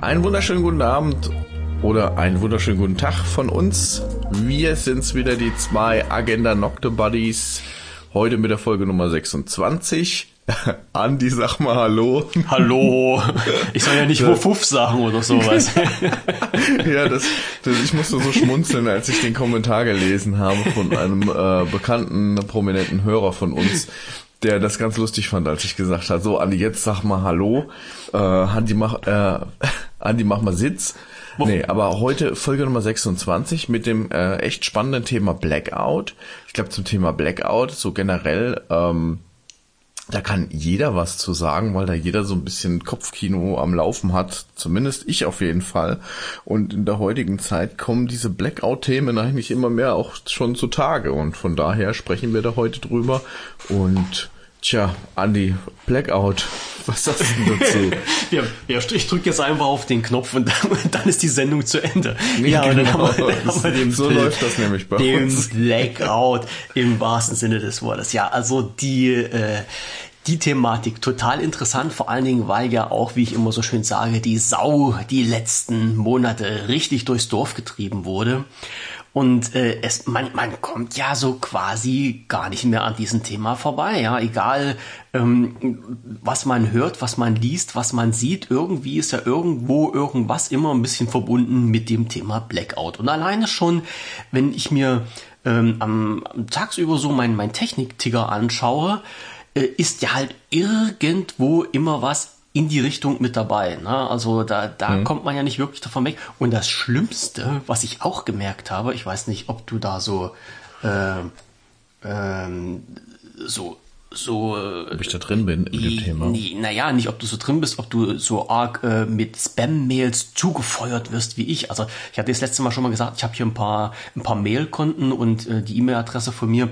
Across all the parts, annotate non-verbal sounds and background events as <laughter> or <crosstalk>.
Einen wunderschönen guten Abend oder einen wunderschönen guten Tag von uns. Wir sind's wieder, die zwei Agenda Nocte Buddies. Heute mit der Folge Nummer 26. <laughs> Andi, sag mal Hallo. Hallo. Ich soll ja nicht Wuff sagen oder sowas. <laughs> ja, das, das, ich musste so schmunzeln, als ich den Kommentar gelesen habe von einem äh, bekannten, prominenten Hörer von uns, der das ganz lustig fand, als ich gesagt habe, so Andi, jetzt sag mal Hallo. Äh, Andi, mach, äh, Andi, mach mal Sitz. Nee, aber heute Folge Nummer 26 mit dem äh, echt spannenden Thema Blackout. Ich glaube zum Thema Blackout, so generell, ähm, da kann jeder was zu sagen, weil da jeder so ein bisschen Kopfkino am Laufen hat. Zumindest ich auf jeden Fall. Und in der heutigen Zeit kommen diese Blackout-Themen eigentlich immer mehr auch schon zutage. Und von daher sprechen wir da heute drüber. Und Tja, Andi, Blackout. Was sagst du dazu? <laughs> ja, ja, ich drücke jetzt einfach auf den Knopf und dann, dann ist die Sendung zu Ende. Nee, ja, genau. dann haben wir, dann haben wir den so Bild, läuft das nämlich bei den uns. Blackout im wahrsten Sinne des Wortes. Ja, also die äh, die Thematik total interessant, vor allen Dingen, weil ja auch, wie ich immer so schön sage, die Sau die letzten Monate richtig durchs Dorf getrieben wurde. Und äh, es, man, man kommt ja so quasi gar nicht mehr an diesem Thema vorbei. Ja, egal ähm, was man hört, was man liest, was man sieht, irgendwie ist ja irgendwo irgendwas immer ein bisschen verbunden mit dem Thema Blackout. Und alleine schon, wenn ich mir ähm, am, am tagsüber so mein, mein Technik-Tigger anschaue, äh, ist ja halt irgendwo immer was in die Richtung mit dabei. Ne? Also da, da mhm. kommt man ja nicht wirklich davon weg. Und das Schlimmste, was ich auch gemerkt habe, ich weiß nicht, ob du da so äh, ähm, so so ob ich da drin bin in dem Thema. Naja, nicht ob du so drin bist, ob du so arg äh, mit Spam-Mails zugefeuert wirst wie ich. Also ich hatte das letzte Mal schon mal gesagt, ich habe hier ein paar ein paar Mail-Konten und äh, die E-Mail-Adresse von mir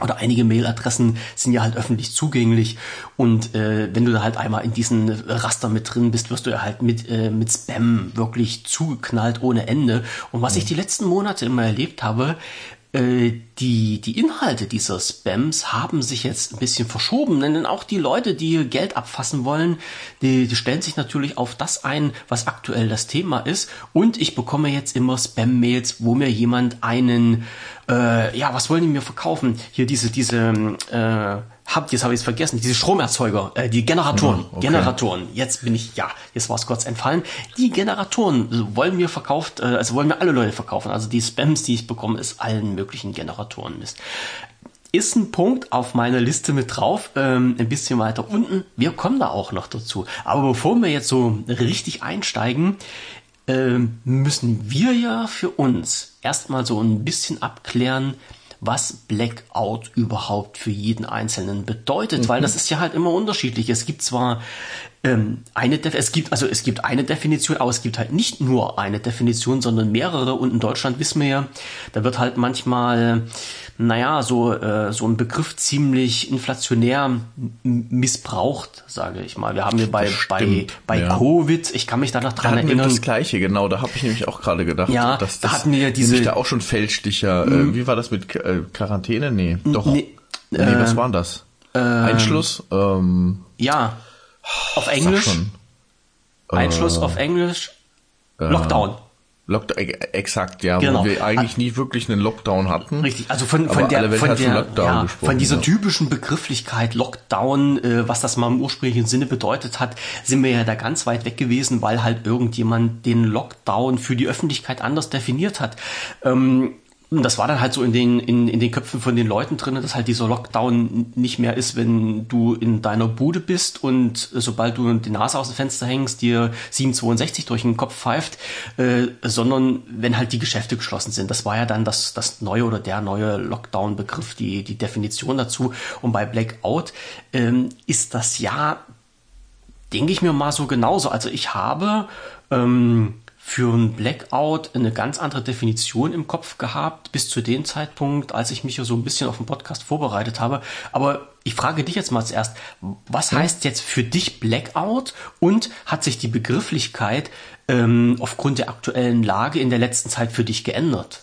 oder einige Mailadressen sind ja halt öffentlich zugänglich und äh, wenn du da halt einmal in diesen Raster mit drin bist, wirst du ja halt mit, äh, mit Spam wirklich zugeknallt ohne Ende. Und was mhm. ich die letzten Monate immer erlebt habe, die, die Inhalte dieser Spams haben sich jetzt ein bisschen verschoben, denn auch die Leute, die Geld abfassen wollen, die, die stellen sich natürlich auf das ein, was aktuell das Thema ist. Und ich bekomme jetzt immer Spam-Mails, wo mir jemand einen, äh, ja, was wollen die mir verkaufen? Hier diese, diese, äh, hab, jetzt habe ich es vergessen, diese Stromerzeuger, äh, die Generatoren, oh, okay. Generatoren, jetzt bin ich, ja, jetzt war es kurz entfallen, die Generatoren wollen mir verkauft, äh, also wollen mir alle Leute verkaufen, also die Spams, die ich bekomme, ist allen möglichen Generatoren Mist. Ist ein Punkt auf meiner Liste mit drauf, ähm, ein bisschen weiter unten, wir kommen da auch noch dazu. Aber bevor wir jetzt so richtig einsteigen, äh, müssen wir ja für uns erstmal so ein bisschen abklären, was Blackout überhaupt für jeden Einzelnen bedeutet, mhm. weil das ist ja halt immer unterschiedlich. Es gibt zwar ähm, eine, De es gibt also es gibt eine Definition, aber es gibt halt nicht nur eine Definition, sondern mehrere. Und in Deutschland wissen wir ja, da wird halt manchmal naja, so, äh, so ein Begriff ziemlich inflationär missbraucht, sage ich mal. Wir haben hier bei, bei, bei ja. Covid, ich kann mich da noch dran da erinnern. das Gleiche, genau, da habe ich nämlich auch gerade gedacht. Ja, dass da hatten wir diese. da auch schon Fälschlicher. Äh, mhm. wie war das mit äh, Quarantäne? Nee, doch. Nee, nee was war das? Äh, Einschluss? Ähm, ja, auf Englisch. Einschluss äh, auf Englisch. Lockdown. Lockdown, e, exakt, ja, genau. wo wir eigentlich nie wirklich einen Lockdown hatten. Richtig, also von, von der, von, der ja, von dieser ja. typischen Begrifflichkeit Lockdown, äh, was das mal im ursprünglichen Sinne bedeutet hat, sind wir ja da ganz weit weg gewesen, weil halt irgendjemand den Lockdown für die Öffentlichkeit anders definiert hat. Ähm, das war dann halt so in den, in, in den Köpfen von den Leuten drin, dass halt dieser Lockdown nicht mehr ist, wenn du in deiner Bude bist und sobald du die Nase aus dem Fenster hängst, dir 762 durch den Kopf pfeift, äh, sondern wenn halt die Geschäfte geschlossen sind. Das war ja dann das, das neue oder der neue Lockdown-Begriff, die, die Definition dazu. Und bei Blackout ähm, ist das ja, denke ich mir mal so genauso. Also ich habe ähm, für ein Blackout eine ganz andere Definition im Kopf gehabt, bis zu dem Zeitpunkt, als ich mich ja so ein bisschen auf den Podcast vorbereitet habe. Aber ich frage dich jetzt mal zuerst, was heißt jetzt für dich Blackout und hat sich die Begrifflichkeit ähm, aufgrund der aktuellen Lage in der letzten Zeit für dich geändert?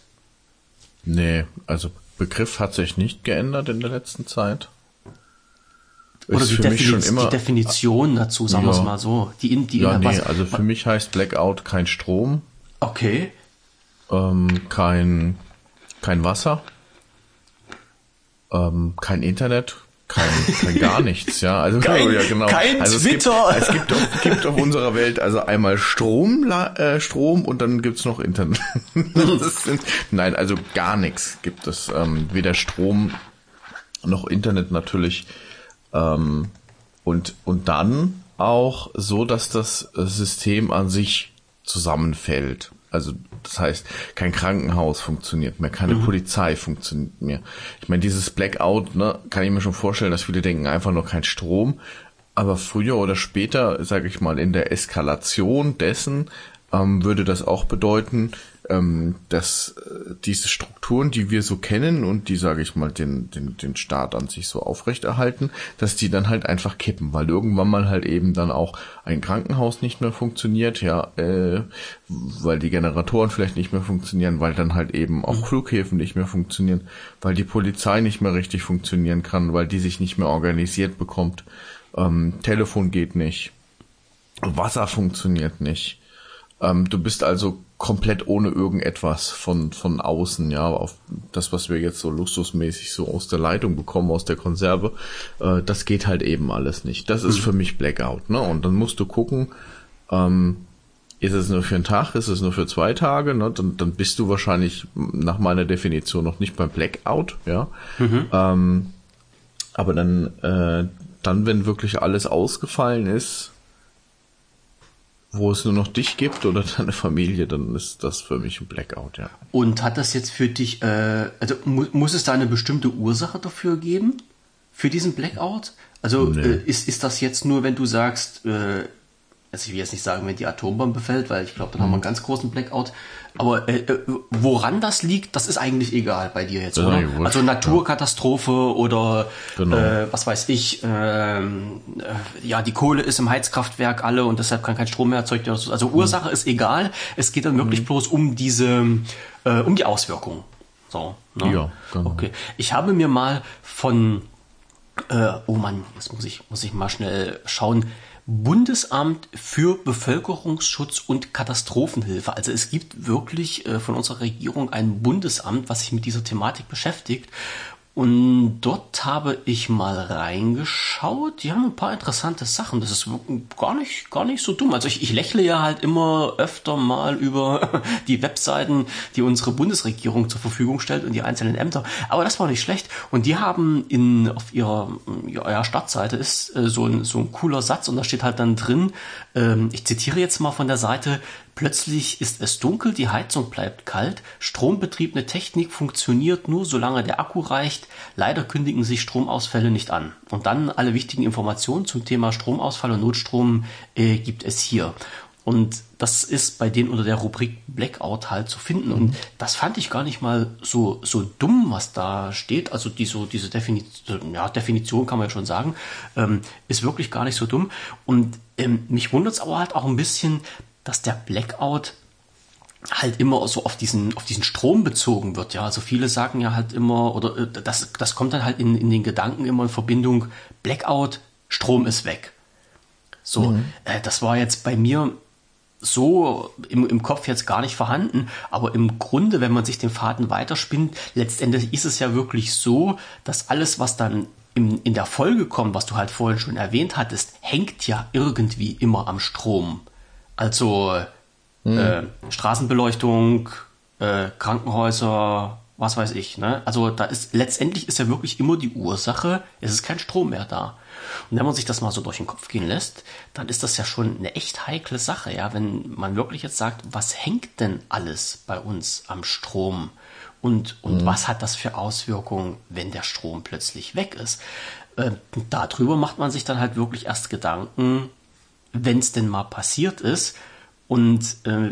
Nee, also Begriff hat sich nicht geändert in der letzten Zeit. Oder ist die, für mich schon immer. die Definition dazu, sagen wir es Ja. mal so. Die, die ja, nee, also für mich heißt Blackout kein Strom, Okay. ähm, kein, kein Wasser, ähm, kein Internet, kein, kein gar <laughs> nichts, ja. Also Kein- <laughs> ja, genau. kein also Twitter. Es gibt, es gibt, auf, gibt auf unserer Welt also einmal Strom, äh, Strom und dann gibt's noch Internet. <laughs> sind, nein, also gar nichts gibt es. Ähm, weder Strom noch Internet natürlich. Ähm, und, und dann auch so, dass das äh, System an sich zusammenfällt. Also das heißt, kein Krankenhaus funktioniert mehr, keine Polizei funktioniert mehr. Ich meine, dieses Blackout, ne, kann ich mir schon vorstellen, dass viele denken, einfach nur kein Strom. Aber früher oder später, sage ich mal, in der Eskalation dessen ähm, würde das auch bedeuten, ähm, dass äh, diese Strukturen, die wir so kennen und die, sage ich mal, den, den, den Staat an sich so aufrechterhalten, dass die dann halt einfach kippen, weil irgendwann mal halt eben dann auch ein Krankenhaus nicht mehr funktioniert, ja, äh, weil die Generatoren vielleicht nicht mehr funktionieren, weil dann halt eben auch Flughäfen nicht mehr funktionieren, weil die Polizei nicht mehr richtig funktionieren kann, weil die sich nicht mehr organisiert bekommt, ähm, Telefon geht nicht, Wasser funktioniert nicht. Ähm, du bist also komplett ohne irgendetwas von, von außen, ja, auf das, was wir jetzt so luxusmäßig so aus der Leitung bekommen, aus der Konserve, äh, das geht halt eben alles nicht. Das ist für mich Blackout, ne? Und dann musst du gucken, ähm, ist es nur für einen Tag, ist es nur für zwei Tage, ne? Dann, dann bist du wahrscheinlich nach meiner Definition noch nicht beim Blackout, ja. Ähm, aber dann, äh, dann, wenn wirklich alles ausgefallen ist, wo es nur noch dich gibt oder <laughs> deine Familie, dann ist das für mich ein Blackout, ja. Und hat das jetzt für dich, äh, also mu muss es da eine bestimmte Ursache dafür geben? Für diesen Blackout? Also Nee. äh, ist, ist das jetzt nur, wenn du sagst, äh, also ich will jetzt nicht sagen, wenn die Atombombe fällt, weil ich glaube, dann haben Mhm. wir einen ganz großen Blackout. Aber äh, äh, woran das liegt, das ist eigentlich egal bei dir jetzt, Ja, oder? wurscht, also Naturkatastrophe oder Genau. äh, was weiß ich, ähm, äh, ja, die Kohle ist im Heizkraftwerk alle und deshalb kann kein Strom mehr erzeugt werden. Also Ursache ist egal. Es geht dann wirklich bloß um diese, äh, um die Auswirkungen. So. Ne? Ja, genau. Okay. Ich habe mir mal von, äh, oh Mann, jetzt muss ich, muss ich mal schnell schauen. Bundesamt für Bevölkerungsschutz und Katastrophenhilfe. Also es gibt wirklich äh, von unserer Regierung ein Bundesamt, was sich mit dieser Thematik beschäftigt. Und dort habe ich mal reingeschaut. Die haben ein paar interessante Sachen. Das ist gar nicht, gar nicht so dumm. Also ich, ich lächle ja halt immer öfter mal über <laughs> die Webseiten, die unsere Bundesregierung zur Verfügung stellt und die einzelnen Ämter. Aber das war nicht schlecht. Und die haben in, auf ihrer ja, Startseite ist äh, so, ein, so ein cooler Satz und da steht halt dann drin, ähm, ich zitiere jetzt mal von der Seite, Plötzlich ist es dunkel, die Heizung bleibt kalt, strombetriebene Technik funktioniert nur, solange der Akku reicht. Leider kündigen sich Stromausfälle nicht an. Und dann alle wichtigen Informationen zum Thema Stromausfall und Notstrom äh, gibt es hier. Und das ist bei denen unter der Rubrik Blackout halt zu finden. Und das fand ich gar nicht mal so, so dumm, was da steht. Also die, so, diese Definition, ja, Definition kann man ja schon sagen, ähm, ist wirklich gar nicht so dumm. Und ähm, mich wundert es aber halt auch ein bisschen, dass der Blackout halt immer so auf diesen, auf diesen Strom bezogen wird. Ja, also viele sagen ja halt immer, oder äh, das, das kommt dann halt in, in den Gedanken immer in Verbindung, Blackout, Strom ist weg. So, äh, das war jetzt bei mir so im, im Kopf jetzt gar nicht vorhanden, aber im Grunde, wenn man sich den Faden weiterspinnt, letztendlich ist es ja wirklich so, dass alles, was dann in, in der Folge kommt, was du halt vorhin schon erwähnt hattest, hängt ja irgendwie immer am Strom. Also äh, Straßenbeleuchtung, äh, Krankenhäuser, was weiß ich. Ne? Also da ist letztendlich ist ja wirklich immer die Ursache, es ist kein Strom mehr da. Und wenn man sich das mal so durch den Kopf gehen lässt, dann ist das ja schon eine echt heikle Sache, ja, wenn man wirklich jetzt sagt, was hängt denn alles bei uns am Strom? Und, und was hat das für Auswirkungen, wenn der Strom plötzlich weg ist? Äh, darüber macht man sich dann halt wirklich erst Gedanken, wenn es denn mal passiert ist. Und äh,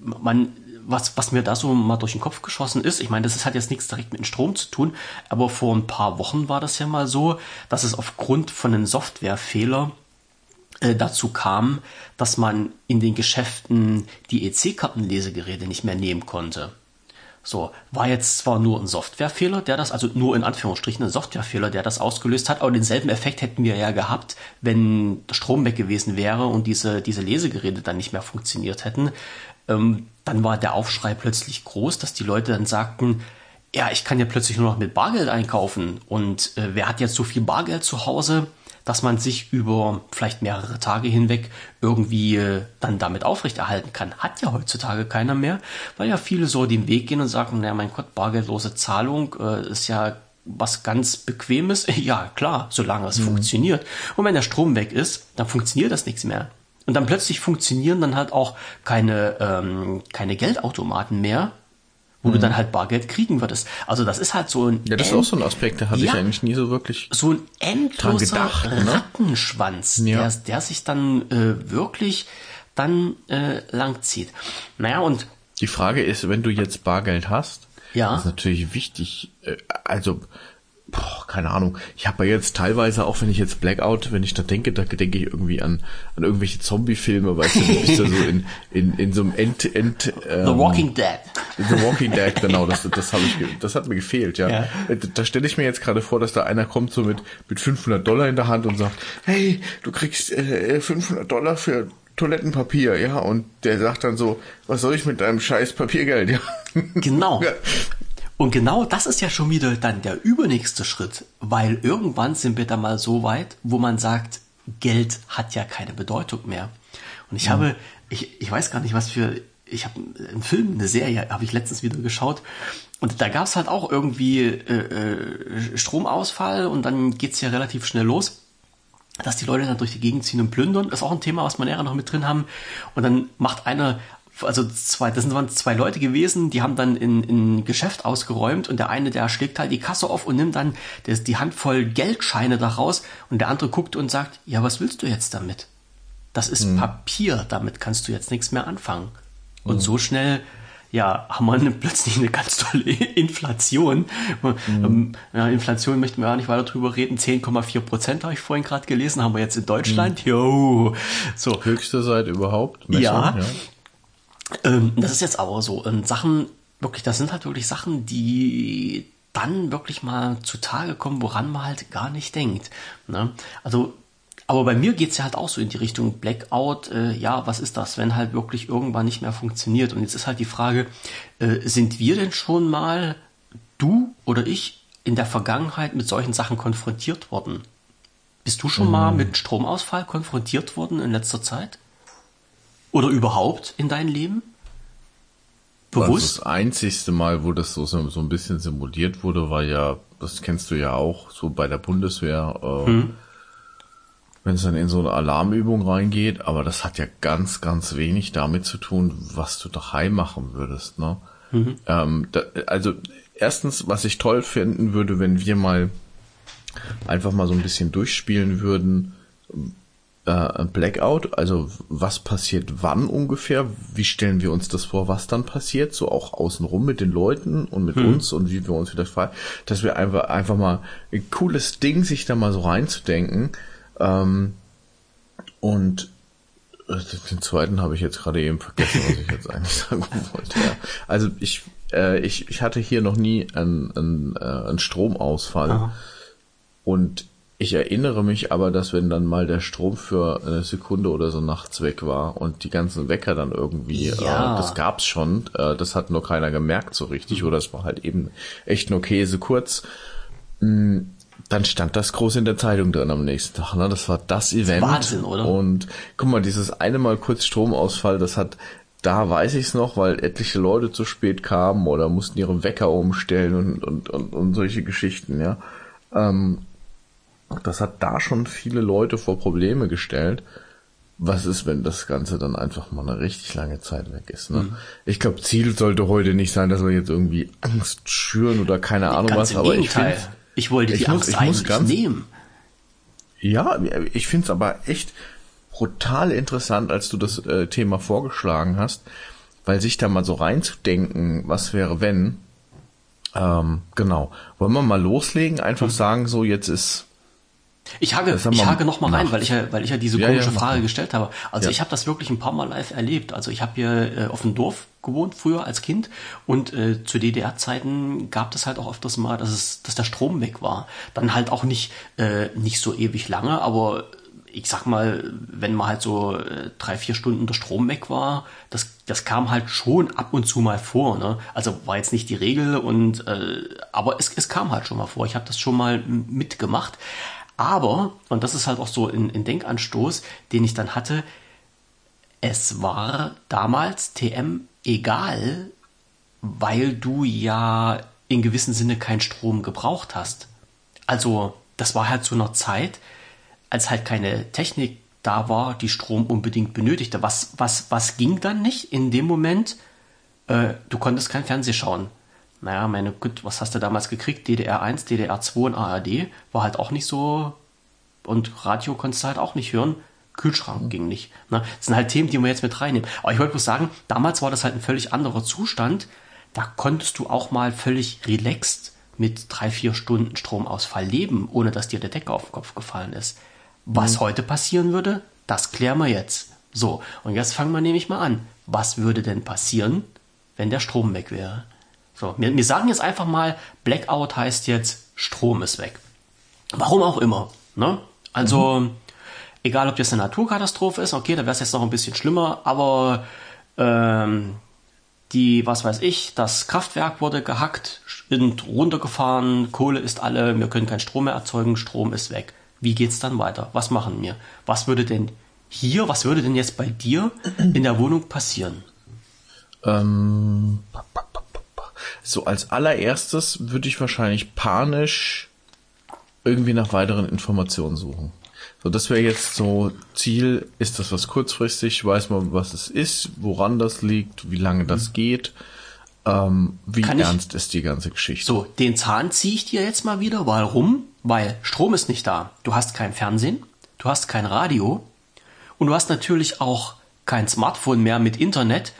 man, was, was mir da so mal durch den Kopf geschossen ist, ich meine, das hat jetzt nichts direkt mit dem Strom zu tun, aber vor ein paar Wochen war das ja mal so, dass es aufgrund von einem Softwarefehler äh, dazu kam, dass man in den Geschäften die EC-Kartenlesegeräte nicht mehr nehmen konnte. So, war jetzt zwar nur ein Softwarefehler, der das, also nur in Anführungsstrichen ein Softwarefehler, der das ausgelöst hat, aber denselben Effekt hätten wir ja gehabt, wenn der Strom weg gewesen wäre und diese, diese Lesegeräte dann nicht mehr funktioniert hätten. Ähm, dann war der Aufschrei plötzlich groß, dass die Leute dann sagten, ja, ich kann ja plötzlich nur noch mit Bargeld einkaufen und äh, wer hat jetzt so viel Bargeld zu Hause? Dass man sich über vielleicht mehrere Tage hinweg irgendwie äh, dann damit aufrechterhalten kann. Hat ja heutzutage keiner mehr, weil ja viele so den Weg gehen und sagen, naja, mein Gott, bargeldlose Zahlung äh, ist ja was ganz Bequemes. <laughs> Ja, klar, solange es mhm. funktioniert. Und wenn der Strom weg ist, dann funktioniert das nichts mehr. Und dann plötzlich funktionieren dann halt auch keine, ähm, keine Geldautomaten mehr, wo mhm. du dann halt Bargeld kriegen würdest. Also das ist halt so ein ja, das ist auch so ein Aspekt, der hatte ja, ich eigentlich nie so wirklich so ein endloser gedacht, ne? Rattenschwanz, ja. der, der sich dann äh, wirklich dann äh, langzieht. Naja und die Frage ist, wenn du jetzt Bargeld hast, ja. ist natürlich wichtig. Äh, also boah, keine Ahnung. Ich habe ja jetzt teilweise, auch wenn ich jetzt Blackout, wenn ich da denke, da denke ich irgendwie an, an irgendwelche Zombie-Filme, weißt du, du bist da so in, in, in so einem End, End ähm, The Walking Dead. The Walking Dead, genau, das, das habe ich, das hat mir gefehlt, ja. ja. Da stelle ich mir jetzt gerade vor, dass da einer kommt so mit, mit 500 Dollar in der Hand und sagt, hey, du kriegst äh, 500 Dollar für Toilettenpapier, ja, und der sagt dann so, was soll ich mit deinem scheiß Papiergeld, ja. Genau. Und genau das ist ja schon wieder dann der übernächste Schritt, weil irgendwann sind wir da mal so weit, wo man sagt, Geld hat ja keine Bedeutung mehr. Und ich mhm. habe, ich, ich weiß gar nicht, was für, ich habe einen Film, eine Serie, habe ich letztens wieder geschaut. Und da gab es halt auch irgendwie äh, äh, Stromausfall und dann geht's ja relativ schnell los dass die Leute dann durch die Gegend ziehen und plündern. Das ist auch ein Thema, was wir näher noch mit drin haben. Und dann macht einer also zwei, das sind zwei Leute gewesen, die haben dann in, in Geschäft ausgeräumt und der eine, der schlägt halt die Kasse auf und nimmt dann das, die Handvoll Geldscheine daraus und der andere guckt und sagt, ja, was willst du jetzt damit? Das ist mhm. Papier, damit kannst du jetzt nichts mehr anfangen. Und mhm. so schnell, ja, haben wir eine, <laughs> plötzlich eine ganz tolle Inflation. Mhm. Ja, Inflation möchten wir gar nicht weiter drüber reden. 10,4 Prozent habe ich vorhin gerade gelesen, haben wir jetzt in Deutschland. Mhm. Jo. So. Höchste seit überhaupt. Messung, ja. ja. Ähm, das ist jetzt aber so. Ähm, Sachen, wirklich, das sind halt wirklich Sachen, die dann wirklich mal zutage kommen, woran man halt gar nicht denkt. Ne? Also, aber bei mir geht's ja halt auch so in die Richtung Blackout. Äh, ja, was ist das, wenn halt wirklich irgendwann nicht mehr funktioniert? Und jetzt ist halt die Frage, äh, sind wir denn schon mal, du oder ich, in der Vergangenheit mit solchen Sachen konfrontiert worden? Bist du schon mhm. mal mit Stromausfall konfrontiert worden in letzter Zeit? Oder überhaupt in dein Leben? Bewusst? Also das einzigste Mal, wo das so, so ein bisschen simuliert wurde, war ja, das kennst du ja auch, so bei der Bundeswehr, äh, hm. wenn es dann in so eine Alarmübung reingeht, aber das hat ja ganz, ganz wenig damit zu tun, was du daheim machen würdest, ne? Mhm. Ähm, da, also erstens, was ich toll finden würde, wenn wir mal einfach mal so ein bisschen durchspielen würden, äh, Blackout, also was passiert wann ungefähr, wie stellen wir uns das vor, was dann passiert, so auch außenrum mit den Leuten und mit hm. uns und wie wir uns wieder frei, dass wir einfach, einfach mal ein cooles Ding, sich da mal so reinzudenken. Ähm, und äh, den zweiten habe ich jetzt gerade eben vergessen, was ich jetzt eigentlich <laughs> sagen wollte. Ja. Also ich, äh, ich, ich hatte hier noch nie einen, einen, äh, einen Stromausfall. Aha. Und ich erinnere mich aber, dass wenn dann mal der Strom für eine Sekunde oder so nachts weg war und die ganzen Wecker dann irgendwie, äh, ja. äh, das gab's schon, äh, das hat nur keiner gemerkt so richtig mhm. oder es war halt eben echt nur Käse kurz. Mh, mm, dann stand das groß in der Zeitung drin am nächsten Tag. Ne? Das war das Event. Das Wahnsinn, oder? Und guck mal, dieses eine Mal kurz Stromausfall, das hat da weiß ich es noch, weil etliche Leute zu spät kamen oder mussten ihre Wecker umstellen und, und, und, und solche Geschichten, ja. Ähm, das hat da schon viele Leute vor Probleme gestellt. Was ist, wenn das Ganze dann einfach mal eine richtig lange Zeit weg ist? Ne? Mhm. Ich glaube, Ziel sollte heute nicht sein, dass wir jetzt irgendwie Angst schüren oder keine Ahnung ganz was, aber Gegenteil. ich finde, ich wollte die ich Angst muss, eigentlich ganz, nehmen. Ja, ich finde es aber echt brutal interessant, als du das äh, Thema vorgeschlagen hast, weil sich da mal so reinzudenken, was wäre wenn. Ähm, genau. Wollen wir mal loslegen? Einfach mhm. sagen, so jetzt ist Ich hake, ich hake noch mal rein, weil ich ja, weil ich ja diese Ja, komische ja, Frage gestellt habe. Also ich habe das wirklich ein paar Mal live erlebt. Also ich habe hier äh, auf dem Dorf gewohnt früher als Kind und äh, zu DDR-Zeiten gab es halt auch öfters mal, dass es, dass der Strom weg war. Dann halt auch nicht äh, nicht so ewig lange, aber ich sag mal, wenn mal halt so äh, drei, vier Stunden der Strom weg war, das, das kam halt schon ab und zu mal vor. Ne? Also war jetzt nicht die Regel und äh, aber es, es kam halt schon mal vor. Ich habe das schon mal mitgemacht. Aber, und das ist halt auch so ein, Denkanstoß, den ich dann hatte, es war damals TM egal, weil du ja in gewissem Sinne keinen Strom gebraucht hast. Also, das war halt zu einer Zeit, als halt keine Technik da war, die Strom unbedingt benötigte. Was, was, was ging dann nicht in dem Moment? Äh, du konntest kein Fernsehen schauen. Naja, meine Gut, was hast du damals gekriegt? DDR 1, DDR 2 und ARD war halt auch nicht so. Und Radio konntest du halt auch nicht hören. Kühlschrank ging nicht. Ne? Das sind halt Themen, die wir jetzt mit reinnehmen. Aber ich wollte bloß sagen, damals war das halt ein völlig anderer Zustand. Da konntest du auch mal völlig relaxed mit drei, vier Stunden Stromausfall leben, ohne dass dir der Deckel auf den Kopf gefallen ist. Was heute passieren würde, das klären wir jetzt. So, und jetzt fangen wir nämlich mal an. Was würde denn passieren, wenn der Strom weg wäre? So, wir, wir sagen jetzt einfach mal, Blackout heißt jetzt, Strom ist weg. Warum auch immer. Ne? Also, egal ob das eine Naturkatastrophe ist, okay, da wäre es jetzt noch ein bisschen schlimmer, aber ähm, die, was weiß ich, das Kraftwerk wurde gehackt, sind runtergefahren, Kohle ist alle, wir können keinen Strom mehr erzeugen, Strom ist weg. Wie geht's dann weiter? Was machen wir? Was würde denn hier, was würde denn jetzt bei dir in der Wohnung passieren? Ähm, so als allererstes würde ich wahrscheinlich panisch irgendwie nach weiteren Informationen suchen. So, das wäre jetzt so Ziel, ist das was kurzfristig, weiß man, was es ist, woran das liegt, wie lange das geht, ähm, wie Kann ich- ernst ist die ganze Geschichte. So, den Zahn ziehe ich dir jetzt mal wieder. Warum? Weil Strom ist nicht da. Du hast kein Fernsehen, du hast kein Radio und du hast natürlich auch kein Smartphone mehr mit Internet,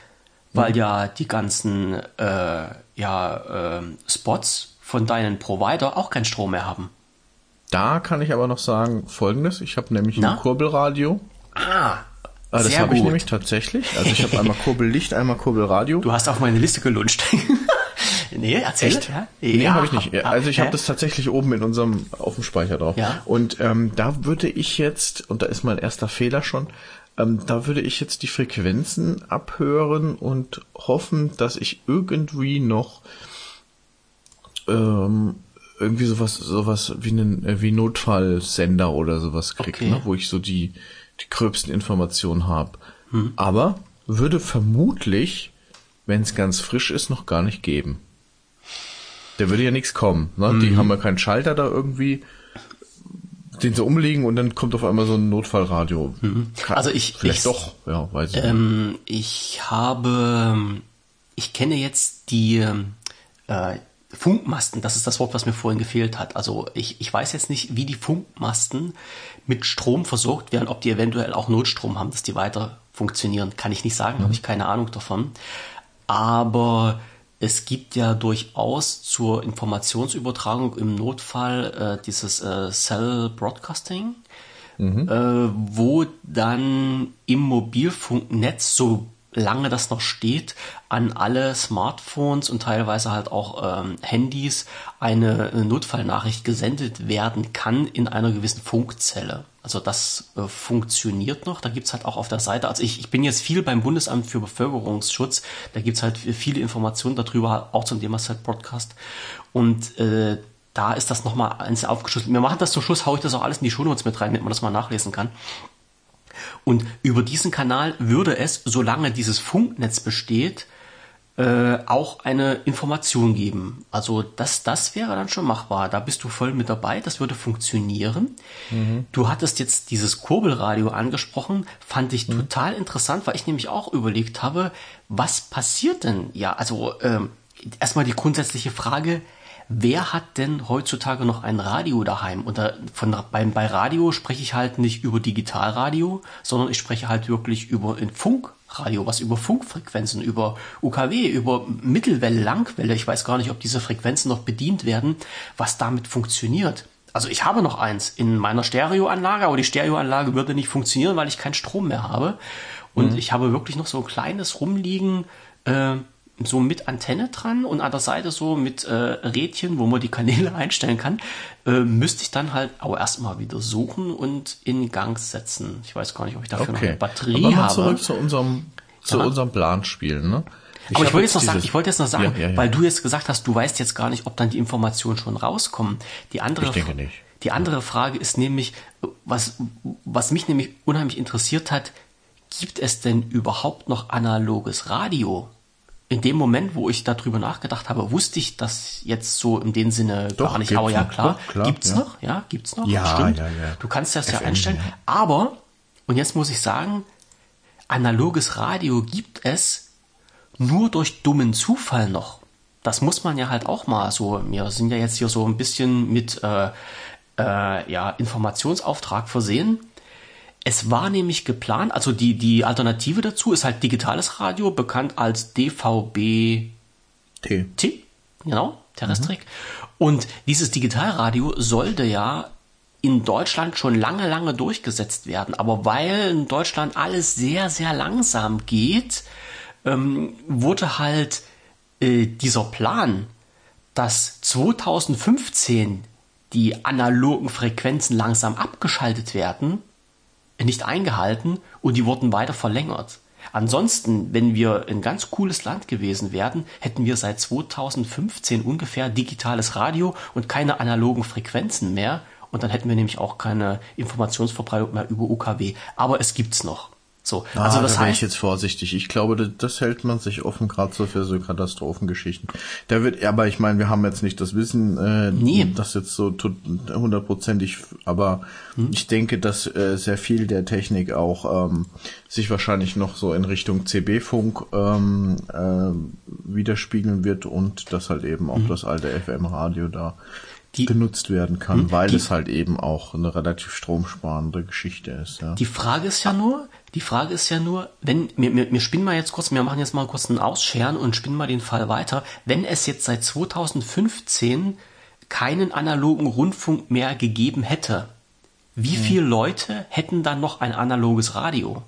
weil ja die ganzen äh, ja, ähm, Spots von deinen Provider auch keinen Strom mehr haben. Da kann ich aber noch sagen Folgendes, ich habe nämlich Na? ein Kurbelradio. Ah, Ah, das habe ich nämlich tatsächlich. Also ich habe einmal Kurbellicht, einmal Kurbelradio. Du hast auf meine Liste gelunscht. <laughs> nee, erzähl. Echt? Ja, Nee, ja, habe ich nicht. Also ich habe das tatsächlich oben in unserem auf dem Speicher drauf. Ja. Und ähm, da würde ich jetzt, und da ist mein erster Fehler schon, ähm, da würde ich jetzt die Frequenzen abhören und hoffen, dass ich irgendwie noch ähm, irgendwie sowas, sowas wie einen äh, wie Notfallsender oder sowas krieg, Okay. ne, wo ich so die die gröbsten Informationen habe. Hm. Aber würde vermutlich, wenn es ganz frisch ist, noch gar nicht geben. Der würde ja nichts kommen. Ne? Mhm. Die haben ja keinen Schalter da irgendwie, den sie umlegen und dann kommt auf einmal so ein Notfallradio. Kann- Also ich- vielleicht ich- doch, ja, weiß ich. Ähm, ich habe, ich kenne jetzt die äh, Funkmasten, das ist das Wort, was mir vorhin gefehlt hat. Also ich, ich weiß jetzt nicht, wie die Funkmasten mit Strom versorgt werden, ob die eventuell auch Notstrom haben, dass die weiter funktionieren. Kann ich nicht sagen, habe ich keine Ahnung davon. Aber es gibt ja durchaus zur Informationsübertragung im Notfall äh, dieses äh, Cell Broadcasting äh, wo dann im Mobilfunknetz, solange das noch steht, an alle Smartphones und teilweise halt auch ähm, Handys eine äh, Notfallnachricht gesendet werden kann in einer gewissen Funkzelle. Also das äh, funktioniert noch. Da gibt's halt auch auf der Seite, also ich, ich bin jetzt viel beim Bundesamt für Bevölkerungsschutz, da gibt's halt viele Informationen darüber, auch zum Thema Set Broadcast. Und äh, da ist das nochmal eins aufgeschlüsselt. Wir machen das zum Schluss, haue ich das auch alles in die Shownotes mit rein, damit man das mal nachlesen kann. Und über diesen Kanal würde es, solange dieses Funknetz besteht, äh, auch eine Information geben. Also das, das wäre dann schon machbar. Da bist du voll mit dabei, das würde funktionieren. Du hattest jetzt dieses Kurbelradio angesprochen, fand ich total interessant, weil ich nämlich auch überlegt habe, was passiert denn? Ja, also ähm, erstmal die grundsätzliche Frage, wer hat denn heutzutage noch ein Radio daheim? Und da, von, beim, bei Radio spreche ich halt nicht über Digitalradio, sondern ich spreche halt wirklich über ein Funkradio, was über Funkfrequenzen, über UKW, über Mittelwelle, Langwelle, ich weiß gar nicht, ob diese Frequenzen noch bedient werden, was damit funktioniert. also ich habe noch eins in meiner Stereoanlage, aber die Stereoanlage würde nicht funktionieren, weil ich keinen Strom mehr habe. Und mhm. ich habe wirklich noch so ein kleines rumliegen, äh, so mit Antenne dran und an der Seite so mit äh, Rädchen, wo man die Kanäle <laughs> einstellen kann, äh, müsste ich dann halt aber erstmal wieder suchen und in Gang setzen. Ich weiß gar nicht, ob ich dafür okay. noch eine Batterie aber habe. zurück zu unserem, zu ja. unserem Planspiel, ne? Ich aber ich wollte jetzt noch sagen, ich wollte jetzt noch sagen, ja, ja, weil du jetzt gesagt hast, du weißt jetzt gar nicht, ob dann die Informationen schon rauskommen. Die andere, ich denke nicht. Die andere Frage ist nämlich, was, was mich nämlich unheimlich interessiert hat, gibt es denn überhaupt noch analoges Radio? In dem Moment, wo ich darüber nachgedacht habe, wusste ich das jetzt so in dem Sinne Doch, gar nicht. Aber ja, klar, Doch, klar gibt's ja. noch, ja, gibt's noch. Ja, stimmt. ja, ja. Du kannst das FM, ja einstellen. Ja. Aber, und jetzt muss ich sagen, analoges Radio gibt es nur durch dummen Zufall noch. Das muss man ja halt auch mal so, wir sind ja jetzt hier so ein bisschen mit äh, äh, ja, Informationsauftrag versehen. Es war nämlich geplant, also die, die Alternative dazu ist halt digitales Radio, bekannt als DVB T. T, genau, Terrestrik. Mhm. Und dieses Digitalradio sollte ja in Deutschland schon lange, lange durchgesetzt werden. Aber weil in Deutschland alles sehr, sehr langsam geht, ähm, wurde halt äh, dieser Plan, dass 2015 die analogen Frequenzen langsam abgeschaltet werden, nicht eingehalten und die wurden weiter verlängert. Ansonsten, wenn wir ein ganz cooles Land gewesen wären, hätten wir seit 2015 ungefähr digitales Radio und keine analogen Frequenzen mehr. Und dann hätten wir nämlich auch keine Informationsverbreitung mehr über UKW. Aber es gibt's noch. So, ah, also das da heißt, ich jetzt vorsichtig. Ich glaube, das, hält man sich offen, gerade so für so Katastrophengeschichten. Da wird, aber ich meine, wir haben jetzt nicht das Wissen, äh, nee. das jetzt so hundertprozentig, aber hm. ich denke, dass äh, sehr viel der Technik auch ähm, sich wahrscheinlich noch so in Richtung CB-Funk ähm, äh, widerspiegeln wird und dass halt eben auch hm. das alte FM-Radio da die, genutzt werden kann, hm, weil die, es halt eben auch eine relativ stromsparende Geschichte ist. Ja. Die Frage ist ja nur, die Frage ist ja nur, wenn, wir, wir, wir spinnen mal jetzt kurz, wir machen jetzt mal kurz einen Ausscheren und spinnen mal den Fall weiter. Wenn es jetzt seit 2015 keinen analogen Rundfunk mehr gegeben hätte, wie hm. viele Leute hätten dann noch ein analoges Radio?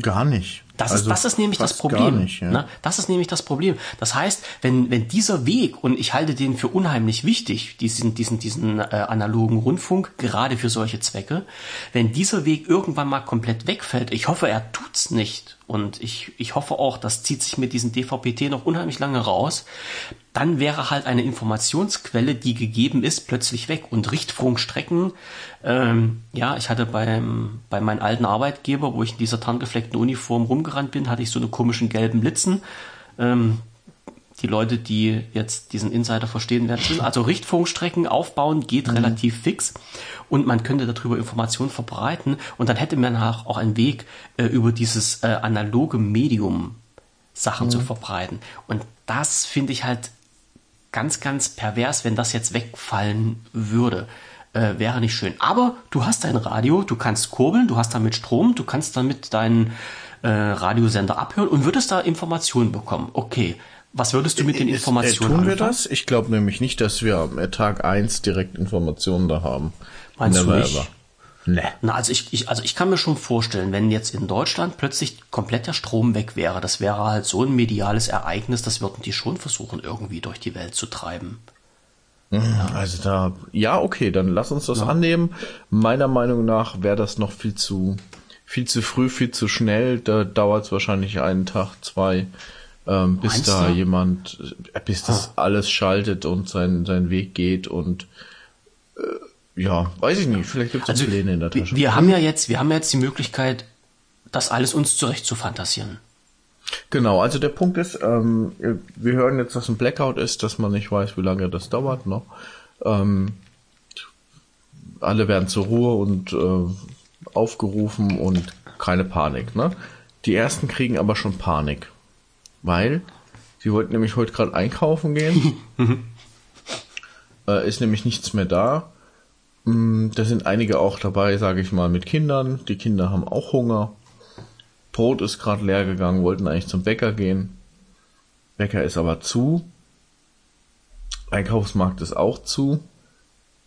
Gar nicht. Das, also ist, das ist nämlich das Problem. Nicht, ja. ne? Das ist nämlich das Problem. Das heißt, wenn, wenn dieser Weg, und ich halte den für unheimlich wichtig, diesen, diesen, diesen äh, analogen Rundfunk, gerade für solche Zwecke, wenn dieser Weg irgendwann mal komplett wegfällt, ich hoffe, er tut's nicht, und ich, ich hoffe auch, das zieht sich mit diesem DVPT noch unheimlich lange raus, dann wäre halt eine Informationsquelle, die gegeben ist, plötzlich weg. Und Richtfunkstrecken, ähm, ja, ich hatte beim, bei meinem alten Arbeitgeber, wo ich in dieser tarngefleckten Uniform rumgerannt bin, hatte ich so eine komischen gelben Litzen. Ähm, die Leute, die jetzt diesen Insider verstehen werden, also Richtfunkstrecken aufbauen geht mhm. relativ fix und man könnte darüber Informationen verbreiten und dann hätte man auch einen Weg äh, über dieses äh, analoge Medium Sachen mhm. zu verbreiten. Und das finde ich halt ganz, ganz pervers, wenn das jetzt wegfallen würde. Äh, wäre nicht schön. Aber du hast dein Radio, du kannst kurbeln, du hast damit Strom, du kannst damit deinen äh, Radiosender abhören und würdest da Informationen bekommen. Okay. Was würdest du mit den Informationen äh, Tun wir das? Ich glaube nämlich nicht, dass wir am Tag eins direkt Informationen da haben. Meinst Never du nicht? Ever. Nee. Na, also ich, ich, also ich kann mir schon vorstellen, wenn jetzt in Deutschland plötzlich komplett der Strom weg wäre, das wäre halt so ein mediales Ereignis, das würden die schon versuchen, irgendwie durch die Welt zu treiben. Ja. Also da, ja, okay, dann lass uns das ja. annehmen. Meiner Meinung nach wäre das noch viel zu, viel zu früh, viel zu schnell. Da dauert es wahrscheinlich einen Tag, zwei, ähm, bis Meinst da du? jemand, äh, bis das ah. alles schaltet und sein, seinen Weg geht und äh, ja, weiß ich nicht. Vielleicht gibt es also, Pläne in der Tasche. Wir haben ja jetzt, wir haben jetzt die Möglichkeit, das alles uns zurecht zu fantasieren. Genau, also der Punkt ist, ähm, wir hören jetzt, dass ein Blackout ist, dass man nicht weiß, wie lange das dauert noch. Ähm, alle werden zur Ruhe und äh, aufgerufen und keine Panik. Ne? Die ersten kriegen aber schon Panik, weil sie wollten nämlich heute gerade einkaufen gehen. <laughs> äh, ist nämlich nichts mehr da. Mm, da sind einige auch dabei, sage ich mal, mit Kindern. Die Kinder haben auch Hunger. Brot ist gerade leer gegangen, wollten eigentlich zum Bäcker gehen. Bäcker ist aber zu. Einkaufsmarkt ist auch zu.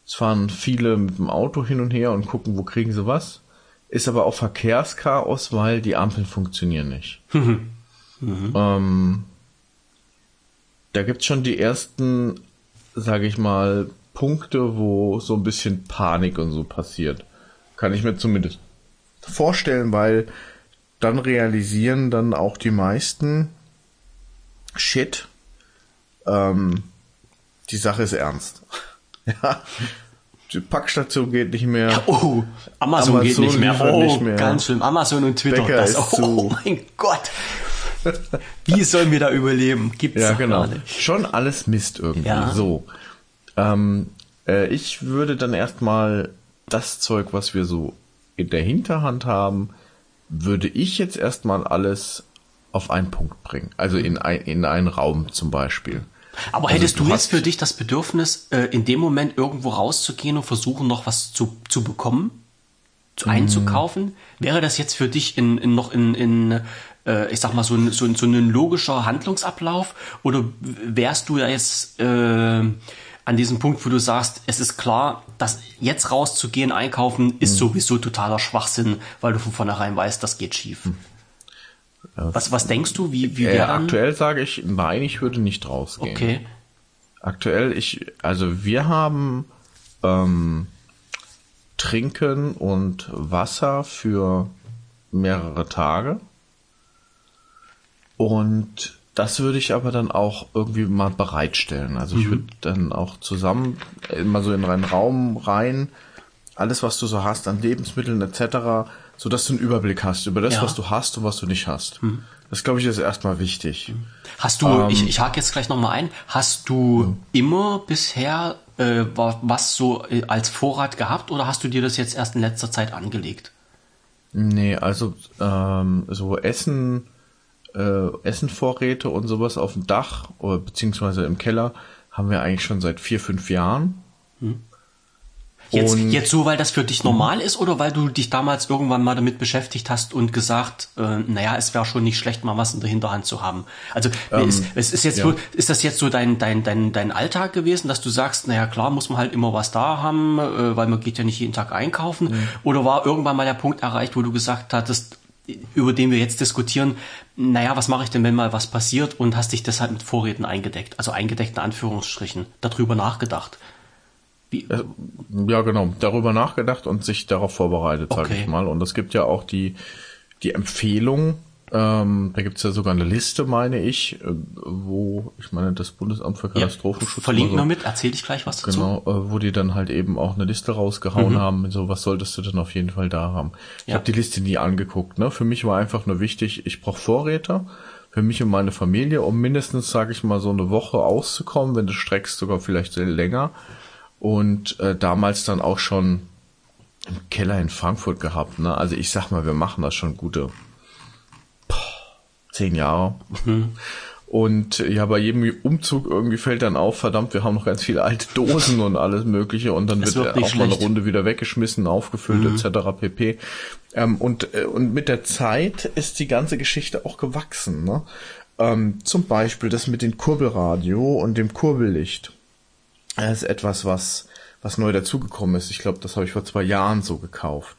Es fahren viele mit dem Auto hin und her und gucken, wo kriegen sie was. Ist aber auch Verkehrschaos, weil die Ampeln funktionieren nicht. <laughs> mhm. Ähm, da gibt's schon die ersten, sage ich mal, Punkte, wo so ein bisschen Panik und so passiert. Kann ich mir zumindest vorstellen, weil dann realisieren dann auch die meisten, shit, ähm, die Sache ist ernst. <laughs> ja, Packstation geht nicht mehr. Oh, Amazon, Amazon geht nicht mehr. Oh, nicht mehr. ganz schlimm. Amazon und Twitter. Bäcker das, oh, oh mein Gott. Wie sollen wir da überleben? Gibt's ja, genau. Schon alles Mist irgendwie. Ja. So. Ähm, äh, ich würde dann erstmal das Zeug, was wir so in der Hinterhand haben, würde ich jetzt erstmal alles auf einen Punkt bringen. Also in, ein, in einen Raum zum Beispiel. Aber also hättest du, jetzt für dich das Bedürfnis, äh, in dem Moment irgendwo rauszugehen und versuchen, noch was zu, zu bekommen, zu einzukaufen? Mm. Wäre das jetzt für dich in, in noch in, in äh, ich sag mal, so ein, so, ein, so ein logischer Handlungsablauf? Oder wärst du ja jetzt äh, an diesem Punkt, wo du sagst, es ist klar, dass jetzt rauszugehen, einkaufen, ist mm. sowieso totaler Schwachsinn, weil du von vornherein weißt, das geht schief. Mm. Was, was denkst du, wie, wie äh, Aktuell sage ich, nein, ich würde nicht rausgehen. Okay. Aktuell, ich, also wir haben ähm, Trinken und Wasser für mehrere Tage. Und das würde ich aber dann auch irgendwie mal bereitstellen. Also mhm. ich würde dann auch zusammen immer so in einen Raum rein, alles was du so hast an Lebensmitteln etc so dass du einen Überblick hast über das, ja. was du hast und was du nicht hast. Hm. Das glaube ich ist erstmal wichtig. Hast du, ähm, ich, ich hake jetzt gleich nochmal ein, hast du hm. immer bisher äh, was so äh, als Vorrat gehabt oder hast du dir das jetzt erst in letzter Zeit angelegt? Nee, also ähm, so Essen, äh, Essenvorräte und sowas auf dem Dach oder beziehungsweise im Keller haben wir eigentlich schon seit vier, fünf Jahren. Hm. Jetzt, jetzt so, weil das für dich normal ist oder weil du dich damals irgendwann mal damit beschäftigt hast und gesagt, äh, naja, es wäre schon nicht schlecht, mal was in der Hinterhand zu haben. Also ähm, ist, es ist jetzt ja. so, ist das jetzt so dein, dein, dein, dein Alltag gewesen, dass du sagst, naja klar, muss man halt immer was da haben, äh, weil man geht ja nicht jeden Tag einkaufen? Mhm. Oder war irgendwann mal der Punkt erreicht, wo du gesagt hattest, über den wir jetzt diskutieren, naja, was mache ich denn, wenn mal was passiert und hast dich deshalb mit Vorräten eingedeckt, also eingedeckt in Anführungsstrichen, darüber nachgedacht. Wie? Äh, ja, genau. Darüber nachgedacht und sich darauf vorbereitet, sage okay. ich mal. Und es gibt ja auch die, die Empfehlung, ähm, da gibt's ja sogar eine Liste, meine ich, äh, wo, ich meine, das Bundesamt für Katastrophenschutz. Ja, verlinken wir mit, erzähl ich gleich was dazu. Genau, äh, wo die dann halt eben auch eine Liste rausgehauen mhm. haben, so was solltest du denn auf jeden Fall da haben. Ich ja. habe die Liste nie angeguckt. Ne? Für mich war einfach nur wichtig, ich brauche Vorräte für mich und meine Familie, um mindestens, sage ich mal, so eine Woche auszukommen, wenn du streckst sogar vielleicht länger und äh, damals dann auch schon im Keller in Frankfurt gehabt. Ne? Also ich sag mal, wir machen das schon gute boah, zehn Jahre. Mhm. Und ja, bei jedem Umzug irgendwie fällt dann auf, verdammt, wir haben noch ganz viele alte Dosen und alles Mögliche und dann wird, wird auch schlecht. mal eine Runde wieder weggeschmissen, aufgefüllt mhm. etc. pp. Ähm, und, äh, und mit der Zeit ist die ganze Geschichte auch gewachsen. Ne? Ähm, zum Beispiel das mit dem Kurbelradio und dem Kurbellicht. Das ist etwas, was, was neu dazugekommen ist. Ich glaube, das habe ich vor zwei Jahren so gekauft.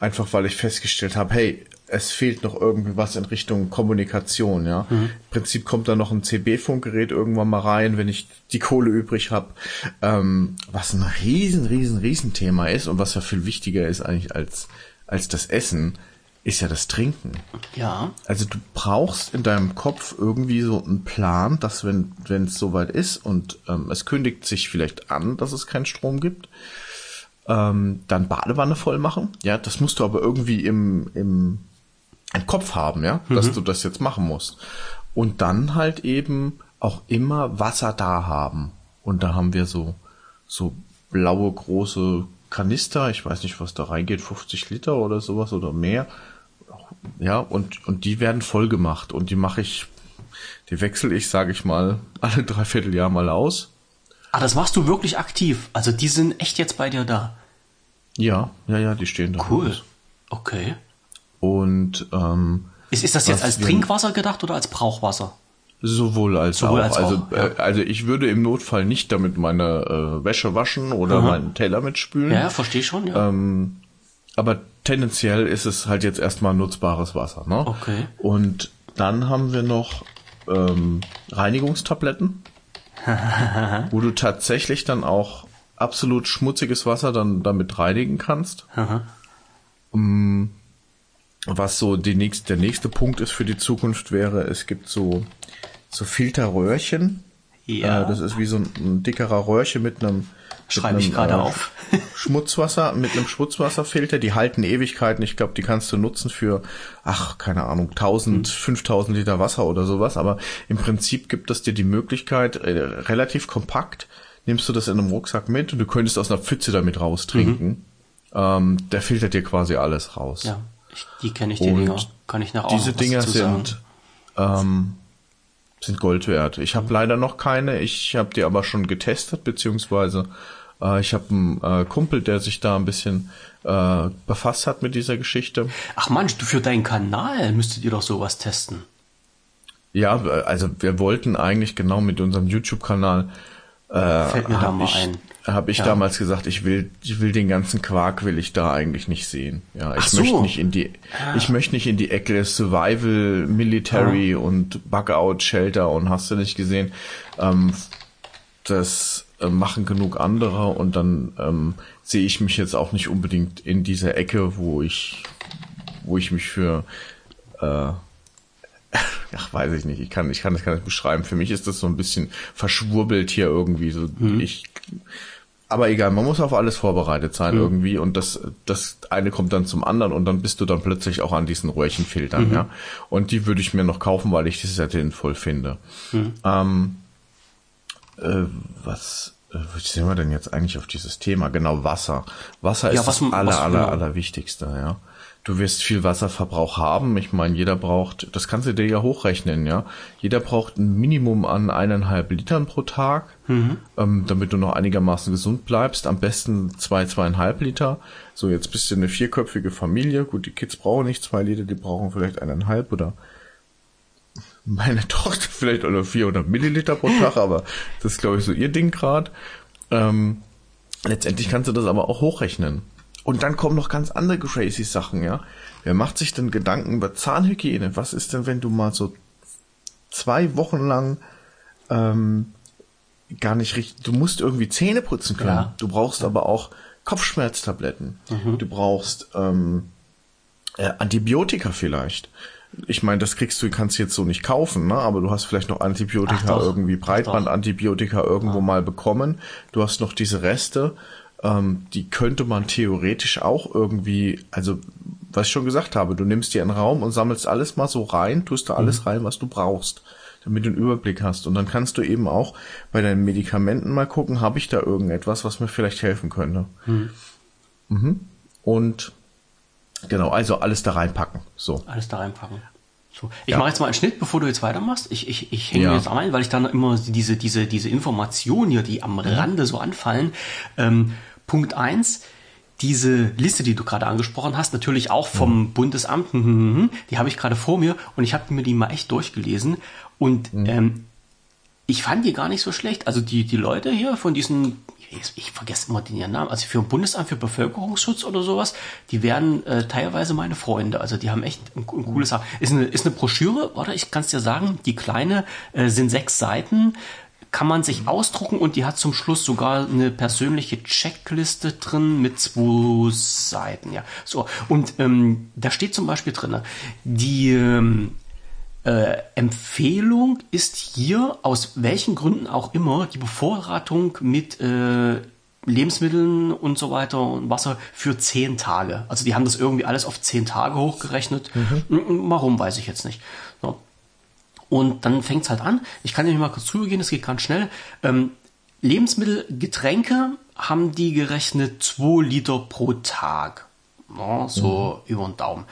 Einfach weil ich festgestellt habe, hey, es fehlt noch irgendwie was in Richtung Kommunikation, ja. Mhm. Im Prinzip kommt da noch ein CB-Funkgerät irgendwann mal rein, wenn ich die Kohle übrig habe, ähm, was ein riesen, riesen, riesen Thema ist und was ja viel wichtiger ist eigentlich als, als das Essen ist ja das Trinken. Ja. Also du brauchst in deinem Kopf irgendwie so einen Plan, dass wenn wenn es soweit ist und ähm, es kündigt sich vielleicht an, dass es keinen Strom gibt, ähm, dann Badewanne voll machen. Ja, das musst du aber irgendwie im im, im Kopf haben, ja, mhm. dass du das jetzt machen musst. Und dann halt eben auch immer Wasser da haben. Und da haben wir so so blaue große Kanister, ich weiß nicht, was da reingeht, 50 Liter oder sowas oder mehr. Ja, und, und die werden voll gemacht und die mache ich, die wechsle ich, sage ich mal, <laughs> alle dreiviertel Jahr mal aus. Ah, das machst du wirklich aktiv. Also die sind echt jetzt bei dir da. Ja, ja, ja, die stehen da. Cool. Okay. Und ähm, ist, ist das jetzt als Trinkwasser gedacht oder als Brauchwasser? Sowohl als Sowohl auch. als also, auch, ja. äh, also ich würde im Notfall nicht damit meine äh, Wäsche waschen oder meinen Teller mitspülen. Ja, verstehe schon, ja. Ähm, aber tendenziell ist es halt jetzt erstmal nutzbares Wasser. Ne? Okay. Und dann haben wir noch ähm, Reinigungstabletten, <laughs> wo du tatsächlich dann auch absolut schmutziges Wasser dann damit reinigen kannst. Aha. Mm, Was so die nächste, der nächste Punkt ist für die Zukunft wäre, es gibt so, so Filterröhrchen. Ja. Äh, das ist wie so ein, ein dickerer Röhrchen mit einem Schreibe ich gerade äh, auf. <laughs> Schmutzwasser, mit einem Schmutzwasserfilter, die halten Ewigkeiten. Ich glaube, die kannst du nutzen für, ach, keine Ahnung, 1000, 5000 Liter Wasser oder sowas. Aber im Prinzip gibt es dir die Möglichkeit, äh, relativ kompakt, nimmst du das in einem Rucksack mit und du könntest aus einer Pfütze damit raustrinken. Ähm, der filtert dir quasi alles raus. Ja, ich, die kenne ich, die Dinger. Kann ich auch Diese Dinger sind, ähm, sind Gold wert. Ich habe leider noch keine. Ich habe die aber schon getestet, beziehungsweise äh, ich habe einen äh, Kumpel, der sich da ein bisschen äh, befasst hat mit dieser Geschichte. Ach Mensch, du für deinen Kanal müsstet ihr doch sowas testen. Ja, also wir wollten eigentlich genau mit unserem YouTube-Kanal Fällt mir da mal ich, ein. Habe ich Ja. damals gesagt, ich will, ich will den ganzen Quark will ich da eigentlich nicht sehen. Ja, ich so. Ah. möchte nicht in die, ich möchte nicht in die Ecke Survival, Military und Bugout Shelter und hast du nicht gesehen. Ähm, das äh, machen genug andere und dann ähm, sehe ich mich jetzt auch nicht unbedingt in dieser Ecke, wo ich, wo ich mich für äh, <laughs> ach, weiß ich nicht, ich kann, ich kann das gar nicht beschreiben. Für mich ist das so ein bisschen verschwurbelt hier irgendwie. So, ich, aber egal, man muss auf alles vorbereitet sein irgendwie und das, das eine kommt dann zum anderen und dann bist du dann plötzlich auch an diesen Röhrchenfiltern, ja. Und die würde ich mir noch kaufen, weil ich das sehr sinnvoll finde. Ähm, äh, was, äh, wie sind wir denn jetzt eigentlich auf dieses Thema? Genau, Wasser. Wasser Ja, ist was- das aller, was- aller, ja. aller Wichtigste, ja. Du wirst viel Wasserverbrauch haben. Ich meine, jeder braucht, das kannst du dir ja hochrechnen, ja. Jeder braucht ein Minimum an eineinhalb Litern pro Tag, ähm, damit du noch einigermaßen gesund bleibst. Am besten zwei, zweieinhalb Liter. So, jetzt bist du eine vierköpfige Familie. Gut, die Kids brauchen nicht zwei Liter, die brauchen vielleicht eineinhalb oder meine <laughs> Tochter vielleicht oder 400 Milliliter pro Tag, aber das ist, glaube ich, so ihr Ding gerade. Ähm, letztendlich kannst du das aber auch hochrechnen. Und dann kommen noch ganz andere crazy Sachen, ja. Wer macht sich denn Gedanken über Zahnhygiene? Was ist denn, wenn du mal so zwei Wochen lang ähm, gar nicht richtig, du musst irgendwie Zähne putzen können. Ja. Du brauchst aber auch Kopfschmerztabletten. Du brauchst ähm, äh, Antibiotika vielleicht. Ich meine, das kriegst du, kannst du jetzt so nicht kaufen, ne? aber du hast vielleicht noch Antibiotika irgendwie. Breitbandantibiotika irgendwo mal bekommen. Du hast noch diese Reste, ähm, die könnte man theoretisch auch irgendwie, also was ich schon gesagt habe, du nimmst dir einen Raum und sammelst alles mal so rein, tust da Mhm. alles rein, was du brauchst, damit du einen Überblick hast. Und dann kannst du eben auch bei deinen Medikamenten mal gucken, habe ich da irgendetwas, was mir vielleicht helfen könnte. Mhm. Und genau, also alles da reinpacken. So. Alles da reinpacken. So. Ich Ja. mache jetzt mal einen Schnitt, bevor du jetzt weitermachst. Ich, ich, ich hänge Ja. jetzt ein, weil ich dann immer diese, diese, diese Informationen hier, die am Rande so anfallen. Ähm, Punkt eins diese Liste, die du gerade angesprochen hast, natürlich auch vom Bundesamt, hm, hm, hm, die habe ich gerade vor mir und ich habe mir die mal echt durchgelesen. Und ähm, ich fand die gar nicht so schlecht. Also die, die Leute hier von diesen, ich, ich vergesse immer den Namen, also für ein Bundesamt für Bevölkerungsschutz oder sowas, die werden äh, teilweise meine Freunde. Also die haben echt ein, ein cooles Sache. Ist eine, ist eine Broschüre, oder? Ich kann es dir sagen, die kleine äh, sind sechs Seiten. Kann man sich ausdrucken und die hat zum Schluss sogar eine persönliche Checkliste drin mit zwei Seiten. Ja, so. Und ähm, da steht zum Beispiel drin, die ähm, äh, Empfehlung ist hier, aus welchen Gründen auch immer, die Bevorratung mit äh, Lebensmitteln und so weiter und Wasser für zehn Tage. Also die haben das irgendwie alles auf zehn Tage hochgerechnet. Mhm. Warum, weiß ich jetzt nicht. Und dann fängt's halt an. Ich kann dir mal kurz drüber gehen, das geht ganz schnell. Ähm, Lebensmittel, Getränke haben die gerechnet 2 Liter pro Tag. Ja, so über den Daumen.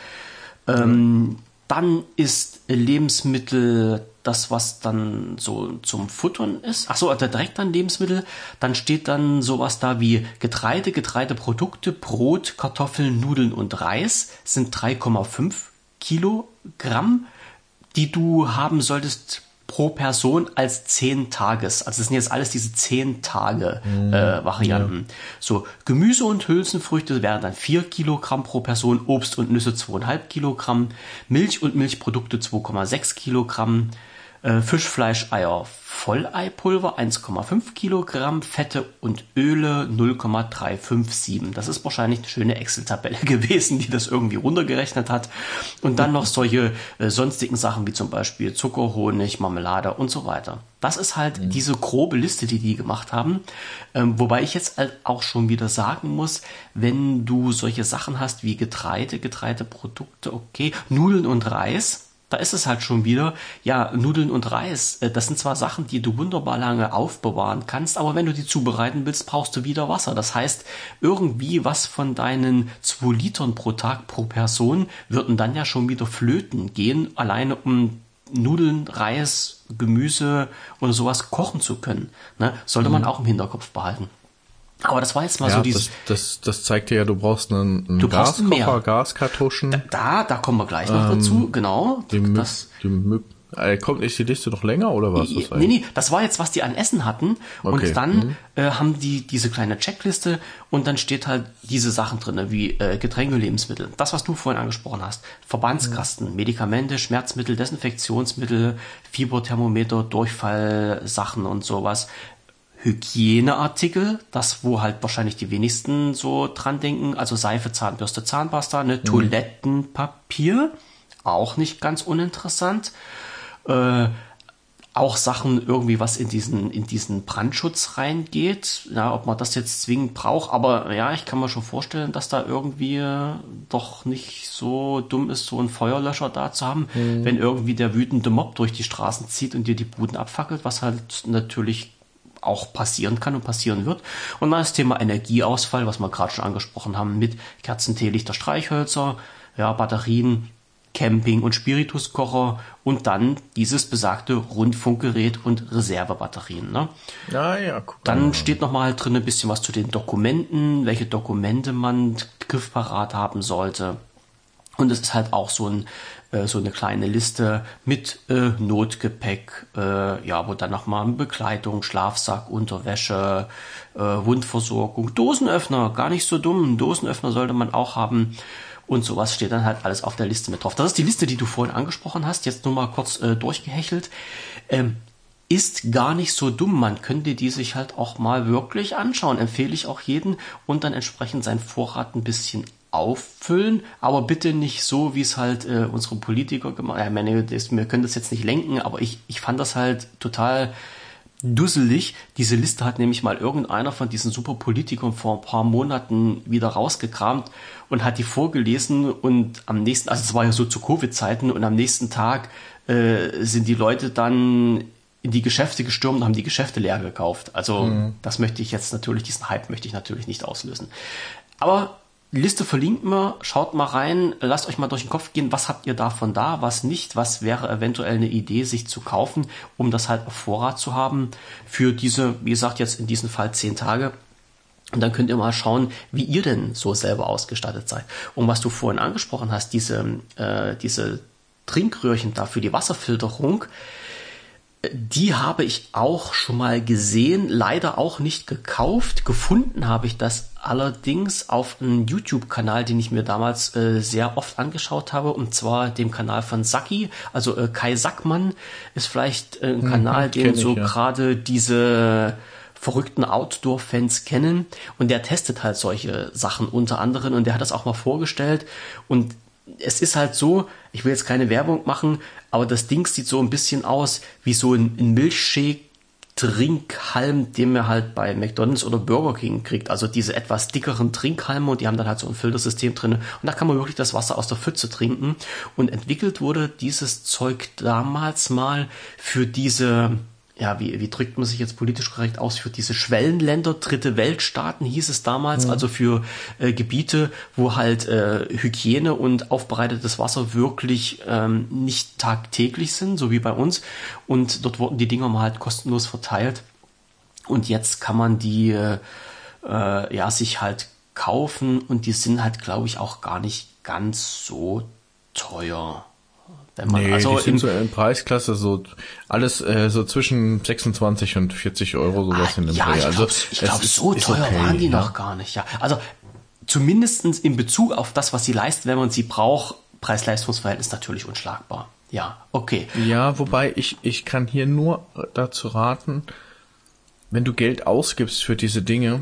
Ähm, dann ist Lebensmittel das, was dann so zum Futtern ist. Ach so, also direkt dann Lebensmittel. Dann steht dann sowas da wie Getreide, Getreideprodukte, Brot, Kartoffeln, Nudeln und Reis sind 3,5 Kilogramm, die du haben solltest pro Person als 10 Tages. Also das sind jetzt alles diese 10 Tage äh, Varianten. Ja. So, Gemüse und Hülsenfrüchte wären dann 4 Kilogramm pro Person, Obst und Nüsse 2,5 Kilogramm, Milch und Milchprodukte 2,6 Kilogramm, äh, Fisch, Fleisch, Eier, Volleipulver 1,5 Kilogramm, Fette und Öle 0,357. Das ist wahrscheinlich eine schöne Excel-Tabelle <laughs> gewesen, die das irgendwie runtergerechnet hat. Und dann noch solche äh, sonstigen Sachen wie zum Beispiel Zucker, Honig, Marmelade und so weiter. Das ist halt mhm. diese grobe Liste, die die gemacht haben. Ähm, wobei ich jetzt halt auch schon wieder sagen muss, wenn du solche Sachen hast wie Getreide, Getreideprodukte, okay, Nudeln und Reis, da ist es halt schon wieder, ja, Nudeln und Reis, äh, das sind zwar Sachen, die du wunderbar lange aufbewahren kannst, aber wenn du die zubereiten willst, brauchst du wieder Wasser. Das heißt, irgendwie was von deinen 2 Litern pro Tag pro Person würden dann ja schon wieder flöten gehen, alleine um Nudeln, Reis, Gemüse oder sowas kochen zu können. Ne? Sollte man mhm. auch im Hinterkopf behalten. Aber das war jetzt mal ja, so dieses. Das, das, das zeigt dir ja, du brauchst einen, einen du Gaskocher, mehr. Gaskartuschen. Da, da kommen wir gleich noch ähm, dazu, genau. Die, das, die, äh, kommt nicht die Liste noch länger oder was? Das nee, nee, das war jetzt, was die an Essen hatten. Okay. Und dann mhm. äh, haben die diese kleine Checkliste und dann steht halt diese Sachen drin, wie äh, Getränke, Lebensmittel. Das, was du vorhin angesprochen hast. Verbandskasten, mhm. Medikamente, Schmerzmittel, Desinfektionsmittel, Fieberthermometer, Durchfallsachen und sowas. Hygieneartikel, das wo halt wahrscheinlich die wenigsten so dran denken, also Seife, Zahnbürste, Zahnpasta, ne, mhm. Toilettenpapier, auch nicht ganz uninteressant. Äh, auch Sachen irgendwie, was in diesen, in diesen Brandschutz reingeht. Ja, ob man das jetzt zwingend braucht, aber ja, ich kann mir schon vorstellen, dass da irgendwie doch nicht so dumm ist, so einen Feuerlöscher da zu haben, mhm. wenn irgendwie der wütende Mob durch die Straßen zieht und dir die Buden abfackelt, was halt natürlich auch passieren kann und passieren wird. Und dann das Thema Energieausfall, was wir gerade schon angesprochen haben, mit Kerzen, Teelichter, Streichhölzer, ja, Batterien, Camping- und Spirituskocher und dann dieses besagte Rundfunkgerät und Reservebatterien. Ne? Ja, ja, guck Dann mal. steht noch mal drin ein bisschen was zu den Dokumenten, welche Dokumente man griffparat haben sollte. Und es ist halt auch so ein äh, so eine kleine Liste mit äh, Notgepäck, äh, ja, wo dann nochmal Bekleidung, Schlafsack, Unterwäsche, äh, Wundversorgung, Dosenöffner, gar nicht so dumm, Dosenöffner sollte man auch haben und sowas steht dann halt alles auf der Liste mit drauf. Das ist die Liste, die du vorhin angesprochen hast, jetzt nur mal kurz äh, durchgehechelt. Ähm, ist gar nicht so dumm. Man könnte die sich halt auch mal wirklich anschauen. Empfehle ich auch jeden und dann entsprechend seinen Vorrat ein bisschen auffüllen, aber bitte nicht so, wie es halt äh, unsere Politiker gemacht haben. Ja, wir können das jetzt nicht lenken, aber ich, ich fand das halt total dusselig. Diese Liste hat nämlich mal irgendeiner von diesen Superpolitikern vor ein paar Monaten wieder rausgekramt und hat die vorgelesen und am nächsten, also es war ja so zu Covid-Zeiten und am nächsten Tag äh, sind die Leute dann in die Geschäfte gestürmt und haben die Geschäfte leer gekauft. Also mhm. das möchte ich jetzt natürlich, diesen Hype möchte ich natürlich nicht auslösen. Aber Liste verlinken wir, schaut mal rein, lasst euch mal durch den Kopf gehen, was habt ihr davon da, was nicht, was wäre eventuell eine Idee, sich zu kaufen, um das halt auf Vorrat zu haben für diese, wie gesagt, jetzt in diesem Fall zehn Tage. Und dann könnt ihr mal schauen, wie ihr denn so selber ausgestattet seid. Und was du vorhin angesprochen hast, diese, äh, diese Trinkröhrchen da für die Wasserfilterung, die habe ich auch schon mal gesehen, leider auch nicht gekauft. Gefunden habe ich das allerdings auf einem YouTube-Kanal, den ich mir damals äh, sehr oft angeschaut habe, und zwar dem Kanal von Saki. Also äh, Kai Sackmann ist vielleicht äh, ein hm, Kanal, den so ja. gerade diese verrückten Outdoor-Fans kennen. Und der testet halt solche Sachen unter anderem und der hat das auch mal vorgestellt. Und es ist halt so, ich will jetzt keine Werbung machen, aber das Ding sieht so ein bisschen aus wie so ein, ein Milchshake Trinkhalm, den man halt bei McDonalds oder Burger King kriegt. Also diese etwas dickeren Trinkhalme und die haben dann halt so ein Filtersystem drin. Und da kann man wirklich das Wasser aus der Pfütze trinken. Und entwickelt wurde dieses Zeug damals mal für diese ja, wie, wie drückt man sich jetzt politisch korrekt aus, für diese Schwellenländer, dritte Weltstaaten hieß es damals, mhm. also für äh, Gebiete, wo halt äh, Hygiene und aufbereitetes Wasser wirklich ähm, nicht tagtäglich sind, so wie bei uns. Und dort wurden die Dinger mal halt kostenlos verteilt. Und jetzt kann man die äh, äh ja sich halt kaufen und die sind halt, glaube ich, auch gar nicht ganz so teuer. Wenn man nee, also sind so in Preisklasse so alles äh, so zwischen 26 und 40 Euro sowas ah, in dem ja, Dreh. Also ich glaube, so teuer okay, waren die ja. noch gar nicht. Ja, also zumindestens in Bezug auf das, was sie leisten, wenn man sie braucht, Preis-Leistungs-Verhältnis natürlich unschlagbar. Ja, okay. Ja, wobei ich ich kann hier nur dazu raten, wenn du Geld ausgibst für diese Dinge,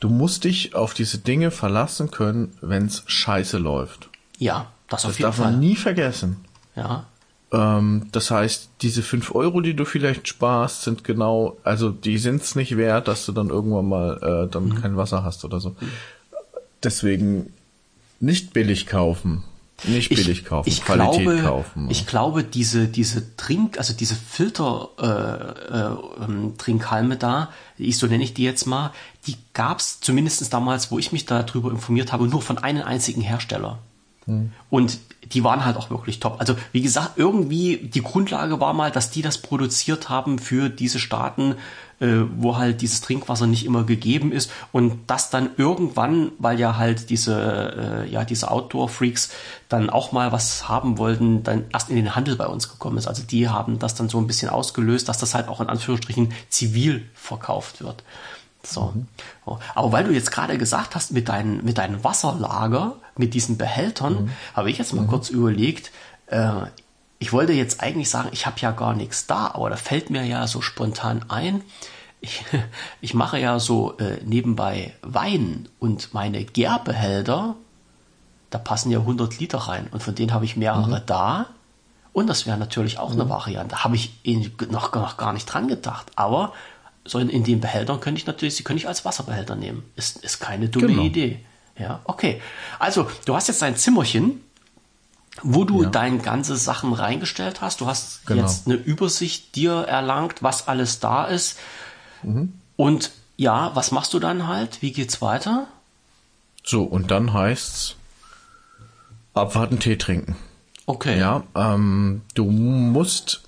du musst dich auf diese Dinge verlassen können, wenn's scheiße läuft. Ja, das, das darf Fall. man nie vergessen. Ja. Ähm, das heißt, diese fünf Euro, die du vielleicht sparst, sind genau, also die sind's nicht wert, dass du dann irgendwann mal äh, dann mhm. kein Wasser hast oder so. Mhm. Deswegen nicht billig kaufen. Nicht billig ich, kaufen, ich Qualität glaube, kaufen. Ich glaube, diese, diese Trink, also diese Filter äh, äh, ähm, Trinkhalme da, ich so nenne ich die jetzt mal, die gab's zumindest damals, wo ich mich darüber informiert habe, nur von einem einzigen Hersteller. Hm. Und die waren halt auch wirklich top. Also wie gesagt, irgendwie die Grundlage war mal, dass die das produziert haben für diese Staaten, äh, wo halt dieses Trinkwasser nicht immer gegeben ist und das dann irgendwann, weil ja halt diese äh, ja diese Outdoor Freaks dann auch mal was haben wollten, dann erst in den Handel bei uns gekommen ist. Also die haben das dann so ein bisschen ausgelöst, dass das halt auch in Anführungsstrichen zivil verkauft wird. So. Mhm. Aber weil du jetzt gerade gesagt hast, mit deinem mit deinem Wasserlager, mit diesen Behältern, mhm. habe ich jetzt mal mhm. kurz überlegt, äh, ich wollte jetzt eigentlich sagen, ich habe ja gar nichts da, aber da fällt mir ja so spontan ein, ich, <laughs> ich mache ja so äh, nebenbei Wein und meine Gärbehälter, da passen ja 100 Liter rein und von denen habe ich mehrere mhm. da. Und das wäre natürlich auch eine mhm. Variante. Habe ich noch, noch gar nicht dran gedacht. Aber so in, in den Behältern könnte ich natürlich, sie könnte ich als Wasserbehälter nehmen. Ist, ist keine dumme genau. Idee. Ja, okay. Also, du hast jetzt dein Zimmerchen, wo du ja. deine ganze Sachen reingestellt hast. Du hast genau. jetzt eine Übersicht dir erlangt, was alles da ist. Mhm. Und ja, was machst du dann halt? Wie geht's weiter? So, und dann heißt's abwarten, Tee trinken. Okay. Ja, ähm, du musst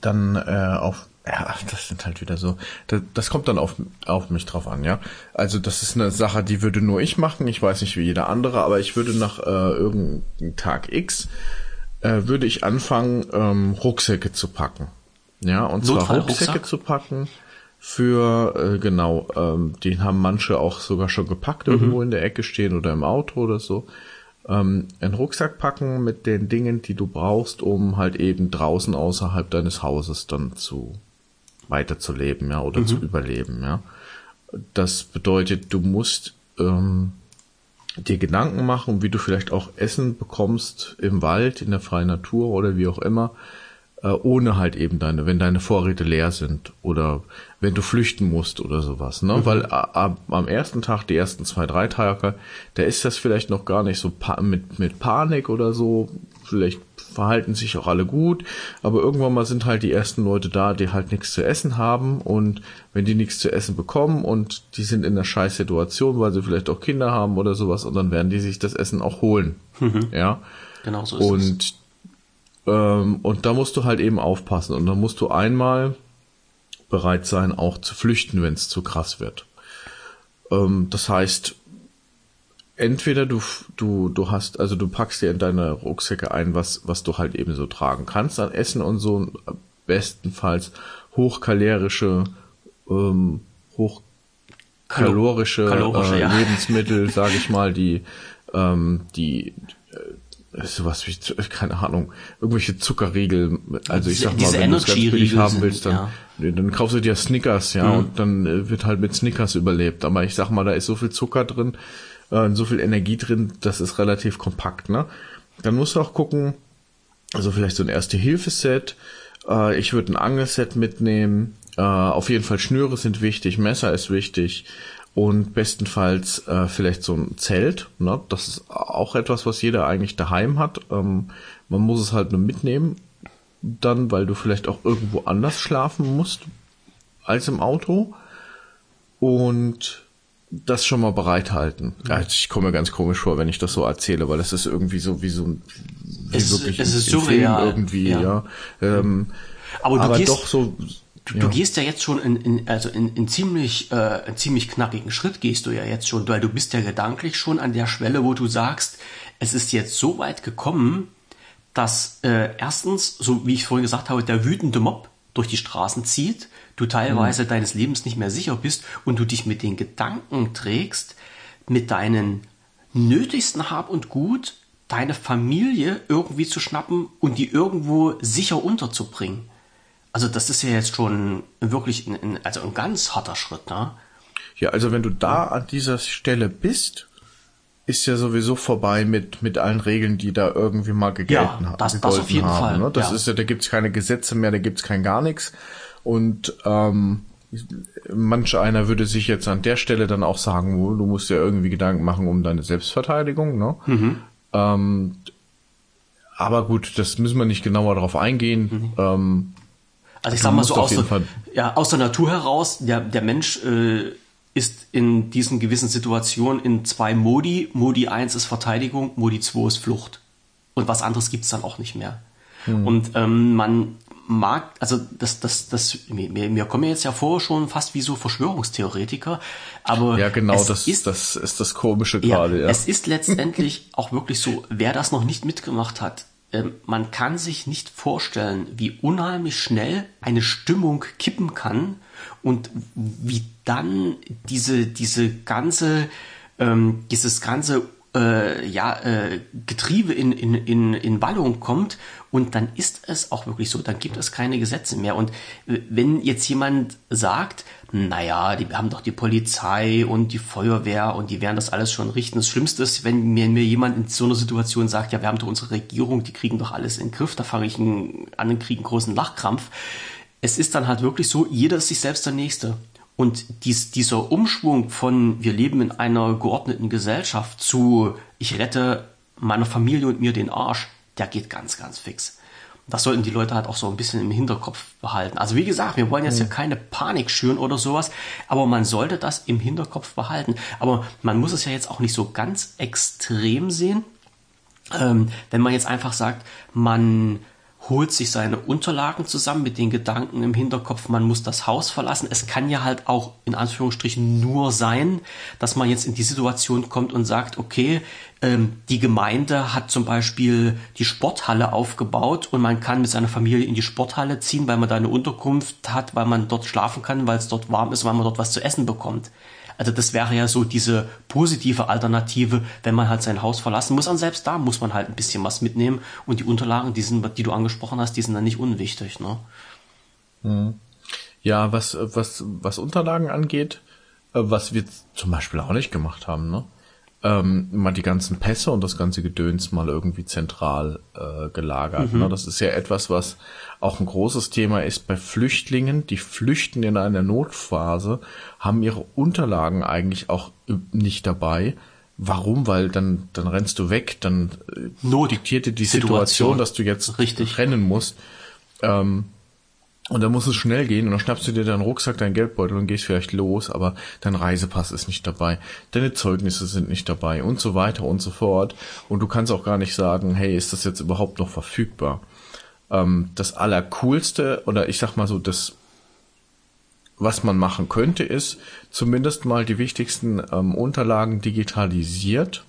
dann äh, auf ja, das sind halt wieder so. Das, das kommt dann auf, auf mich drauf an, ja. Also das ist eine Sache, die würde nur ich machen. Ich weiß nicht wie jeder andere, aber ich würde nach äh, irgendeinem Tag X äh, würde ich anfangen, ähm, Rucksäcke zu packen. Ja, und zwar Rucksäcke zu packen für äh, genau, ähm, die haben manche auch sogar schon gepackt mhm. irgendwo in der Ecke stehen oder im Auto oder so ähm, einen Rucksack packen mit den Dingen, die du brauchst, um halt eben draußen außerhalb deines Hauses dann zu weiterzuleben, ja, oder mhm. zu überleben, ja. Das bedeutet, du musst ähm, dir Gedanken machen, wie du vielleicht auch Essen bekommst im Wald, in der freien Natur oder wie auch immer, äh, ohne halt eben deine, wenn deine Vorräte leer sind oder wenn du flüchten musst oder sowas, ne? Mhm. Weil äh, am ersten Tag, die ersten zwei, drei Tage, da ist das vielleicht noch gar nicht so mit, mit Panik oder so, vielleicht verhalten sich auch alle gut, aber irgendwann mal sind halt die ersten Leute da, die halt nichts zu essen haben und wenn die nichts zu essen bekommen und die sind in einer scheiß Situation, weil sie vielleicht auch Kinder haben oder sowas und dann werden die sich das Essen auch holen. Mhm. Ja. Genau so ist und, es. Ähm, und da musst du halt eben aufpassen und dann musst du einmal bereit sein, auch zu flüchten, wenn es zu krass wird. Ähm, das heißt, entweder du, du, du hast, also du packst dir in deine Rucksäcke ein, was, was du halt eben so tragen kannst an Essen und so, bestenfalls hochkalorische, ähm, hochkalorische äh, ja. Lebensmittel, <laughs> sage ich mal, die, ähm, die äh, sowas wie, keine Ahnung, irgendwelche Zuckerriegel, also ich sag mal, wenn du es ganz billig haben willst, dann, ja. dann kaufst du dir Snickers, ja, mhm. und dann äh, wird halt mit Snickers überlebt. Aber ich sag mal, da ist so viel Zucker drin, äh, so viel Energie drin, das ist relativ kompakt, ne? Dann musst du auch gucken, also vielleicht so ein Erste-Hilfe-Set, äh, ich würde ein Angelset mitnehmen, äh, auf jeden Fall Schnüre sind wichtig, Messer ist wichtig und bestenfalls äh, vielleicht so ein Zelt, ne? Das ist auch etwas, was jeder eigentlich daheim hat. Ähm, man muss es halt nur mitnehmen, dann, weil du vielleicht auch irgendwo anders schlafen musst als im Auto. Und das schon mal bereithalten. Ja, ich komme mir ganz komisch vor, wenn ich das so erzähle, weil das ist irgendwie so wie so ein wie es, wirklich es ist surreal irgendwie, ja. ja. Ähm, aber, aber gehst, doch so. Du, ja. du, gehst ja jetzt schon in, in also in, in ziemlich äh, in ziemlich knackigen Schritt gehst du ja jetzt schon, weil du bist ja gedanklich schon an der Schwelle, wo du sagst, es ist jetzt so weit gekommen, dass äh, erstens, so wie ich vorhin gesagt habe, der wütende Mob durch die Straßen zieht, du teilweise mhm. deines Lebens nicht mehr sicher bist und du dich mit den Gedanken trägst, mit deinen nötigsten Hab und Gut deine Familie irgendwie zu schnappen und die irgendwo sicher unterzubringen. Also das ist ja jetzt schon wirklich ein, ein, also ein ganz harter Schritt, ne? Ja, also wenn du da an dieser Stelle bist, ist ja sowieso vorbei mit, mit allen Regeln, die da irgendwie mal gegelten ja, das, das auf jeden haben. Fall. Ne? Das ja. ist ja, da gibt's keine Gesetze mehr, da gibt's kein gar nichts. Und ähm, manch einer würde sich jetzt an der Stelle dann auch sagen, du musst ja irgendwie Gedanken machen um deine Selbstverteidigung. Ne? Mhm. Ähm, aber gut, das müssen wir nicht genauer darauf eingehen. Mhm. Ähm, also ich sag mal so aus der, ja, aus der Natur heraus, der, der Mensch äh, ist in diesen gewissen Situationen in zwei Modi. Modi 1 ist Verteidigung, Modi 2 ist Flucht. Und was anderes gibt's dann auch nicht mehr. Mhm. Und ähm, man mag, also das, das, das, mir, mir kommen jetzt ja vor schon fast wie so Verschwörungstheoretiker, aber ja genau, das ist das ist das komische gerade. Ja, ja. Es ist letztendlich <laughs> auch wirklich so, wer das noch nicht mitgemacht hat, äh, man kann sich nicht vorstellen, wie unheimlich schnell eine Stimmung kippen kann und wie dann diese diese ganze ähm, dieses ganze äh, ja, äh, Getriebe in, in, in, in Wallung kommt und dann ist es auch wirklich so, dann gibt es keine Gesetze mehr. Und äh, wenn jetzt jemand sagt, naja, die haben doch die Polizei und die Feuerwehr und die werden das alles schon richten. Das Schlimmste ist, wenn mir, mir jemand in so einer Situation sagt, ja, wir haben doch unsere Regierung, die kriegen doch alles in den Griff, da fange ich einen, an und kriege einen großen Lachkrampf. Es ist dann halt wirklich so, jeder ist sich selbst der Nächste. Und dies, dieser Umschwung von wir leben in einer geordneten Gesellschaft zu ich rette meiner Familie und mir den Arsch, der geht ganz, ganz fix. Das sollten die Leute halt auch so ein bisschen im Hinterkopf behalten. Also wie gesagt, wir wollen jetzt ja keine Panik schüren oder sowas, aber man sollte das im Hinterkopf behalten. Aber man muss es ja jetzt auch nicht so ganz extrem sehen. Ähm, wenn man jetzt einfach sagt, man holt sich seine Unterlagen zusammen mit den Gedanken im Hinterkopf, man muss das Haus verlassen. Es kann ja halt auch in Anführungsstrichen nur sein, dass man jetzt in die Situation kommt und sagt, okay, ähm, die Gemeinde hat zum Beispiel die Sporthalle aufgebaut und man kann mit seiner Familie in die Sporthalle ziehen, weil man da eine Unterkunft hat, weil man dort schlafen kann, weil es dort warm ist, weil man dort was zu essen bekommt. Also das wäre ja so diese positive Alternative, wenn man halt sein Haus verlassen muss. Und selbst da muss man halt ein bisschen was mitnehmen. Und die Unterlagen, die, sind, die du angesprochen hast, die sind dann nicht unwichtig. Ne? Hm. Ja, was, was, was Unterlagen angeht, äh, was wir zum Beispiel auch nicht gemacht haben, ne? Ähm, mal die ganzen Pässe und das ganze Gedöns mal irgendwie zentral äh, gelagert. Mhm. Ne? Das ist ja etwas, was auch ein großes Thema ist bei Flüchtlingen. Die flüchten in einer Notphase, haben ihre Unterlagen eigentlich auch nicht dabei. Warum? Weil dann, dann rennst du weg, dann äh, Not diktierte die Situation, Situation, dass du jetzt Richtig. rennen musst. Ähm, und dann muss es schnell gehen und dann schnappst du dir deinen Rucksack, deinen Geldbeutel und gehst vielleicht los, aber dein Reisepass ist nicht dabei, deine Zeugnisse sind nicht dabei und so weiter und so fort. Und du kannst auch gar nicht sagen, hey, ist das jetzt überhaupt noch verfügbar? Ähm, das Allercoolste oder ich sag mal so, das, was man machen könnte, ist zumindest mal die wichtigsten ähm, Unterlagen digitalisiert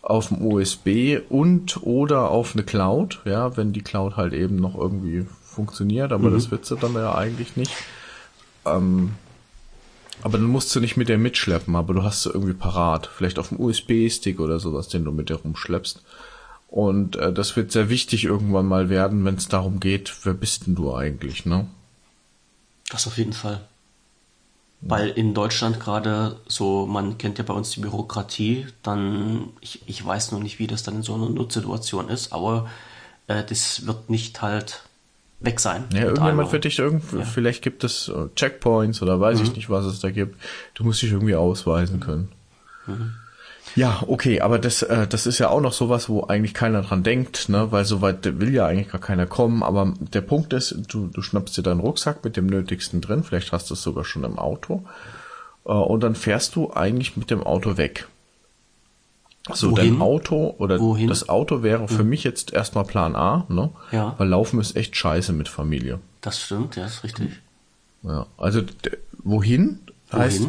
auf dem USB und oder auf eine Cloud, ja, wenn die Cloud halt eben noch irgendwie funktioniert, aber mhm. das wird sie dann ja eigentlich nicht. Ähm, aber dann musst du nicht mit der mitschleppen, aber du hast sie irgendwie parat. Vielleicht auf dem USB-Stick oder sowas, den du mit dir rumschleppst. Und äh, das wird sehr wichtig irgendwann mal werden, wenn es darum geht, wer bist denn du eigentlich, ne? Das auf jeden Fall. Weil in Deutschland gerade so, man kennt ja bei uns die Bürokratie, dann, ich, ich weiß noch nicht, wie das dann in so einer Notsituation ist, aber äh, das wird nicht halt weg sein. Ja, irgendjemand wird dich irgendwie, ja. vielleicht gibt es äh, Checkpoints oder weiß mhm. ich nicht, was es da gibt. Du musst dich irgendwie ausweisen können. Mhm. Ja, okay, aber das, äh, das ist ja auch noch sowas, wo eigentlich keiner dran denkt, ne, weil soweit will ja eigentlich gar keiner kommen. Aber der Punkt ist, du, du schnappst dir deinen Rucksack mit dem Nötigsten drin, vielleicht hast du es sogar schon im Auto, äh, und dann fährst du eigentlich mit dem Auto weg. So, Wohin? dein Auto oder Wohin? das Auto wäre für hm. mich jetzt erstmal Plan A, ne? Ja. Weil Laufen ist echt scheiße mit Familie. Das stimmt, ja, ist richtig. Ja, also wohin? Heißt,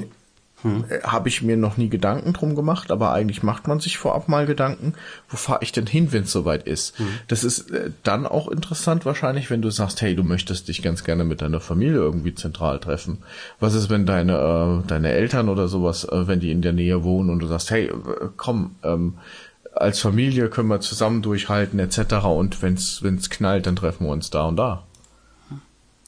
hm. Habe ich mir noch nie Gedanken drum gemacht, aber eigentlich macht man sich vorab mal Gedanken, wo fahre ich denn hin, wenn es soweit ist. Hm. Das ist äh, dann auch interessant wahrscheinlich, wenn du sagst, hey, du möchtest dich ganz gerne mit deiner Familie irgendwie zentral treffen. Was ist, wenn deine, äh, deine Eltern oder sowas, äh, wenn die in der Nähe wohnen und du sagst, hey, komm, ähm, als Familie können wir zusammen durchhalten etc. Und wenn's wenn's knallt, dann treffen wir uns da und da. Hm.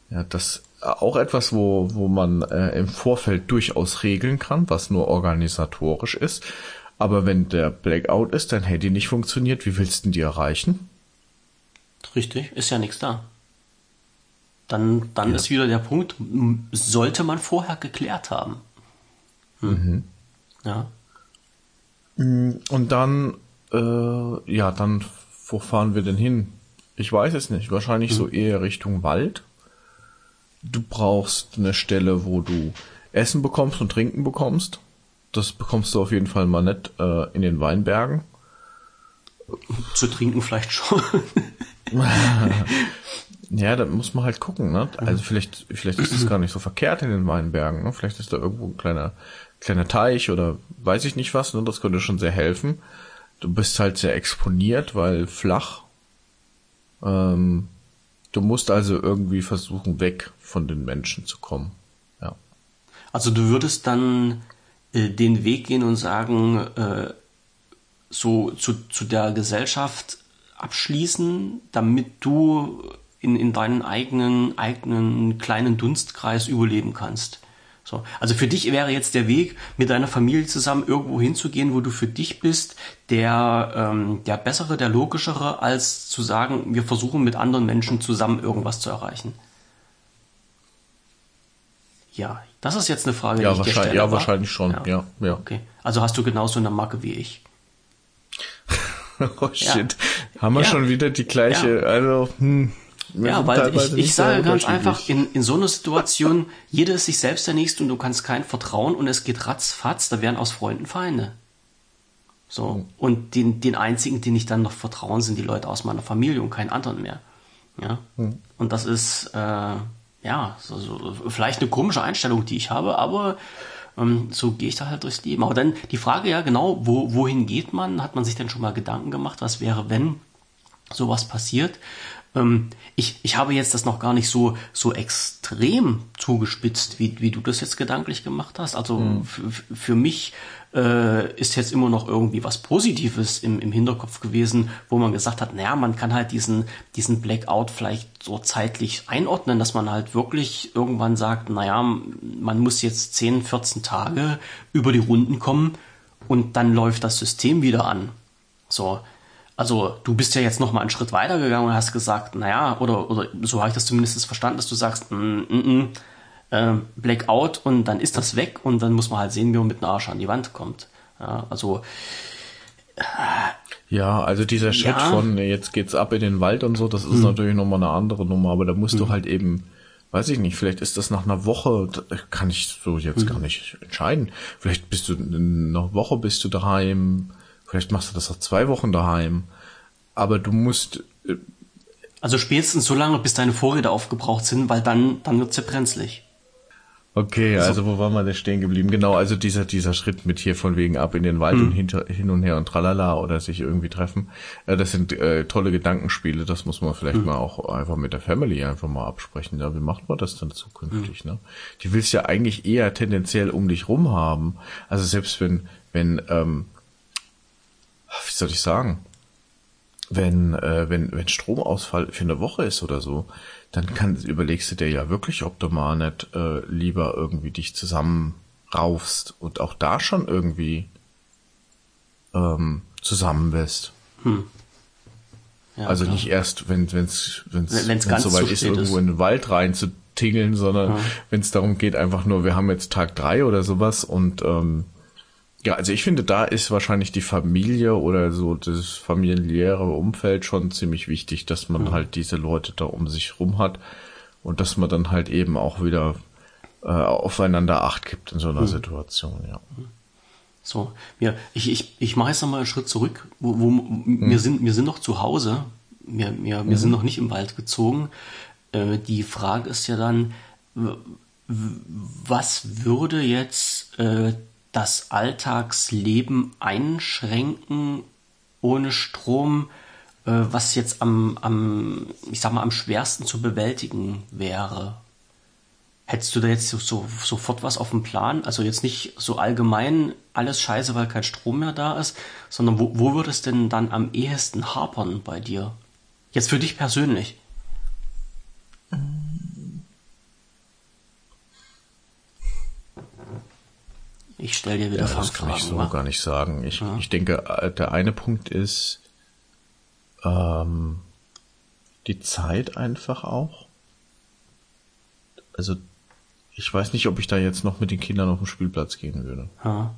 Ja, das auch etwas, wo, wo man äh, im Vorfeld durchaus regeln kann, was nur organisatorisch ist. Aber wenn der Blackout ist, dein Handy nicht funktioniert, wie willst du die erreichen? Richtig, ist ja nichts da. Dann, dann ja. ist wieder der Punkt, sollte man vorher geklärt haben. Hm. Mhm. Ja. Mm, und dann, äh, ja, dann, wo fahren wir denn hin? Ich weiß es nicht. Wahrscheinlich mhm. so eher Richtung Wald du brauchst eine Stelle, wo du Essen bekommst und Trinken bekommst. Das bekommst du auf jeden Fall mal nicht äh, in den Weinbergen. Zu trinken vielleicht schon. <laughs> ja, da muss man halt gucken, ne? Also vielleicht, vielleicht ist es gar nicht so verkehrt in den Weinbergen, ne? Vielleicht ist da irgendwo ein kleiner, kleiner Teich oder weiß ich nicht was, ne? Das könnte schon sehr helfen. Du bist halt sehr exponiert, weil flach. Ähm, Du musst also irgendwie versuchen, weg von den Menschen zu kommen. Ja. Also du würdest dann äh, den Weg gehen und sagen, äh, so zu, zu der Gesellschaft abschließen, damit du in, in deinen eigenen, eigenen kleinen Dunstkreis überleben kannst. So. Also für dich wäre jetzt der Weg, mit deiner Familie zusammen irgendwo hinzugehen, wo du für dich bist, der, ähm, der bessere, der logischere, als zu sagen, wir versuchen mit anderen Menschen zusammen irgendwas zu erreichen. Ja, das ist jetzt eine Frage, ja, die ich dir stelle. Ja, wahrscheinlich schon. Ja. ja, ja. Okay. Also hast du genauso eine Marke wie ich. <laughs> oh shit. Ja. Haben wir schon wieder die gleiche, also, hm. Wir ja, weil ich, ich sage ganz einfach, in, in so einer Situation, <laughs> jeder ist sich selbst der Nächste und du kannst kein vertrauen und es geht ratzfatz, da werden aus Freunden Feinde. So. Mhm. Und den, den einzigen, den ich dann noch vertrauen, sind die Leute aus meiner Familie und keinen anderen mehr. Ja. Mhm. Und das ist, äh, ja, so, so, vielleicht eine komische Einstellung, die ich habe, aber ähm, so gehe ich da halt durchs Leben. Aber dann die Frage ja genau, wo, wohin geht man? Hat man sich denn schon mal Gedanken gemacht, was wäre, wenn sowas passiert? Ähm, ich, ich habe jetzt das noch gar nicht so, so extrem zugespitzt, wie, wie du das jetzt gedanklich gemacht hast. Also mhm. für mich äh, ist jetzt immer noch irgendwie was Positives im, im Hinterkopf gewesen, wo man gesagt hat, naja, man kann halt diesen, diesen Blackout vielleicht so zeitlich einordnen, dass man halt wirklich irgendwann sagt, naja, man muss jetzt 10, 14 Tage über die Runden kommen und dann läuft das System wieder an. So, also du bist ja jetzt noch mal einen Schritt weiter gegangen und hast gesagt, naja, oder, oder so habe ich das zumindest verstanden, dass du sagst, mm, mm, mm, äh, Blackout und dann ist das weg und dann muss man halt sehen, wie man mit dem Arsch an die Wand kommt. Ja, also äh, ja, also dieser Schritt ja. von jetzt geht's ab in den Wald und so, das ist hm. natürlich nochmal eine andere Nummer, aber da musst hm. du halt eben, weiß ich nicht, vielleicht ist das nach einer Woche, kann ich so jetzt hm. gar nicht entscheiden. Vielleicht bist du in einer Woche bist du daheim, Vielleicht machst du das auch zwei Wochen daheim. Aber du musst. Äh, also spätestens so lange, bis deine Vorräte aufgebraucht sind, weil dann, dann wird's ja brenzlig. Okay, also, also wo waren wir denn stehen geblieben? Genau, also dieser, dieser Schritt mit hier von wegen ab in den Wald hm. und hinter, hin und her und tralala oder sich irgendwie treffen. Äh, das sind äh, tolle Gedankenspiele, das muss man vielleicht hm. mal auch einfach mit der Family einfach mal absprechen. Ja, wie macht man das dann zukünftig, hm. ne? Die willst ja eigentlich eher tendenziell um dich rum haben. Also selbst wenn, wenn, ähm, wie soll ich sagen, wenn, äh, wenn, wenn Stromausfall für eine Woche ist oder so, dann kann, überlegst du dir ja wirklich, ob du mal nicht äh, lieber irgendwie dich zusammenraufst und auch da schon irgendwie ähm, zusammen bist. Hm. Ja, also klar. nicht erst, wenn wenn's wenn's, wenn's, wenn's soweit ist, irgendwo ist. in den Wald rein zu tingeln, sondern ja. wenn es darum geht, einfach nur, wir haben jetzt Tag drei oder sowas und ähm, ja, also ich finde, da ist wahrscheinlich die Familie oder so das familiäre Umfeld schon ziemlich wichtig, dass man mhm. halt diese Leute da um sich rum hat und dass man dann halt eben auch wieder äh, aufeinander Acht gibt in so einer mhm. Situation, ja. So, ja, ich, ich, ich mache jetzt nochmal einen Schritt zurück, wo, wo mhm. wir sind, wir sind noch zu Hause, wir, wir, wir sind mhm. noch nicht im Wald gezogen. Äh, die Frage ist ja dann, was würde jetzt äh, das Alltagsleben einschränken ohne Strom, äh, was jetzt am, am, ich sag mal, am schwersten zu bewältigen wäre? Hättest du da jetzt so, so, sofort was auf dem Plan? Also jetzt nicht so allgemein alles scheiße, weil kein Strom mehr da ist, sondern wo, wo würde es denn dann am ehesten hapern bei dir? Jetzt für dich persönlich. Ich stelle dir wieder ja, Das kann ich so wa? gar nicht sagen. Ich, ja. ich denke, äh, der eine Punkt ist ähm, die Zeit einfach auch. Also ich weiß nicht, ob ich da jetzt noch mit den Kindern auf den Spielplatz gehen würde. Ja.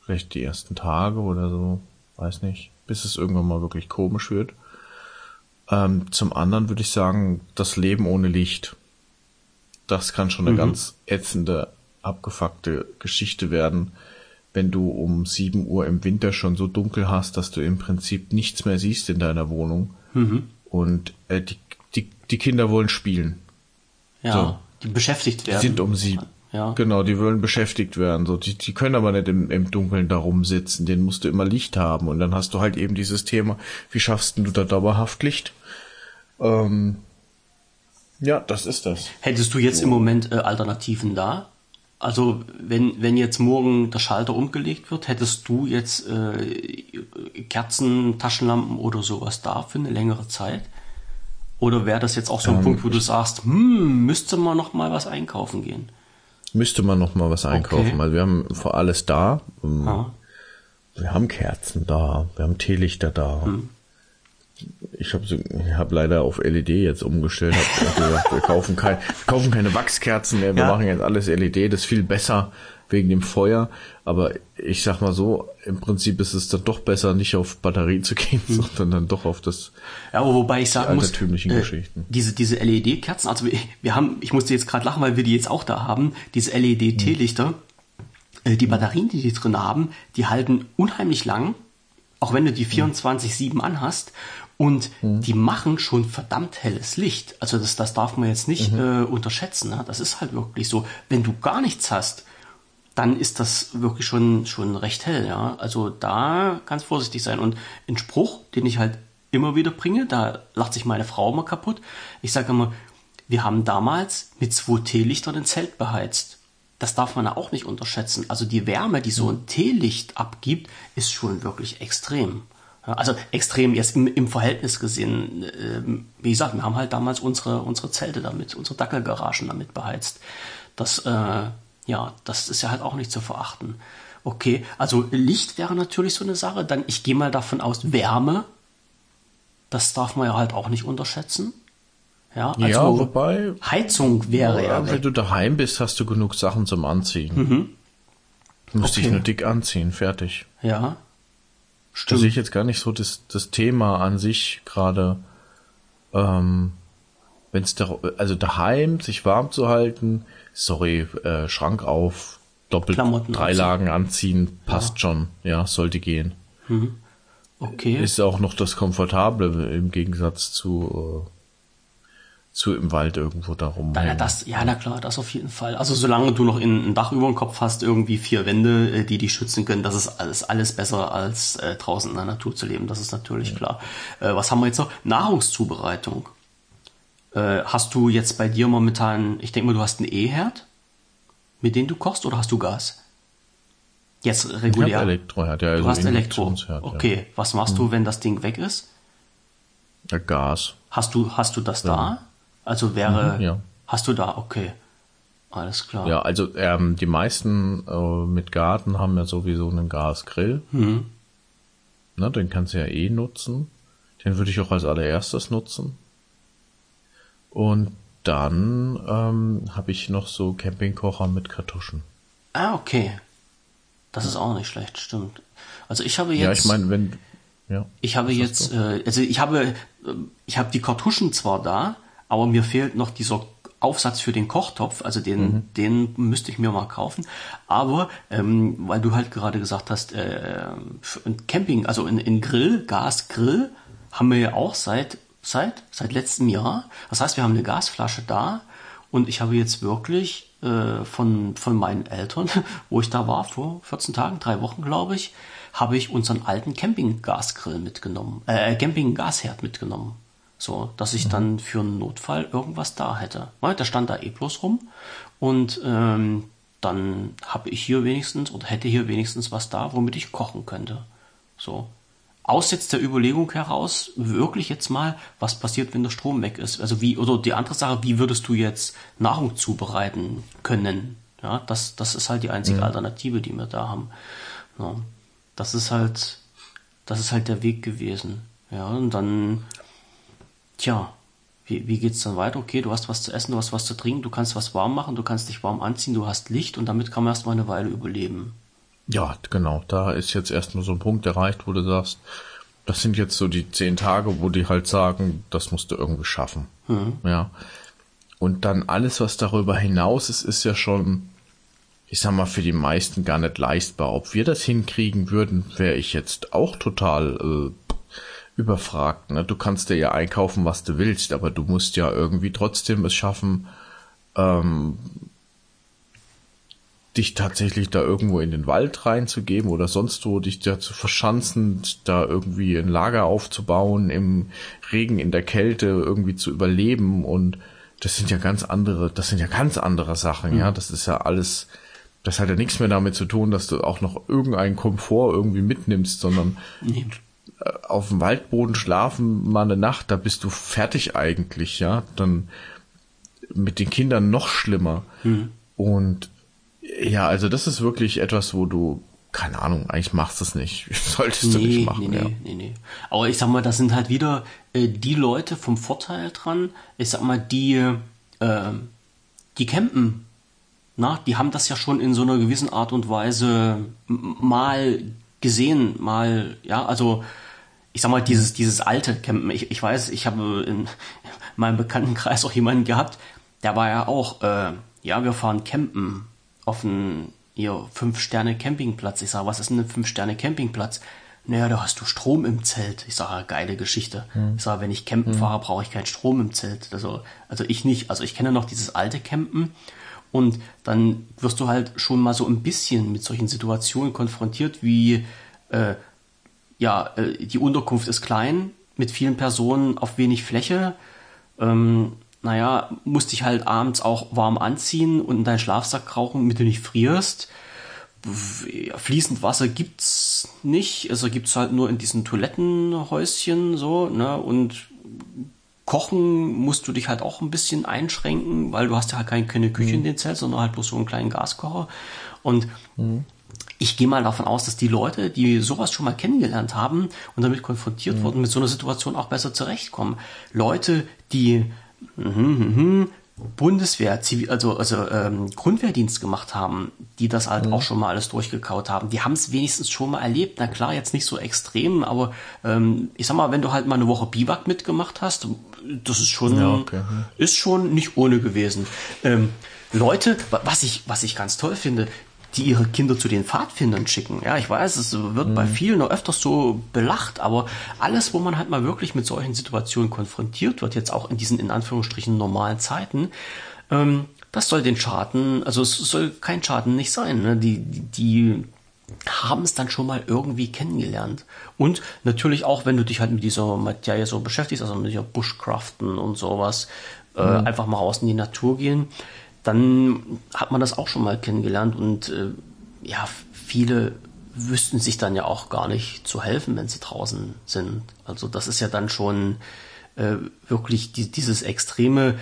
Vielleicht die ersten Tage oder so, weiß nicht, bis es irgendwann mal wirklich komisch wird. Ähm, zum anderen würde ich sagen, das Leben ohne Licht. Das kann schon eine mhm. ganz ätzende, abgefuckte Geschichte werden, wenn du um 7 Uhr im Winter schon so dunkel hast, dass du im Prinzip nichts mehr siehst in deiner Wohnung. Mhm. Und äh, die, die, die Kinder wollen spielen. Ja. So die beschäftigt werden. Die sind um sie. Ja. Genau, die wollen beschäftigt werden. So, die, die können aber nicht im, im Dunkeln da rumsitzen. Den musst du immer Licht haben. Und dann hast du halt eben dieses Thema, wie schaffst du da dauerhaft Licht? Ähm, ja, das ist das. Hättest du jetzt so. im Moment äh, Alternativen da? Also wenn, wenn jetzt morgen der Schalter umgelegt wird, hättest du jetzt äh, Kerzen, Taschenlampen oder sowas da für eine längere Zeit? Oder wäre das jetzt auch so ein ähm, Punkt, wo du sagst, hm, müsste man noch mal was einkaufen gehen? Müsste man noch mal was einkaufen, okay. weil wir haben vor alles da. Ha. Wir haben Kerzen da, wir haben Teelichter da. Hm. Ich habe hab leider auf LED jetzt umgestellt. Hab <laughs> gesagt, wir kaufen, kein, wir kaufen keine Wachskerzen mehr, wir ja. machen jetzt alles LED, das ist viel besser wegen dem Feuer. Aber ich sag mal so, im Prinzip ist es dann doch besser, nicht auf Batterie zu <laughs> gehen, mhm. sondern dann doch auf das. Ja, aber wobei ich sagen muss, äh, diese, diese LED-Kerzen, also wir, wir haben, ich musste jetzt gerade lachen, weil wir die jetzt auch da haben, diese LED-Teelichter, mhm. äh, die Batterien, die die drin haben, die halten unheimlich lang, auch wenn du die 24-7 mhm. anhast. Und mhm. die machen schon verdammt helles Licht. Also das, das darf man jetzt nicht mhm. äh, unterschätzen. Ne? Das ist halt wirklich so. Wenn du gar nichts hast, dann ist das wirklich schon, schon recht hell, ja. Also da ganz vorsichtig sein. Und ein Spruch, den ich halt immer wieder bringe, da lacht sich meine Frau immer kaputt. Ich sage immer, wir haben damals mit zwei Teelichtern ein Zelt beheizt. Das darf man auch nicht unterschätzen. Also die Wärme, die so ein Teelicht abgibt, ist schon wirklich extrem. Also extrem jetzt im, im Verhältnis gesehen. Ähm, wie gesagt, wir haben halt damals unsere, unsere Zelte damit, unsere Dackelgaragen damit beheizt. Das äh, ja, das ist ja halt auch nicht zu verachten. Okay, also Licht wäre natürlich so eine Sache. Dann, ich gehe mal davon aus, Wärme, das darf man ja halt auch nicht unterschätzen. Ja, also ja wobei. Heizung wäre ja. Wenn du daheim bist, hast du genug Sachen zum Anziehen. Mhm. Du musst okay. dich nur dick anziehen, fertig. Ja. Stimmt. Da sehe ich jetzt gar nicht so das, das Thema an sich gerade, ähm, wenn es da, also daheim sich warm zu halten, sorry, äh, Schrank auf, doppelt Klamotten drei anziehen. Lagen anziehen, passt ja. schon, ja, sollte gehen. Mhm. Okay. Ist auch noch das Komfortable im Gegensatz zu zu im Wald irgendwo darum. Ja, das, ja, na klar, das auf jeden Fall. Also solange du noch in, ein Dach über dem Kopf hast, irgendwie vier Wände, äh, die dich schützen können, das ist alles, alles besser als äh, draußen in der Natur zu leben. Das ist natürlich ja. klar. Äh, was haben wir jetzt noch? Nahrungszubereitung. Äh, hast du jetzt bei dir momentan, ich denke mal, du hast einen E-Herd, mit dem du kochst, oder hast du Gas? Jetzt regulär. Ich Elektroherd, ja. Also du hast Elektro. Okay, ja. was machst hm. du, wenn das Ding weg ist? Ja, Gas. Hast du, hast du das da? Also wäre, mhm, ja. hast du da, okay. Alles klar. Ja, also ähm, die meisten äh, mit Garten haben ja sowieso einen Gasgrill. Mhm. Na, den kannst du ja eh nutzen. Den würde ich auch als allererstes nutzen. Und dann ähm, habe ich noch so Campingkocher mit Kartuschen. Ah, okay. Das ist auch nicht schlecht, stimmt. Also ich habe jetzt. Ja, ich meine, wenn. Ja, ich habe jetzt, äh, also ich habe, äh, ich habe die Kartuschen zwar da, aber mir fehlt noch dieser Aufsatz für den Kochtopf, also den, mhm. den müsste ich mir mal kaufen. Aber ähm, weil du halt gerade gesagt hast, äh, Camping, also in, in Grill, Gasgrill, haben wir ja auch seit seit, seit letztem Jahr. Das heißt, wir haben eine Gasflasche da Und ich habe jetzt wirklich äh, von, von meinen Eltern, <laughs> wo ich da war, vor 14 Tagen, drei Wochen, glaube ich, habe ich unseren alten Campinggasgrill mitgenommen, äh, Campinggasherd mitgenommen. So, dass ich mhm. dann für einen Notfall irgendwas da hätte. Weil der stand da eh bloß rum. Und ähm, dann habe ich hier wenigstens oder hätte hier wenigstens was da, womit ich kochen könnte. So. Aus jetzt der Überlegung heraus, wirklich jetzt mal, was passiert, wenn der Strom weg ist? Also wie, oder die andere Sache, wie würdest du jetzt Nahrung zubereiten können? Ja, das, das ist halt die einzige mhm. Alternative, die wir da haben. Ja, das ist halt, das ist halt der Weg gewesen. Ja, und dann tja, wie, wie es dann weiter? Okay, du hast was zu essen, du hast was zu trinken, du kannst was warm machen, du kannst dich warm anziehen, du hast Licht und damit kann man erstmal eine Weile überleben. Ja, genau. Da ist jetzt erstmal so ein Punkt erreicht, wo du sagst, das sind jetzt so die zehn Tage, wo die halt sagen, das musst du irgendwie schaffen. Mhm. Ja. Und dann alles, was darüber hinaus ist, ist ja schon, ich sag mal, für die meisten gar nicht leistbar. Ob wir das hinkriegen würden, wäre ich jetzt auch total äh, überfragt. Ne? Du kannst dir ja einkaufen, was du willst, aber du musst ja irgendwie trotzdem es schaffen, ähm, dich tatsächlich da irgendwo in den Wald reinzugeben oder sonst wo, dich da zu verschanzen, da irgendwie ein Lager aufzubauen, im Regen, in der Kälte irgendwie zu überleben und das sind ja ganz andere, das sind ja ganz andere Sachen, mhm. ja, das ist ja alles, das hat ja nichts mehr damit zu tun, dass du auch noch irgendeinen Komfort irgendwie mitnimmst, sondern nee. Äh, auf dem Waldboden schlafen mal eine Nacht, da bist du fertig eigentlich, ja. Dann mit den Kindern noch schlimmer. Mhm. Und ja, also das ist wirklich etwas, wo du, keine Ahnung, eigentlich machst du es nicht. <laughs> Solltest nee, du nicht machen, nee, ja. Nee, nee, nee. Aber ich sag mal, das sind halt wieder äh, die Leute vom Vorteil dran. Ich sag mal, die, äh, die campen. Na, die haben das ja schon in so einer gewissen Art und Weise mal gesehen, mal, ja, also ich sag mal, dieses, dieses alte Campen. Ich, ich weiß, ich habe in <laughs> meinem Bekanntenkreis auch jemanden gehabt, der war ja auch, äh, ja, wir fahren campen auf einen hier Fünf-Sterne-Campingplatz. Ich sage, was ist denn ein Fünf-Sterne-Campingplatz? Naja, da hast du Strom im Zelt. Ich sage, geile Geschichte. Hm. Ich sage, wenn ich campen hm. fahre, brauche ich keinen Strom im Zelt. Also, also ich nicht. Also ich kenne noch dieses alte Campen. Und dann wirst du halt schon mal so ein bisschen mit solchen Situationen konfrontiert, wie äh, ja, äh, die Unterkunft ist klein, mit vielen Personen auf wenig Fläche. Ähm, naja, musst dich halt abends auch warm anziehen und in deinen Schlafsack rauchen, damit du nicht frierst. Fließend Wasser gibt's nicht, also gibt's halt nur in diesen Toilettenhäuschen so, ne, und kochen musst du dich halt auch ein bisschen einschränken, weil du hast ja halt keine, keine Küche mhm. in den Zelt, sondern halt bloß so einen kleinen Gaskocher. Und mhm ich gehe mal davon aus, dass die Leute, die sowas schon mal kennengelernt haben und damit konfrontiert mhm. wurden, mit so einer Situation auch besser zurechtkommen. Leute, die mm, mm, Bundeswehr, Zivil, also, also ähm, Grundwehrdienst gemacht haben, die das halt mhm. auch schon mal alles durchgekaut haben, die haben es wenigstens schon mal erlebt. Na klar, jetzt nicht so extrem, aber ähm, ich sag mal, wenn du halt mal eine Woche Biwak mitgemacht hast, das ist schon, ja, okay. ist schon nicht ohne gewesen. Ähm, Leute, was ich, was ich ganz toll finde, die ihre Kinder zu den Pfadfindern schicken. Ja, ich weiß, es wird mhm. bei vielen noch öfters so belacht, aber alles, wo man halt mal wirklich mit solchen Situationen konfrontiert wird, jetzt auch in diesen in Anführungsstrichen normalen Zeiten, ähm, das soll den Schaden, also es soll kein Schaden nicht sein. Ne? Die, die, die haben es dann schon mal irgendwie kennengelernt. Und natürlich auch, wenn du dich halt mit dieser Materie so beschäftigst, also mit dieser Bushcraften und sowas, äh, mhm. äh, einfach mal raus in die Natur gehen dann hat man das auch schon mal kennengelernt und äh, ja, viele wüssten sich dann ja auch gar nicht zu helfen, wenn sie draußen sind. Also das ist ja dann schon äh, wirklich die, dieses extreme,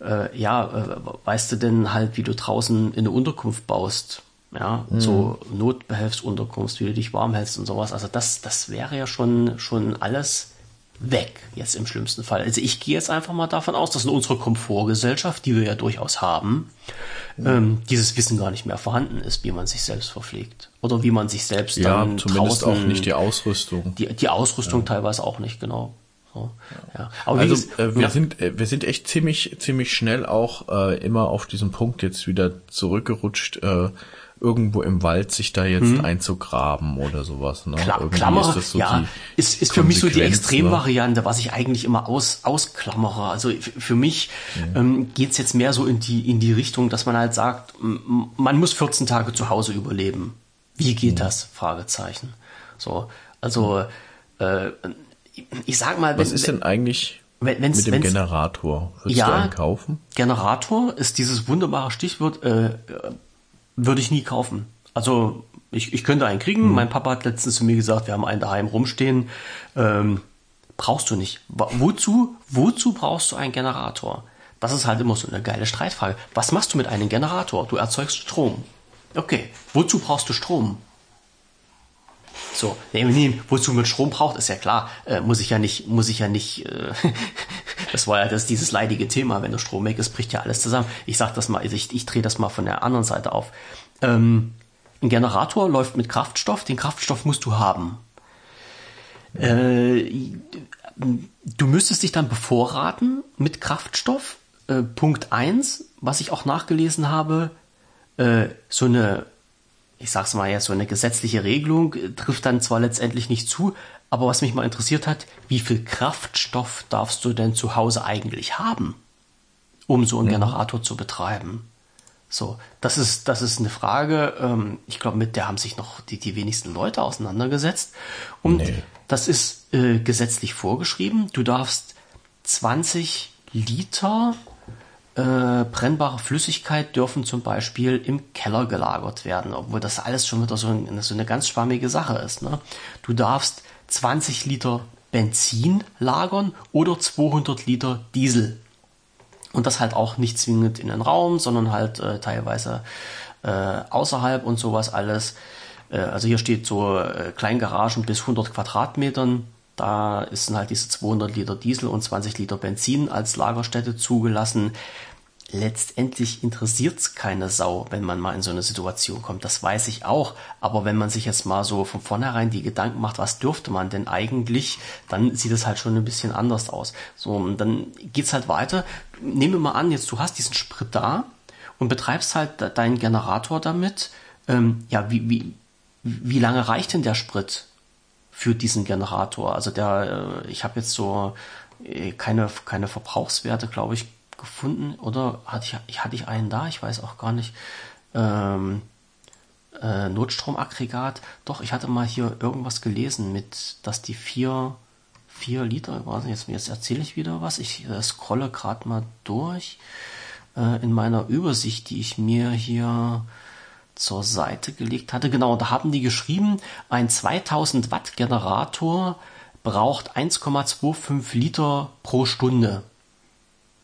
äh, ja, äh, weißt du denn halt, wie du draußen in eine Unterkunft baust, ja, mhm. so Notbehelfsunterkunft, wie du dich warm hältst und sowas. Also das, das wäre ja schon, schon alles weg, jetzt im schlimmsten Fall. Also ich gehe jetzt einfach mal davon aus, dass in unserer Komfortgesellschaft, die wir ja durchaus haben, ja. ähm, dieses Wissen gar nicht mehr vorhanden ist, wie man sich selbst verpflegt. Oder wie man sich selbst ja, dann zumindest draußen, auch nicht die Ausrüstung. Die, die Ausrüstung ja. teilweise auch nicht, genau. So, ja. Aber also ist, äh, wir ja. sind äh, wir sind echt ziemlich ziemlich schnell auch äh, immer auf diesen Punkt jetzt wieder zurückgerutscht, äh, irgendwo im Wald sich da jetzt hm. einzugraben oder sowas. Ne? Kla Klammere, ist so ja, ist, ist für mich so die ne? Extremvariante, was ich eigentlich immer aus, ausklammere. Also für mich ja. ähm, geht's jetzt mehr so in die, in die Richtung, dass man halt sagt, man muss 14 Tage zu Hause überleben. Wie geht ja. das? Fragezeichen. So, also äh, ich sag mal, wenn, was ist denn eigentlich wenn, wenn's, mit dem wenn's, Generator? Würdest ja, du einen kaufen? Generator ist dieses wunderbare Stichwort. Äh, würde ich nie kaufen. Also ich, ich könnte einen kriegen. Hm. Mein Papa hat letztens zu mir gesagt, wir haben einen daheim rumstehen. Ähm, brauchst du nicht. Wozu, wozu brauchst du einen Generator? Das ist halt immer so eine geile Streitfrage. Was machst du mit einem Generator? Du erzeugst Strom. Okay, wozu brauchst du Strom? So, wozu man Strom braucht, ist ja klar. Äh, muss ich ja nicht, muss ich ja nicht. Äh, <laughs> das war ja das dieses leidige Thema. Wenn du Strom weg ist, bricht ja alles zusammen. Ich sag das mal, ich, ich drehe das mal von der anderen Seite auf. Ähm, ein Generator läuft mit Kraftstoff. Den Kraftstoff musst du haben. Äh, du müsstest dich dann bevorraten mit Kraftstoff. Äh, Punkt eins, was ich auch nachgelesen habe, äh, so eine ich sag's mal jetzt, so eine gesetzliche Regelung trifft dann zwar letztendlich nicht zu, aber was mich mal interessiert hat, wie viel Kraftstoff darfst du denn zu Hause eigentlich haben, um so einen ja. Generator zu betreiben? So, das ist, das ist eine Frage, ähm, ich glaube, mit der haben sich noch die, die wenigsten Leute auseinandergesetzt. Und nee. das ist äh, gesetzlich vorgeschrieben. Du darfst 20 Liter äh, brennbare Flüssigkeit dürfen zum Beispiel im Keller gelagert werden, obwohl das alles schon wieder so, ein, so eine ganz schwammige Sache ist. Ne? Du darfst 20 Liter Benzin lagern oder 200 Liter Diesel. Und das halt auch nicht zwingend in den Raum, sondern halt äh, teilweise äh, außerhalb und sowas alles. Äh, also hier steht so äh, Kleingaragen bis 100 Quadratmetern da ist halt diese 200 Liter Diesel und 20 Liter Benzin als Lagerstätte zugelassen. Letztendlich interessiert es keine Sau, wenn man mal in so eine Situation kommt. Das weiß ich auch. Aber wenn man sich jetzt mal so von vornherein die Gedanken macht, was dürfte man denn eigentlich, dann sieht es halt schon ein bisschen anders aus. So, und dann geht's halt weiter. Nehmen wir mal an, jetzt du hast diesen Sprit da und betreibst halt deinen Generator damit. Ähm, ja, wie, wie, wie lange reicht denn der Sprit? Für diesen Generator. Also der, äh, ich habe jetzt so äh, keine, keine Verbrauchswerte, glaube ich, gefunden. Oder hatte ich, hatte ich einen da? Ich weiß auch gar nicht. Ähm, äh, Notstromaggregat. Doch, ich hatte mal hier irgendwas gelesen mit, dass die vier, vier Liter, nicht, jetzt, jetzt erzähle ich wieder was. Ich äh, scrolle gerade mal durch äh, in meiner Übersicht, die ich mir hier zur Seite gelegt hatte. Genau, da haben die geschrieben, ein 2000 Watt Generator braucht 1,25 Liter pro Stunde.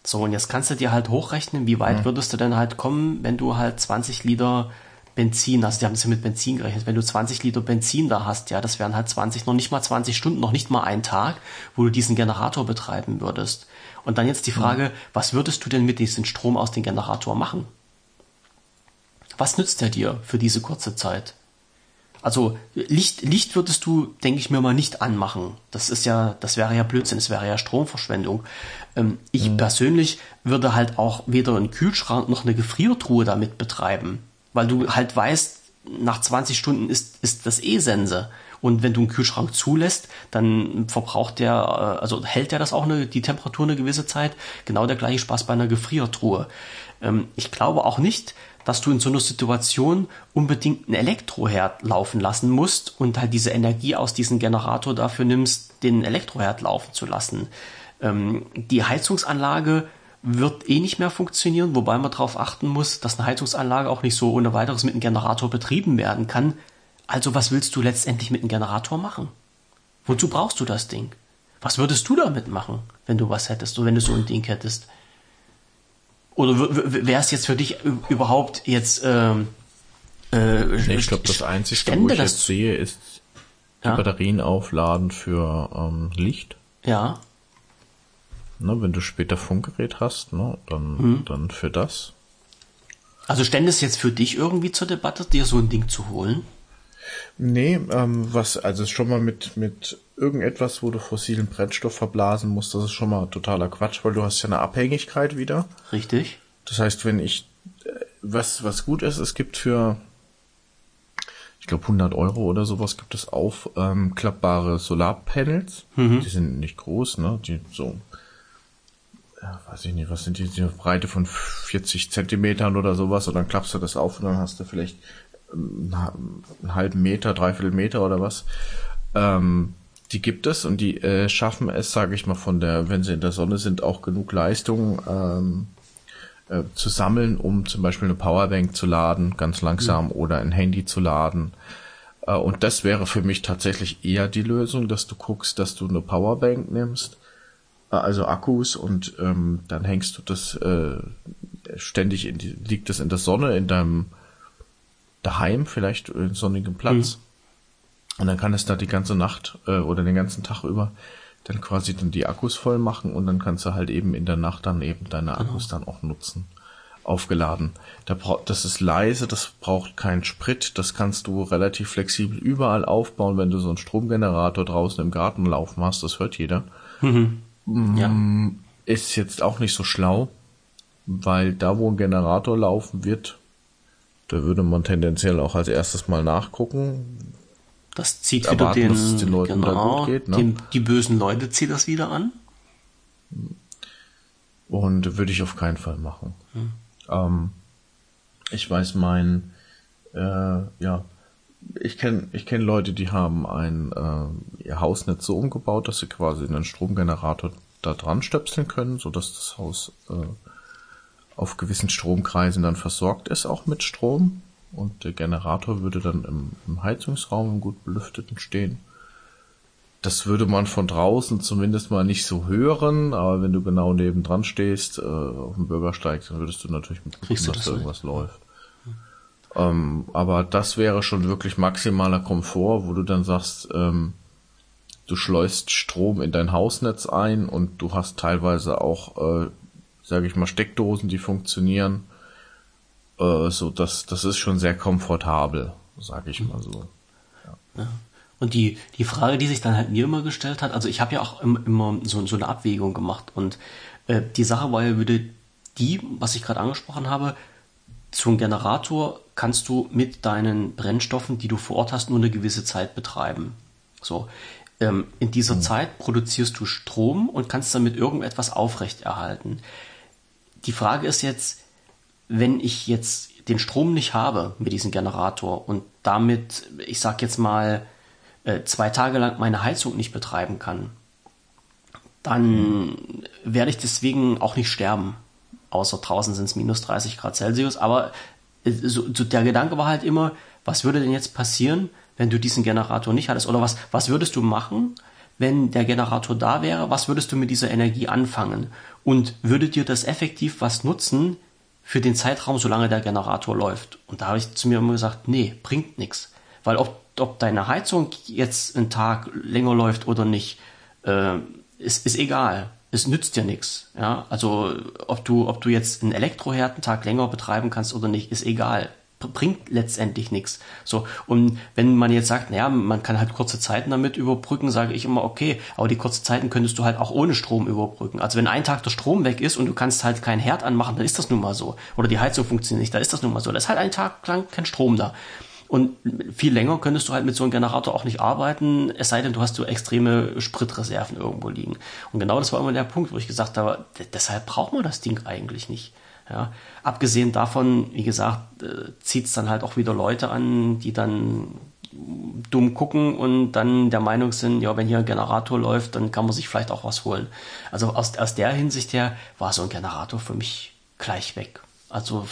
So, und jetzt kannst du dir halt hochrechnen, wie weit mhm. würdest du denn halt kommen, wenn du halt 20 Liter Benzin, also die haben es ja mit Benzin gerechnet, wenn du 20 Liter Benzin da hast, ja, das wären halt 20, noch nicht mal 20 Stunden, noch nicht mal ein Tag, wo du diesen Generator betreiben würdest. Und dann jetzt die mhm. Frage, mhm. was würdest du denn mit diesem Strom aus dem Generator machen? Was nützt er dir für diese kurze Zeit? Also Licht, Licht würdest du, denke ich mir mal, nicht anmachen. Das ist ja, das wäre ja Blödsinn, das wäre ja Stromverschwendung. Ähm, ich mhm. persönlich würde halt auch weder einen Kühlschrank noch eine Gefriertruhe damit betreiben, weil du halt weißt, nach 20 Stunden ist, ist das eh Sense. Und wenn du einen Kühlschrank zulässt, dann verbraucht der, äh, also hält der das auch eine, die Temperatur eine gewisse Zeit. Genau der gleiche Spaß bei einer Gefriertruhe. Ähm, ich glaube auch nicht, dass du in so einer Situation unbedingt einen Elektroherd laufen lassen musst und halt diese Energie aus diesem Generator dafür nimmst, den Elektroherd laufen zu lassen. Ähm, die Heizungsanlage wird eh nicht mehr funktionieren, wobei man darauf achten muss, dass eine Heizungsanlage auch nicht so ohne weiteres mit einem Generator betrieben werden kann. Also was willst du letztendlich mit einem Generator machen? Wozu brauchst du das Ding? Was würdest du damit machen, wenn du was hättest oder wenn du so ein Ding hättest? Oder wäre es jetzt für dich überhaupt jetzt ähm, äh, nee, ich glaube, das Einzige, wo ich jetzt sehe, ist die ja? Batterien aufladen für ähm, Licht. Ja. Ne, wenn du später Funkgerät hast, ne, dann, hm. dann für das. Also stände es jetzt für dich irgendwie zur Debatte, dir so ein Ding zu holen? Nee, ähm, was, also schon mal mit, mit irgendetwas, wo du fossilen Brennstoff verblasen musst, das ist schon mal totaler Quatsch, weil du hast ja eine Abhängigkeit wieder. Richtig. Das heißt, wenn ich, äh, was, was gut ist, es gibt für ich glaube 100 Euro oder sowas gibt es auf ähm, klappbare Solarpanels. Mhm. Die sind nicht groß, ne? Die so, ja, weiß ich nicht, was sind die, die Breite von 40 Zentimetern oder sowas und dann klappst du das auf und dann hast du vielleicht einen halben Meter, dreiviertel Meter oder was. Ähm, die gibt es und die äh, schaffen es, sage ich mal, von der, wenn sie in der Sonne sind, auch genug Leistung ähm, äh, zu sammeln, um zum Beispiel eine Powerbank zu laden, ganz langsam, mhm. oder ein Handy zu laden. Äh, und das wäre für mich tatsächlich eher die Lösung, dass du guckst, dass du eine Powerbank nimmst, äh, also Akkus, und ähm, dann hängst du das äh, ständig in die, liegt das in der Sonne, in deinem daheim, vielleicht in sonnigem Platz. Mhm. Und dann kann es da die ganze Nacht äh, oder den ganzen Tag über dann quasi dann die Akkus voll machen und dann kannst du halt eben in der Nacht dann eben deine genau. Akkus genau. dann auch nutzen. Aufgeladen. Da das ist leise, das braucht keinen Sprit, das kannst du relativ flexibel überall aufbauen, wenn du so einen Stromgenerator draußen im Garten laufen hast, das hört jeder. Mhm. Ja. Mm, ist jetzt auch nicht so schlau, weil da, wo ein Generator laufen wird, da würde man tendenziell auch als erstes mal nachgucken, das zieht wieder den, den Leuten genau, geht, ne? den, die bösen Leute zieht das wieder an. Und würde ich auf keinen Fall machen. Hm. Ähm, ich weiß, mein, äh, ja, ich kenne ich kenn Leute, die haben ein äh, ihr Hausnetz so umgebaut, dass sie quasi einen Stromgenerator da dran stöpseln können, so dass das Haus äh, auf gewissen Stromkreisen dann versorgt ist, auch mit Strom und der Generator würde dann im, im Heizungsraum im gut belüfteten stehen. Das würde man von draußen zumindest mal nicht so hören, aber wenn du genau nebendran stehst, äh, auf dem Bürgersteig, dann würdest du natürlich mitbekommen, dass da irgendwas läuft. Ähm, aber das wäre schon wirklich maximaler Komfort, wo du dann sagst, ähm, du schleust Strom in dein Hausnetz ein und du hast teilweise auch, äh, sage ich mal, Steckdosen, die funktionieren äh, so, das, das ist schon sehr komfortabel, sage ich mal so. Ja. ja. Und die, die Frage, die sich dann halt mir immer gestellt hat, also ich habe ja auch immer so, so eine Abwägung gemacht und äh, die Sache war ja, würde die, was ich gerade angesprochen habe, zum Generator kannst du mit deinen Brennstoffen, die du vor Ort hast, nur eine gewisse Zeit betreiben. So. Ähm, in dieser mhm. Zeit produzierst du Strom und kannst damit irgendetwas aufrechterhalten. Die Frage ist jetzt, wenn ich jetzt den Strom nicht habe mit diesem Generator und damit, ich sag jetzt mal, äh, zwei Tage lang meine Heizung nicht betreiben kann, dann werde ich deswegen auch nicht sterben. Außer draußen sind es minus 30 Grad Celsius. Aber äh, so, so der Gedanke war halt immer, was würde denn jetzt passieren, wenn du diesen Generator nicht hattest? Oder was, was würdest du machen, wenn der Generator da wäre? Was würdest du mit dieser Energie anfangen? Und würde dir das effektiv was nutzen, für den Zeitraum, solange der Generator läuft. Und da habe ich zu mir immer gesagt, nee, bringt nichts. Weil ob, ob deine Heizung jetzt einen Tag länger läuft oder nicht, äh, ist, ist egal. Es nützt dir nichts. Ja? Also ob du, ob du jetzt einen Elektroherd einen Tag länger betreiben kannst oder nicht, ist egal bringt letztendlich nichts. So, und wenn man jetzt sagt, naja, man kann halt kurze Zeiten damit überbrücken, sage ich immer, okay, aber die kurze Zeiten könntest du halt auch ohne Strom überbrücken. Also wenn ein Tag der Strom weg ist und du kannst halt keinen Herd anmachen, dann ist das nun mal so. Oder die Heizung funktioniert nicht, dann ist das nun mal so. Da ist halt ein Tag lang kein Strom da. Und viel länger könntest du halt mit so einem Generator auch nicht arbeiten, es sei denn, du hast so extreme Spritreserven irgendwo liegen. Und genau das war immer der Punkt, wo ich gesagt habe, deshalb braucht man das Ding eigentlich nicht. Ja, abgesehen davon, wie gesagt, äh, zieht es dann halt auch wieder Leute an, die dann dumm gucken und dann der Meinung sind, ja, wenn hier ein Generator läuft, dann kann man sich vielleicht auch was holen. Also aus, aus der Hinsicht her war so ein Generator für mich gleich weg. Also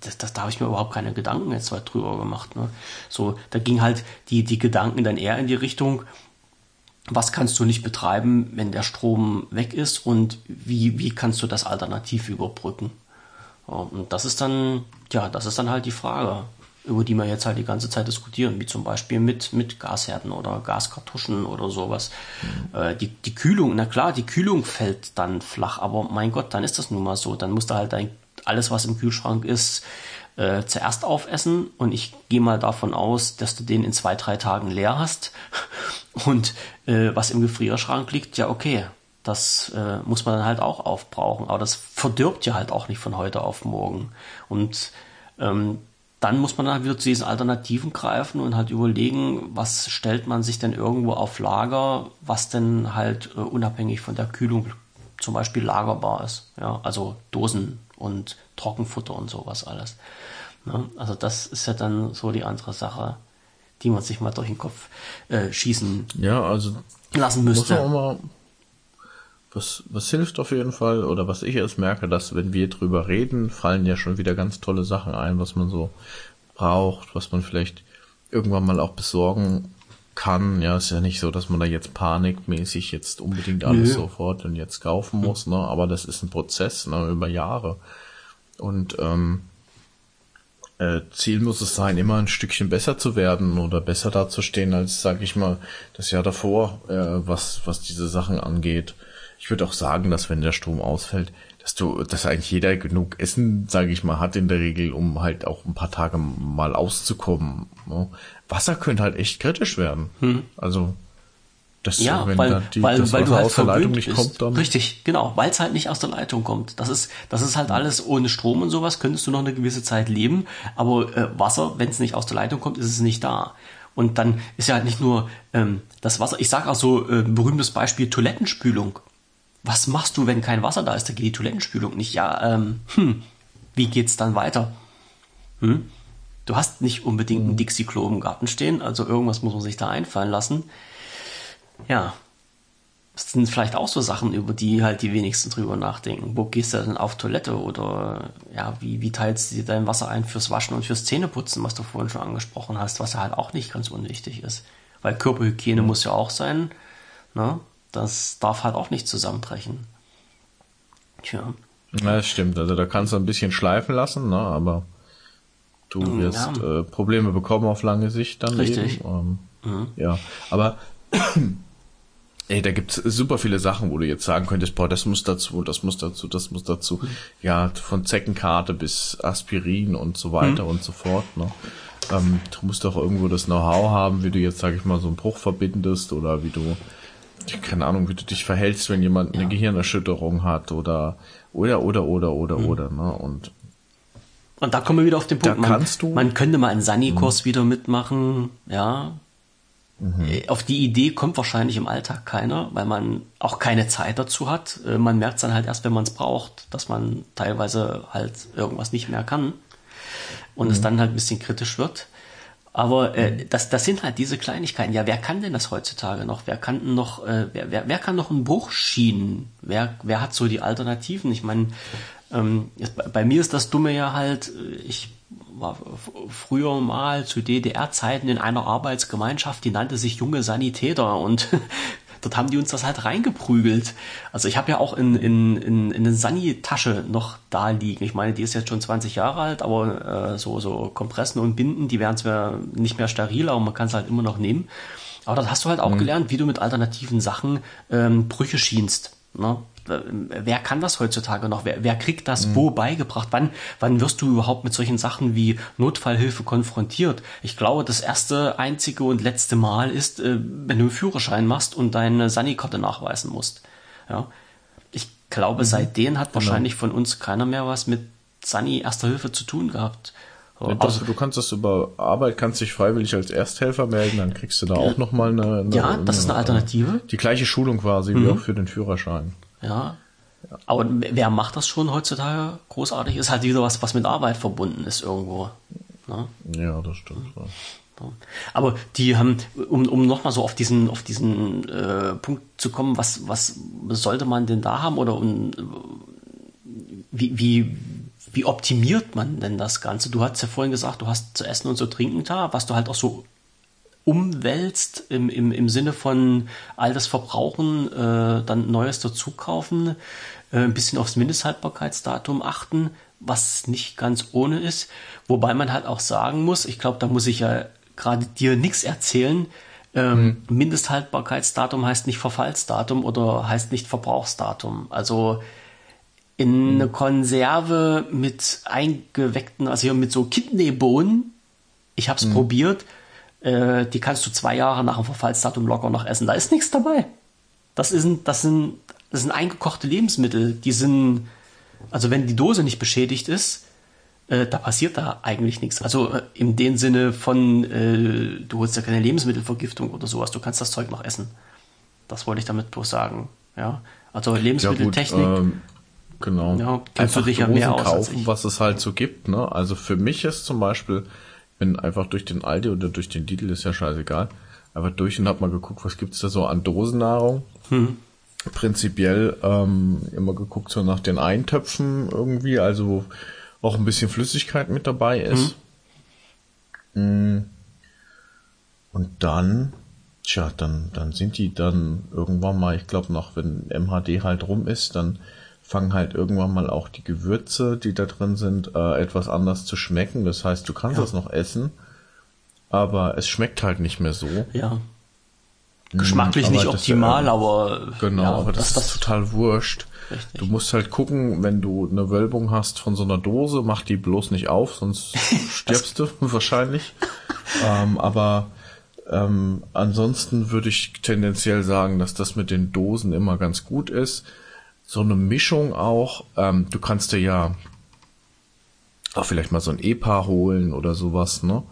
das, das, da habe ich mir überhaupt keine Gedanken jetzt weit drüber gemacht. Ne? So, da ging halt die, die Gedanken dann eher in die Richtung, was kannst du nicht betreiben, wenn der Strom weg ist und wie, wie kannst du das alternativ überbrücken? Und das ist dann, ja, das ist dann halt die Frage, über die wir jetzt halt die ganze Zeit diskutieren, wie zum Beispiel mit, mit Gasherden oder Gaskartuschen oder sowas. Mhm. Äh, die, die Kühlung, na klar, die Kühlung fällt dann flach, aber mein Gott, dann ist das nun mal so. Dann musst du halt dein, alles, was im Kühlschrank ist, äh, zuerst aufessen und ich gehe mal davon aus, dass du den in zwei, drei Tagen leer hast <laughs> und äh, was im Gefrierschrank liegt, ja okay, das äh, muss man dann halt auch aufbrauchen. Aber das verdirbt ja halt auch nicht von heute auf morgen. Und ähm, dann muss man dann wieder zu diesen Alternativen greifen und halt überlegen, was stellt man sich denn irgendwo auf Lager, was denn halt äh, unabhängig von der Kühlung zum Beispiel lagerbar ist. Ja, also Dosen und Trockenfutter und sowas alles. Ne? Also das ist ja dann so die andere Sache, die man sich mal durch den Kopf äh, schießen ja, also lassen müsste. Muss man mal, was, was hilft auf jeden Fall, oder was ich jetzt merke, dass wenn wir drüber reden, fallen ja schon wieder ganz tolle Sachen ein, was man so braucht, was man vielleicht irgendwann mal auch besorgen kann. Ja, ist ja nicht so, dass man da jetzt panikmäßig jetzt unbedingt alles Nö. sofort und jetzt kaufen muss, ne? Aber das ist ein Prozess, ne, über Jahre. Und ähm, äh, Ziel muss es sein, immer ein Stückchen besser zu werden oder besser dazustehen als, sag ich mal, das Jahr davor, äh, was, was diese Sachen angeht. Ich würde auch sagen, dass wenn der Strom ausfällt, dass du, dass eigentlich jeder genug Essen, sage ich mal, hat in der Regel, um halt auch ein paar Tage mal auszukommen. Ne? Wasser könnte halt echt kritisch werden. Hm. Also das, ja, wenn weil, die, weil, das weil du halt aus der Leitung nicht bist. kommt, dann richtig, genau, weil es halt nicht aus der Leitung kommt. Das ist, das ist halt alles ohne Strom und sowas. Könntest du noch eine gewisse Zeit leben, aber äh, Wasser, wenn es nicht aus der Leitung kommt, ist es nicht da. Und dann ist ja halt nicht nur ähm, das Wasser. Ich sage auch so äh, berühmtes Beispiel Toilettenspülung was machst du, wenn kein Wasser da ist? Da geht die Toilettenspülung nicht. Ja, ähm, hm, wie geht's dann weiter? Hm? Du hast nicht unbedingt ein Dixie-Klo im Garten stehen, also irgendwas muss man sich da einfallen lassen. Ja, das sind vielleicht auch so Sachen, über die halt die wenigsten drüber nachdenken. Wo gehst du denn auf Toilette oder ja, wie, wie teilst du dir dein Wasser ein fürs Waschen und fürs Zähneputzen, was du vorhin schon angesprochen hast, was ja halt auch nicht ganz unwichtig ist. Weil Körperhygiene mhm. muss ja auch sein. Ne? Das darf halt auch nicht zusammenbrechen. Tja. Ja, das stimmt. Also da kannst du ein bisschen schleifen lassen, ne? aber du wirst ja. äh, Probleme bekommen auf lange Sicht dann Richtig. Ähm, mhm. Ja, aber <clears throat> ey, da gibt's super viele Sachen, wo du jetzt sagen könntest, boah, das muss dazu, das muss dazu, das muss dazu. Mhm. Ja, von Zeckenkarte bis Aspirin und so weiter mhm. und so fort. Ne? Ähm, du musst doch irgendwo das Know-how haben, wie du jetzt, sag ich mal, so einen Bruch verbindest oder wie du keine Ahnung, wie du dich verhältst, wenn jemand eine ja. Gehirnerschütterung hat oder oder oder oder oder mhm. oder ne und und da kommen wir wieder auf den Punkt. Man, kannst du, man könnte mal einen Sani-Kurs mhm. wieder mitmachen, ja. Mhm. Äh, auf die Idee kommt wahrscheinlich im Alltag keiner, weil man auch keine Zeit dazu hat. Äh, man merkt es dann halt erst, wenn man es braucht, dass man teilweise halt irgendwas nicht mehr kann und es mhm. dann halt ein bisschen kritisch wird. Aber äh, mhm. das, das sind halt diese Kleinigkeiten. Ja, wer kann denn das heutzutage noch? Wer kann denn noch, äh, wer, wer, wer kann noch einen Bruch schienen? Wer, wer hat so die Alternativen? Ich meine, ähm, bei mir ist das Dumme ja halt, äh, ich war früher mal zu DDR-Zeiten in einer Arbeitsgemeinschaft, die nannte sich Junge Sanitäter und <laughs> dort haben die uns das halt reingeprügelt. Also ich habe ja auch in, in, in, in eine Sani-Tasche noch da liegen. Ich meine, die ist jetzt schon 20 Jahre alt, aber äh, so, so Kompressen und Binden, die werden zwar nicht mehr steril, aber man kann es halt immer noch nehmen. Aber das hast du halt auch mhm. gelernt, wie du mit alternativen Sachen ähm, Brüche schienst. Ne? Wer kann das heutzutage noch? Wer, wer kriegt das mhm. wo beigebracht? Wann, wann wirst du überhaupt mit solchen Sachen wie Notfallhilfe konfrontiert? Ich glaube, das erste, einzige und letzte Mal ist, äh, wenn du einen Führerschein machst und deine Sani-Karte nachweisen musst. Ja. Ich glaube, mhm. seitdem hat genau. wahrscheinlich von uns keiner mehr was mit Sani Erster Hilfe zu tun gehabt. Ja, das, also, du kannst das über Arbeit, kannst dich freiwillig als Ersthelfer melden, dann kriegst du da auch nochmal eine, eine. Ja, das ist eine Alternative. Die gleiche Schulung quasi mhm. wie auch für den Führerschein. Ja. Aber wer macht das schon heutzutage großartig? Ist halt wieder was, was mit Arbeit verbunden ist irgendwo. Ne? Ja, das stimmt. Ja. Aber die haben, um, um nochmal so auf diesen, auf diesen äh, Punkt zu kommen, was, was sollte man denn da haben oder um, wie, wie, wie optimiert man denn das Ganze? Du hast ja vorhin gesagt, du hast zu essen und zu trinken da, was du halt auch so umwälzt im, im, im Sinne von altes Verbrauchen, äh, dann Neues dazu kaufen, äh, ein bisschen aufs Mindesthaltbarkeitsdatum achten, was nicht ganz ohne ist. Wobei man halt auch sagen muss, ich glaube, da muss ich ja gerade dir nichts erzählen. Ähm, mhm. Mindesthaltbarkeitsdatum heißt nicht Verfallsdatum oder heißt nicht Verbrauchsdatum. Also in mhm. eine Konserve mit eingeweckten, also hier mit so Kidneybohnen, ich habe es mhm. probiert, äh, die kannst du zwei Jahre nach dem Verfallsdatum locker noch essen. Da ist nichts dabei. Das sind, das sind, das sind eingekochte Lebensmittel. Die sind, also wenn die Dose nicht beschädigt ist, äh, da passiert da eigentlich nichts. Also äh, in dem Sinne von, äh, du holst ja keine Lebensmittelvergiftung oder sowas, du kannst das Zeug noch essen. Das wollte ich damit bloß sagen. Ja, also Lebensmitteltechnik. Ja, gut, ähm, genau. Ja, kennst du dich ja mehr aus kaufen, ich. was es halt so gibt. Ne? Also für mich ist zum Beispiel, bin einfach durch den Aldi oder durch den Lidl, ist ja scheißegal, einfach durch und hab mal geguckt, was gibt's da so an Dosennahrung. Hm. Prinzipiell ähm, immer geguckt so nach den Eintöpfen irgendwie, also wo auch ein bisschen Flüssigkeit mit dabei ist. Mm. Und dann, tja, dann, dann sind die dann irgendwann mal, ich glaube noch, wenn MHD halt rum ist, dann fangen halt irgendwann mal auch die Gewürze, die da drin sind, äh, etwas anders zu schmecken. Das heißt, du kannst Ja. das noch essen, aber es schmeckt halt nicht mehr so. Ja. Geschmacklich aber nicht das, optimal, äh, aber Genau, ja, aber das, ist total wurscht. Richtig. Du musst halt gucken, wenn du eine Wölbung hast von so einer Dose, mach die bloß nicht auf, sonst <laughs> stirbst du <laughs> wahrscheinlich. ähm, aber ähm, ansonsten würde ich tendenziell sagen, dass das mit den Dosen immer ganz gut ist. So eine Mischung auch. Ähm, du kannst dir ja auch vielleicht mal so ein EPA holen oder sowas, ne?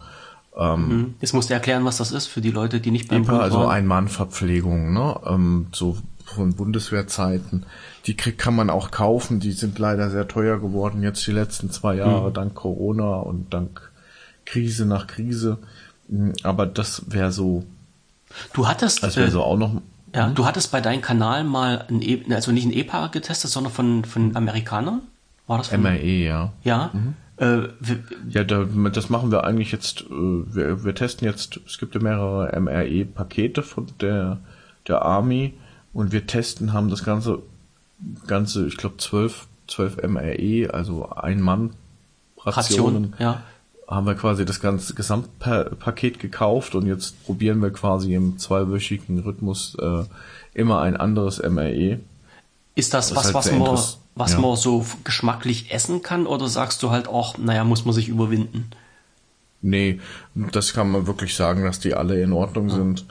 Mhm. Jetzt musst du erklären, was das ist für die Leute, die nicht beim EPA, Bund also waren. Ein-Mann-Verpflegung, ne? Ähm, so von Bundeswehrzeiten. Die krieg, kann man auch kaufen, die sind leider sehr teuer geworden jetzt die letzten zwei Jahre, Mhm. dank Corona und dank Krise nach Krise. Mm, Aber das wäre so, Du hattest, das wäre äh, so auch noch. Ja, du hattest bei deinem Kanal mal ein e also nicht ein EPA getestet, sondern von, von Amerikanern? War das von, MRE, ja. Ja. Äh, w- Ja, da, das machen wir eigentlich jetzt, äh, wir, wir testen jetzt, es gibt ja mehrere MRE-Pakete von der, der Army und wir testen, haben das ganze, ganze, ich glaube zwölf, zwölf MRE, also ein Mann Rationen, Ration, ja. Haben wir quasi das ganze Gesamtpaket gekauft und jetzt probieren wir quasi im zweiwöchigen Rhythmus äh, immer ein anderes MRE. Ist das, Das was, halt was, man, was ja. man so geschmacklich essen kann? Oder sagst du halt auch, naja, muss man sich überwinden? Nee, das kann man wirklich sagen, dass die alle in Ordnung sind.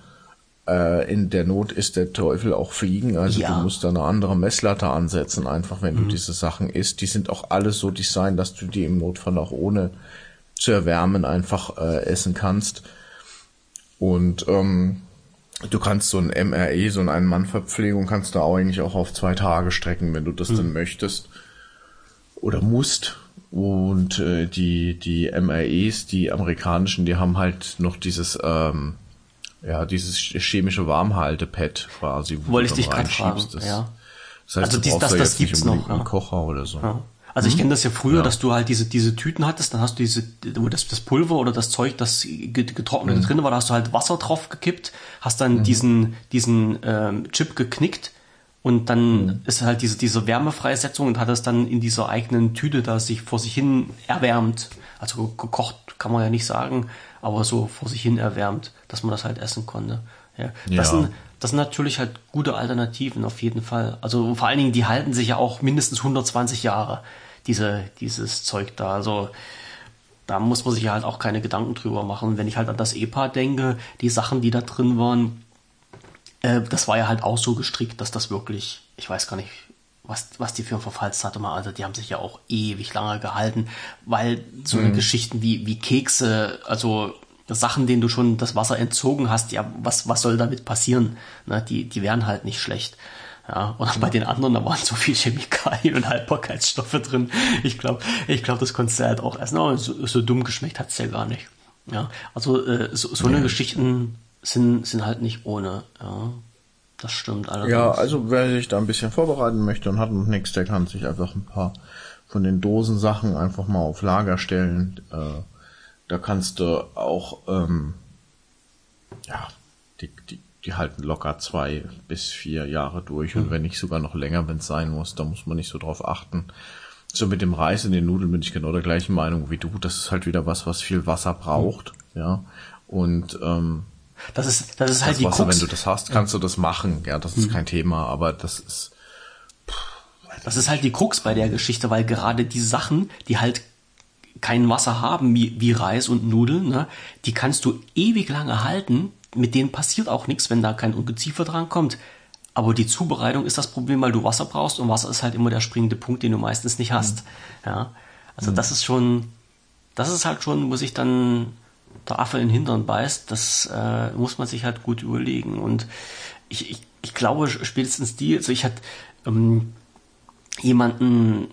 Äh, in der Not ist der Teufel auch fliegen. Also Ja. Mhm. du musst da eine andere Messlatte ansetzen, einfach wenn du diese Sachen isst. Die sind auch alle so designt, dass du die im Notfall auch ohne zu erwärmen einfach äh, essen kannst. Und ähm, du kannst so ein MRE, so ein Ein-Mann-Verpflegung, kannst du auch eigentlich auch auf zwei Tage strecken, wenn du das dann möchtest oder musst. Und äh, die, die MREs, die amerikanischen, die haben halt noch dieses, ähm, ja, dieses chemische Warmhaltepad quasi. wo Wollte ich dich reinschiebst. fragen, Das, ja. das heißt, Also dies- das- da das nicht gibt's noch, einen ja. Kocher oder so. Ja. Also ich kenne das ja früher, Ja. dass du halt diese, diese Tüten hattest, dann hast du diese, wo das, das Pulver oder das Zeug, das get- getrocknet drin war, da hast du halt Wasser drauf gekippt, hast dann diesen, diesen ähm, Chip geknickt und dann ist halt diese, diese Wärmefreisetzung und hat es dann in dieser eigenen Tüte da sich vor sich hin erwärmt. Also gekocht kann man ja nicht sagen, aber so vor sich hin erwärmt, dass man das halt essen konnte. Ja. Das, Ja. Sind, das sind natürlich halt gute Alternativen auf jeden Fall. Also vor allen Dingen, die halten sich ja auch mindestens 120 Jahre, diese, dieses Zeug da. Also da muss man sich halt auch keine Gedanken drüber machen. Wenn ich halt an das EPA denke, die Sachen, die da drin waren, äh, das war ja halt auch so gestrickt, dass das wirklich, ich weiß gar nicht, was, was die für ein Verfallsdatum haben. Also die haben sich ja auch ewig lange gehalten, weil so eine Geschichten wie, wie Kekse, also Sachen, denen du schon das Wasser entzogen hast, ja, was, was soll damit passieren? Ne, die, die wären halt nicht schlecht. Ja, und bei den anderen, da waren so viel Chemikalien und Haltbarkeitsstoffe drin. Ich glaube, ich glaube, das konntest du halt auch essen. Aber so, so dumm geschmeckt hat's ja gar nicht. Ja, also äh, so, so eine Geschichten sind, sind halt nicht ohne. Ja, das stimmt allerdings. Ja, also wer sich da ein bisschen vorbereiten möchte und hat noch nichts, der kann sich einfach ein paar von den Dosensachen einfach mal auf Lager stellen. Äh, da kannst du auch, ähm, ja, die, die, die halten locker zwei bis vier Jahre durch und wenn nicht sogar noch länger, wenn es sein muss, da muss man nicht so drauf achten. So mit dem Reis in den Nudeln bin ich genau der gleichen Meinung wie du. Das ist halt wieder was, was viel Wasser braucht, ja. Und ähm, Das ist, das ist halt das die Wasser, Krux. wenn du das hast, kannst du das machen. Ja, das ist kein Thema, aber das ist Das ist halt die Krux bei der Geschichte, weil gerade die Sachen, die halt kein Wasser haben, wie, wie Reis und Nudeln, ne, die kannst du ewig lange halten. Mit denen passiert auch nichts, wenn da kein Ungeziefer dran kommt. Aber die Zubereitung ist das Problem, weil du Wasser brauchst und Wasser ist halt immer der springende Punkt, den du meistens nicht hast. Ja, also das ist schon, das ist halt schon, wo sich dann der Affe in den Hintern beißt, das äh, muss man sich halt gut überlegen. Und ich, ich, ich glaube spätestens die, also ich hatte ähm, jemanden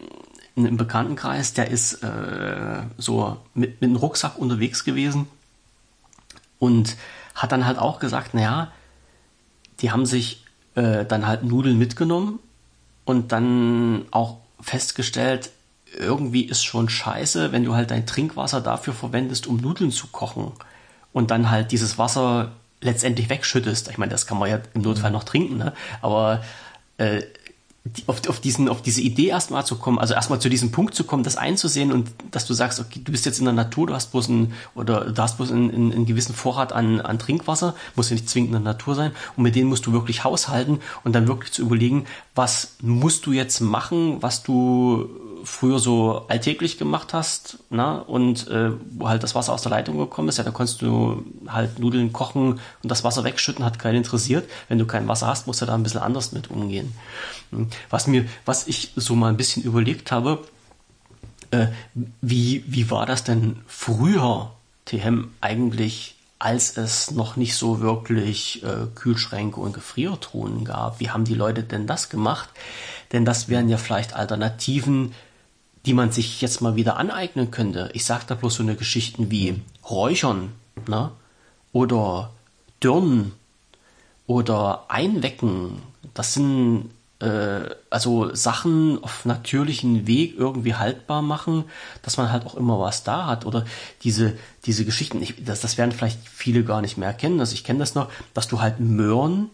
im Bekanntenkreis, der ist äh, so mit, mit einem Rucksack unterwegs gewesen und hat dann halt auch gesagt, naja, die haben sich äh, dann halt Nudeln mitgenommen und dann auch festgestellt, irgendwie ist schon scheiße, wenn du halt dein Trinkwasser dafür verwendest, um Nudeln zu kochen und dann halt dieses Wasser letztendlich wegschüttest. Ich meine, das kann man ja im Notfall noch trinken, ne? aber äh, auf, auf, diesen, auf diese Idee erstmal zu kommen, also erstmal zu diesem Punkt zu kommen, das einzusehen und dass du sagst, okay, du bist jetzt in der Natur, du hast bloß einen, oder du hast bloß einen, einen, einen gewissen Vorrat an, an Trinkwasser, muss ja nicht zwingend in der Natur sein, und mit denen musst du wirklich haushalten und dann wirklich zu überlegen, was musst du jetzt machen, was du früher so alltäglich gemacht hast, na, und äh, wo halt das Wasser aus der Leitung gekommen ist, ja, da konntest du halt Nudeln kochen und das Wasser wegschütten, hat keinen interessiert. Wenn du kein Wasser hast, musst du da ein bisschen anders mit umgehen. Hm. Was mir, was ich so mal ein bisschen überlegt habe, äh, wie, wie war das denn früher, TM, eigentlich als es noch nicht so wirklich äh, Kühlschränke und Gefriertruhen gab. Wie haben die Leute denn das gemacht? Denn das wären ja vielleicht Alternativen, die man sich jetzt mal wieder aneignen könnte. Ich sage da bloß so eine Geschichten wie Räuchern ne? oder Dürren oder Einwecken. Das sind äh, also Sachen auf natürlichen Weg irgendwie haltbar machen, dass man halt auch immer was da hat. Oder diese, diese Geschichten, ich, das, das werden vielleicht viele gar nicht mehr kennen. Also ich kenne das noch, dass du halt Möhren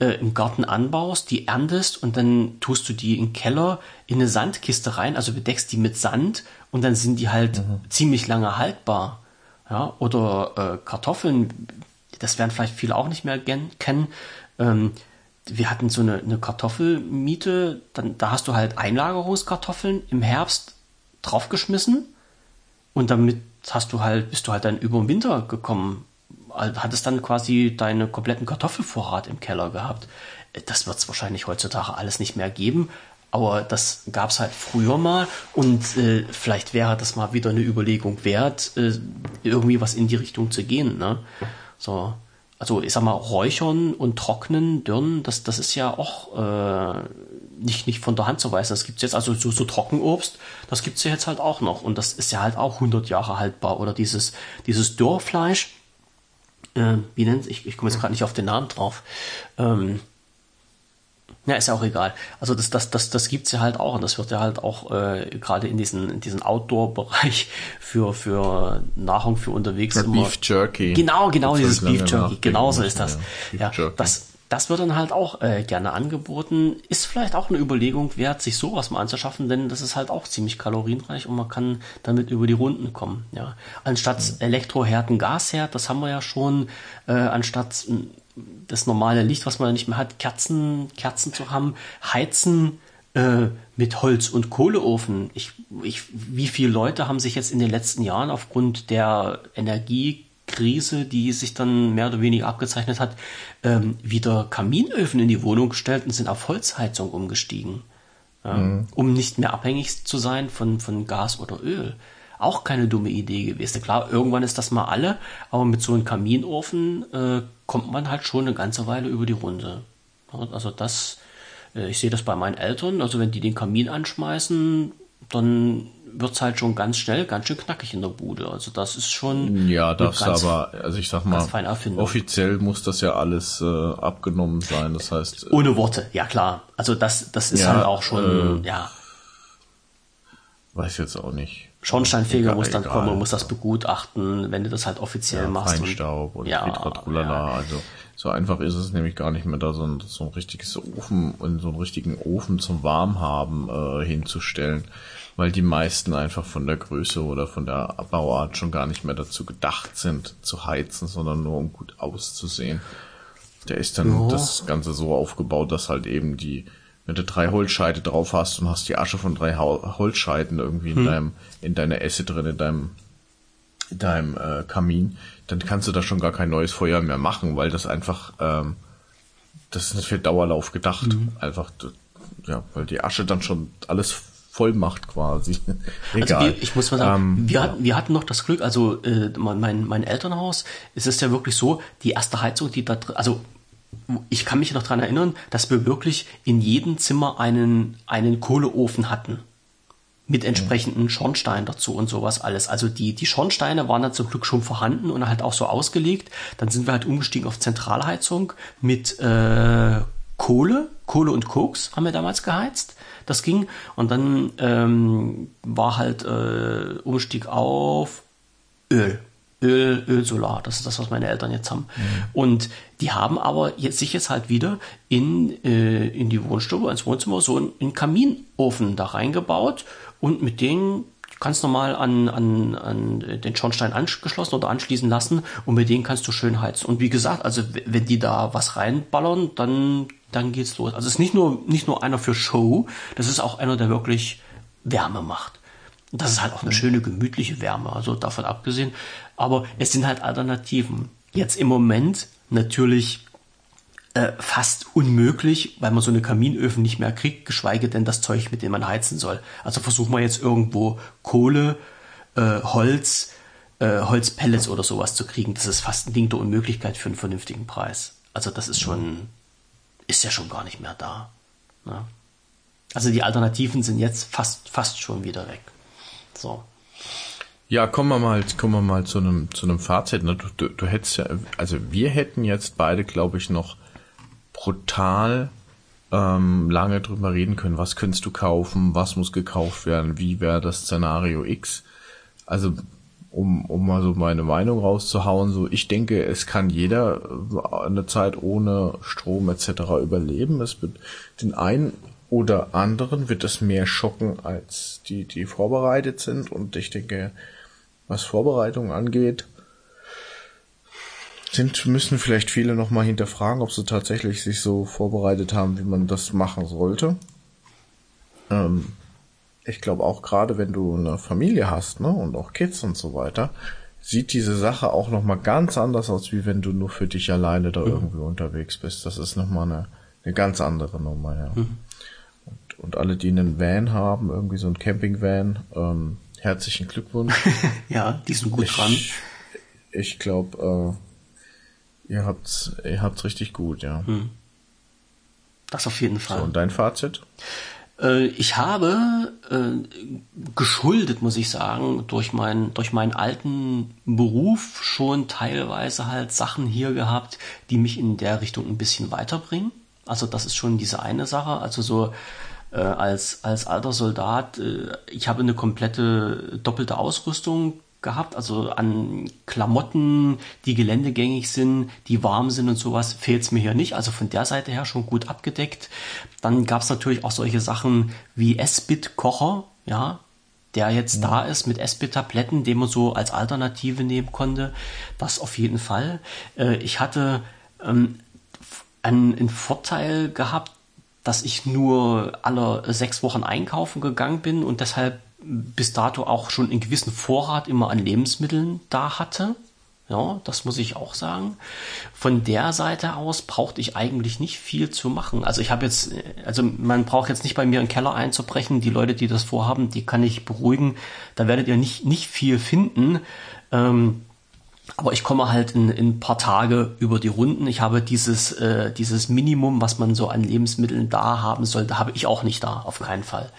äh, im Garten anbaust, die erntest und dann tust du die im Keller in eine Sandkiste rein, also bedeckst die mit Sand und dann sind die halt mhm. ziemlich lange haltbar. Ja, oder äh, Kartoffeln, das werden vielleicht viele auch nicht mehr kennen. Ähm, wir hatten so eine, eine Kartoffelmiete, dann, da hast du halt Einlagerungskartoffeln im Herbst draufgeschmissen und damit hast du halt, bist du halt dann über den Winter gekommen hattest dann quasi deinen kompletten Kartoffelvorrat im Keller gehabt. Das wird es wahrscheinlich heutzutage alles nicht mehr geben, aber das gab es halt früher mal und äh, vielleicht wäre das mal wieder eine Überlegung wert, äh, irgendwie was in die Richtung zu gehen. Ne? So, also ich sag mal, Räuchern und Trocknen, Dürren, das, das ist ja auch äh, nicht, nicht von der Hand zu weisen. Das gibt's jetzt, also so, so Trockenobst, das gibt's ja jetzt halt auch noch und das ist ja halt auch 100 Jahre haltbar. Oder dieses, dieses Dürrfleisch, äh, wie nennt ich, ich komme jetzt gerade nicht auf den Namen drauf. Ähm, ja, ist ja auch egal. Also das, das, das, das gibt's ja halt auch und das wird ja halt auch äh, gerade in diesen, in diesen Outdoor-Bereich <laughs> für, für Nahrung für unterwegs ja, immer. Beef Jerky. Genau, genau, dieses Beef Jerky. Genauso ist das. Ja, ja das, das wird dann halt auch äh, gerne angeboten. Ist vielleicht auch eine Überlegung wert, sich sowas mal anzuschaffen, denn das ist halt auch ziemlich kalorienreich und man kann damit über die Runden kommen. Ja, anstatt. Elektroherd ein Gasherd, das haben wir ja schon. Äh, anstatt das normale Licht, was man nicht mehr hat, Kerzen, Kerzen zu haben, heizen äh, mit Holz und Kohleofen. Ich, ich, wie viele Leute haben sich jetzt in den letzten Jahren aufgrund der Energie Krise, die sich dann mehr oder weniger abgezeichnet hat, ähm, wieder Kaminöfen in die Wohnung gestellt und sind auf Holzheizung umgestiegen, ja, mhm. um nicht mehr abhängig zu sein von, von Gas oder Öl. Auch keine dumme Idee gewesen. Klar, irgendwann ist das mal alle, aber mit so einem Kaminofen äh, kommt man halt schon eine ganze Weile über die Runde. Also das, äh, ich sehe das bei meinen Eltern, also wenn die den Kamin anschmeißen, dann wird es halt schon ganz schnell ganz schön knackig in der Bude. Also das ist schon. Ja, das aber, also ich sag mal, offiziell muss das ja alles äh, abgenommen sein. Das heißt. Äh, Ohne Worte, ja klar. Also das, das ist ja, halt auch schon, äh, ja. Weiß jetzt auch nicht. Schornsteinfeger muss dann egal. kommen und muss das begutachten, wenn du das halt offiziell ja, machst. Feinstaub und, und ja, ja. Also so einfach ist es nämlich gar nicht mehr, da so ein, so ein richtiges Ofen und so einen richtigen Ofen zum Warmhaben äh, hinzustellen weil die meisten einfach von der Größe oder von der Bauart schon gar nicht mehr dazu gedacht sind zu heizen, sondern nur um gut auszusehen. Der ist dann oh. das Ganze so aufgebaut, dass halt eben die, wenn du drei Holzscheite drauf hast und hast die Asche von drei Holzscheiten irgendwie in hm. deinem, in deiner Esse drin, in deinem, in deinem äh, Kamin, dann kannst du da schon gar kein neues Feuer mehr machen, weil das einfach, ähm, das ist nicht für Dauerlauf gedacht. Mhm. Einfach, ja, weil die Asche dann schon alles Vollmacht quasi. Egal. Also wir, <laughs> ich muss mal sagen, ähm, wir, hatten, wir hatten noch das Glück, also äh, mein, mein Elternhaus, es ist ja wirklich so, die erste Heizung, die da drin, also ich kann mich noch daran erinnern, dass wir wirklich in jedem Zimmer einen, einen Kohleofen hatten. Mit entsprechenden Schornsteinen dazu und sowas alles. Also die, die Schornsteine waren dann zum Glück schon vorhanden und halt auch so ausgelegt. Dann sind wir halt umgestiegen auf Zentralheizung mit äh, Kohle, Kohle und Koks haben wir damals geheizt. Das ging. Und dann ähm, war halt äh, Umstieg auf Öl. Öl, Ölsolar. Das ist das, was meine Eltern jetzt haben. Mhm. Und die haben aber jetzt, sich jetzt halt wieder in, äh, in die Wohnstube, ins Wohnzimmer, so einen, einen Kaminofen da reingebaut und mit denen ganz normal an, an, an den Schornstein angeschlossen oder anschließen lassen und mit denen kannst du schön heizen. Und wie gesagt, also wenn die da was reinballern, dann, dann geht's los. Also es ist nicht nur, nicht nur einer für Show, das ist auch einer, der wirklich Wärme macht. Und das ist halt auch eine schöne, gemütliche Wärme, also davon abgesehen. Aber es sind halt Alternativen. Jetzt im Moment natürlich äh, fast unmöglich, weil man so eine Kaminöfen nicht mehr kriegt, geschweige denn das Zeug, mit dem man heizen soll. Also versuchen wir jetzt irgendwo Kohle, äh, Holz, äh, Holzpellets oder sowas zu kriegen. Das ist fast ein Ding der Unmöglichkeit für einen vernünftigen Preis. Also das ist schon, ist ja schon gar nicht mehr da. Ne? Also die Alternativen sind jetzt fast, fast schon wieder weg. So. Ja, kommen wir mal, kommen wir mal zu einem, zu einem Fazit. Du, du, du hättest ja, also wir hätten jetzt beide, glaube ich, noch brutal ähm, lange drüber reden können. Was könntest du kaufen? Was muss gekauft werden? Wie wäre das Szenario X? Also, um, um mal so meine Meinung rauszuhauen, so ich denke, es kann jeder eine Zeit ohne Strom etc. überleben. Es wird den einen oder anderen wird es mehr schocken als die, die vorbereitet sind. Und ich denke, was Vorbereitung angeht, sind, müssen vielleicht viele nochmal hinterfragen, ob sie tatsächlich sich so vorbereitet haben, wie man das machen sollte. Ähm, ich glaube auch gerade, wenn du eine Familie hast, ne, und auch Kids und so weiter, sieht diese Sache auch nochmal ganz anders aus, wie wenn du nur für dich alleine da mhm. irgendwie unterwegs bist. Das ist nochmal eine, eine ganz andere Nummer, ja. Mhm. Und, und alle, die einen Van haben, irgendwie so ein Camping-Van, ähm, herzlichen Glückwunsch. <laughs> ja, die sind gut ich, dran. Ich glaube, äh, Ihr habt's, ihr habt's richtig gut, ja. Hm. Das auf jeden Fall. So, und dein Fazit? Äh, ich habe äh, geschuldet, muss ich sagen, durch, mein, durch meinen alten Beruf schon teilweise halt Sachen hier gehabt, die mich in der Richtung ein bisschen weiterbringen. Also das ist schon diese eine Sache. Also so äh, als, als alter Soldat, äh, ich habe eine komplette doppelte Ausrüstung gehabt, also an Klamotten, die geländegängig sind, die warm sind und sowas, fehlt es mir hier nicht. Also von der Seite her schon gut abgedeckt. Dann gab es natürlich auch solche Sachen wie S-Bit-Kocher, ja, der jetzt ja. da ist mit S-Bit-Tabletten, den man so als Alternative nehmen konnte. Das auf jeden Fall. Äh, ich hatte ähm, einen Vorteil gehabt, dass ich nur alle sechs Wochen einkaufen gegangen bin und deshalb bis dato auch schon einen gewissen Vorrat immer an Lebensmitteln da hatte. Ja, das muss ich auch sagen. Von der Seite aus brauchte ich eigentlich nicht viel zu machen. Also ich habe jetzt, also man braucht jetzt nicht bei mir einen Keller einzubrechen. Die Leute, die das vorhaben, die kann ich beruhigen. Da werdet ihr nicht, nicht viel finden. Ähm, aber ich komme halt in, in ein paar Tage über die Runden. Ich habe dieses, äh, dieses Minimum, was man so an Lebensmitteln da haben sollte, habe ich auch nicht da, auf keinen Fall.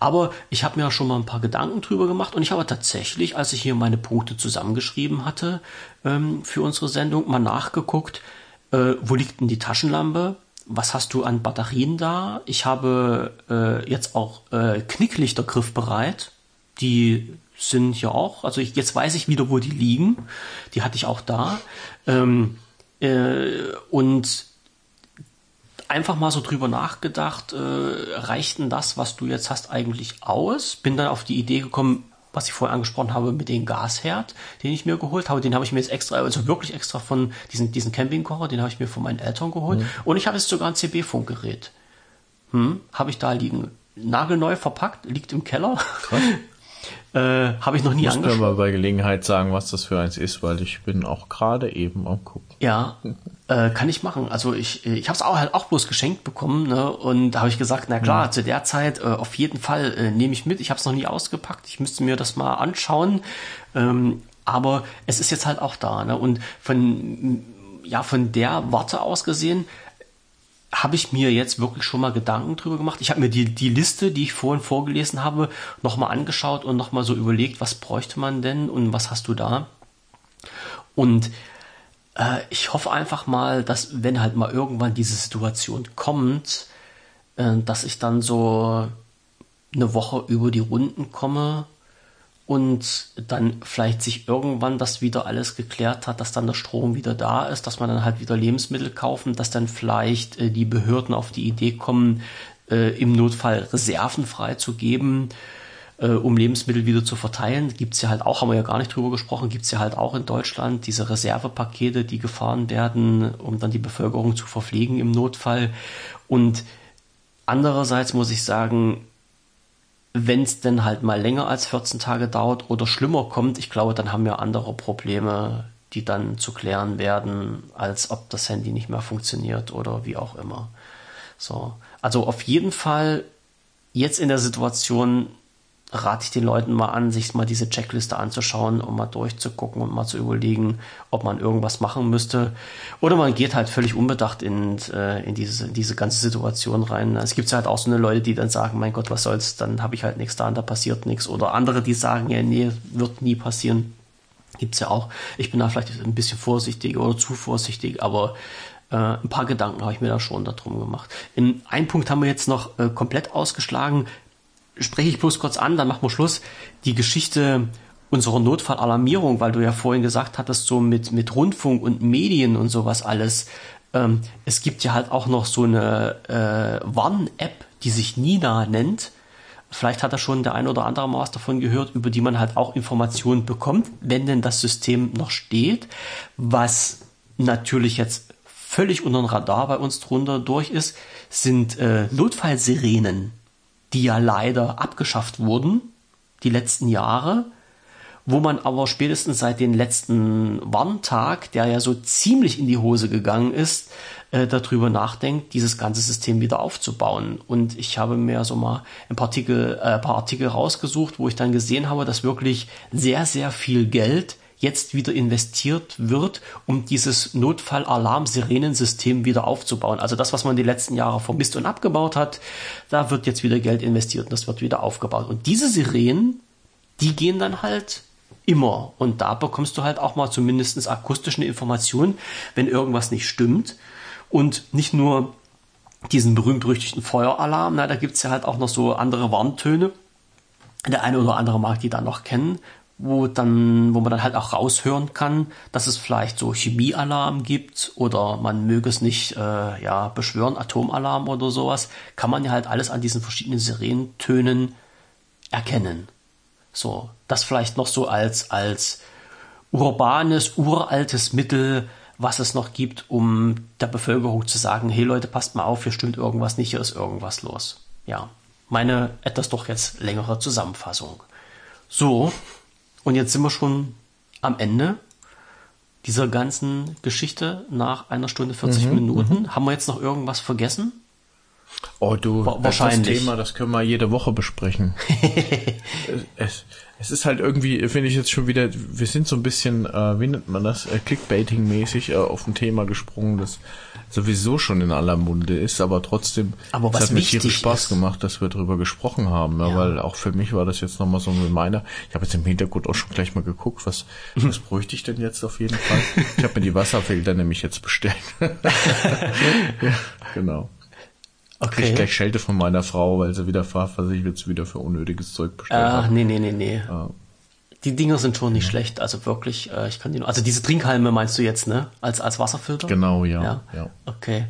Aber ich habe mir schon mal ein paar Gedanken drüber gemacht und ich habe tatsächlich, als ich hier meine Punkte zusammengeschrieben hatte ähm, für unsere Sendung, mal nachgeguckt, äh, wo liegt denn die Taschenlampe? Was hast du an Batterien da? Ich habe äh, jetzt auch äh, Knicklichter griffbereit. Die sind hier auch, also ich, jetzt weiß ich wieder, wo die liegen. Die hatte ich auch da. Ähm, äh, und einfach mal so drüber nachgedacht, äh, reicht denn das, was du jetzt hast, eigentlich aus? Bin dann auf die Idee gekommen, was ich vorher angesprochen habe mit dem Gasherd, den ich mir geholt habe. Den habe ich mir jetzt extra, also wirklich extra von diesen, diesen Campingkocher, den habe ich mir von meinen Eltern geholt. Mhm. Und ich habe jetzt sogar ein CB-Funkgerät. Hm, habe ich da liegen. Nagelneu verpackt, liegt im Keller. <laughs> Äh, Habe ich noch nie angeschaut. mal bei Gelegenheit sagen, was das für eins ist, weil ich bin auch gerade eben am gucken. Ja, äh, kann ich machen. Also ich, ich habe es auch halt auch bloß geschenkt bekommen, ne? Und da habe ich gesagt, na klar, zu der Zeit äh, auf jeden Fall äh, nehme ich mit. Ich habe es noch nie ausgepackt. Ich müsste mir das mal anschauen. Ähm, aber es ist jetzt halt auch da, ne? Und von ja von der Warte aus gesehen habe ich mir jetzt wirklich schon mal Gedanken drüber gemacht. Ich habe mir die, die Liste, die ich vorhin vorgelesen habe, nochmal angeschaut und nochmal so überlegt, was bräuchte man denn und was hast du da? Und äh, ich hoffe einfach mal, dass wenn halt mal irgendwann diese Situation kommt, äh, dass ich dann so eine Woche über die Runden komme und dann vielleicht sich irgendwann das wieder alles geklärt hat, dass dann der Strom wieder da ist, dass man dann halt wieder Lebensmittel kaufen, dass dann vielleicht äh, die Behörden auf die Idee kommen, äh, im Notfall Reserven freizugeben, äh, um Lebensmittel wieder zu verteilen. Gibt's ja halt auch, haben wir ja gar nicht drüber gesprochen, gibt's ja halt auch in Deutschland diese Reservepakete, die gefahren werden, um dann die Bevölkerung zu verpflegen im Notfall. Und andererseits muss ich sagen, wenn es denn halt mal länger als 14 Tage dauert oder schlimmer kommt, ich glaube, dann haben wir andere Probleme, die dann zu klären werden, als ob das Handy nicht mehr funktioniert oder wie auch immer. So. Also auf jeden Fall jetzt in der Situation rate ich den Leuten mal an, sich mal diese Checkliste anzuschauen, um mal durchzugucken und mal zu überlegen, ob man irgendwas machen müsste. Oder man geht halt völlig unbedacht in, äh, in, diese, in diese ganze Situation rein. Es gibt halt auch so eine Leute, die dann sagen, mein Gott, was soll's, dann habe ich halt nichts da und da passiert nichts. Oder andere, die sagen, ja, nee, wird nie passieren. Gibt's ja auch. Ich bin da vielleicht ein bisschen vorsichtig oder zu vorsichtig, aber äh, ein paar Gedanken habe ich mir da schon darum gemacht. In einem Punkt haben wir jetzt noch äh, komplett ausgeschlagen, spreche ich bloß kurz an, dann machen wir Schluss. Die Geschichte unserer Notfallalarmierung, weil du ja vorhin gesagt hattest, so mit, mit Rundfunk und Medien und sowas alles. Ähm, es gibt ja halt auch noch so eine äh, Warn-App, die sich Nina nennt. Vielleicht hat da schon der ein oder andere was davon gehört, über die man halt auch Informationen bekommt, wenn denn das System noch steht, was natürlich jetzt völlig unter dem Radar bei uns drunter durch ist, sind äh, Notfallsirenen die ja leider abgeschafft wurden, die letzten Jahre, wo man aber spätestens seit dem letzten Warntag, der ja so ziemlich in die Hose gegangen ist, äh, darüber nachdenkt, dieses ganze System wieder aufzubauen. Und ich habe mir so mal ein paar Artikel, äh, ein paar Artikel rausgesucht, wo ich dann gesehen habe, dass wirklich sehr, sehr viel Geld jetzt wieder investiert wird, um dieses Notfallalarm-Sirenensystem wieder aufzubauen. Also das, was man die letzten Jahre vermisst und abgebaut hat, da wird jetzt wieder Geld investiert und das wird wieder aufgebaut. Und diese Sirenen, die gehen dann halt immer. Und da bekommst du halt auch mal zumindest akustische Informationen, wenn irgendwas nicht stimmt. Und nicht nur diesen berühmt-berüchtigten Feueralarm, na, da gibt's ja halt auch noch so andere Warntöne. Der eine oder andere mag die dann noch kennen, wo dann, wo man dann halt auch raushören kann, dass es vielleicht so Chemiealarm gibt oder man möge es nicht äh, ja beschwören, Atomalarm oder sowas, kann man ja halt alles an diesen verschiedenen Sirenentönen erkennen. So, das vielleicht noch so als als urbanes, uraltes Mittel, was es noch gibt, um der Bevölkerung zu sagen, hey Leute, passt mal auf, hier stimmt irgendwas nicht, hier ist irgendwas los. Ja, meine etwas doch jetzt längere Zusammenfassung. So, und jetzt sind wir schon am Ende dieser ganzen Geschichte nach einer Stunde 40 mhm, Minuten. Mhm. Haben wir jetzt noch irgendwas vergessen? Oh du, wahrscheinlich. das Thema, das können wir jede Woche besprechen. <laughs> es, es ist halt irgendwie, finde ich jetzt schon wieder, wir sind so ein bisschen, äh, wie nennt man das, äh, Clickbaiting-mäßig äh, auf ein Thema gesprungen, das sowieso schon in aller Munde ist, aber trotzdem aber was es hat mir tierisch Spaß ist, gemacht, dass wir drüber gesprochen haben, ja, Ja. weil auch für mich war das jetzt nochmal so ein Reminder. Ich habe jetzt im Hintergrund auch schon gleich mal geguckt, was, was <laughs> bräuchte ich denn jetzt auf jeden Fall? Ich habe mir die Wasserfilter nämlich jetzt bestellt. <laughs> ja, genau. Krieg ich gleich Schelte von meiner Frau, weil sie wieder Fahrversicherung jetzt wieder für unnötiges Zeug bestellt Ah, hat. nee, nee, nee, nee. Ja. Die Dinger sind schon nicht schlecht, also wirklich, äh, ich kann die nur, also diese Trinkhalme meinst du jetzt, ne? Als, als Wasserfilter? Genau, ja. Ja. ja. Okay.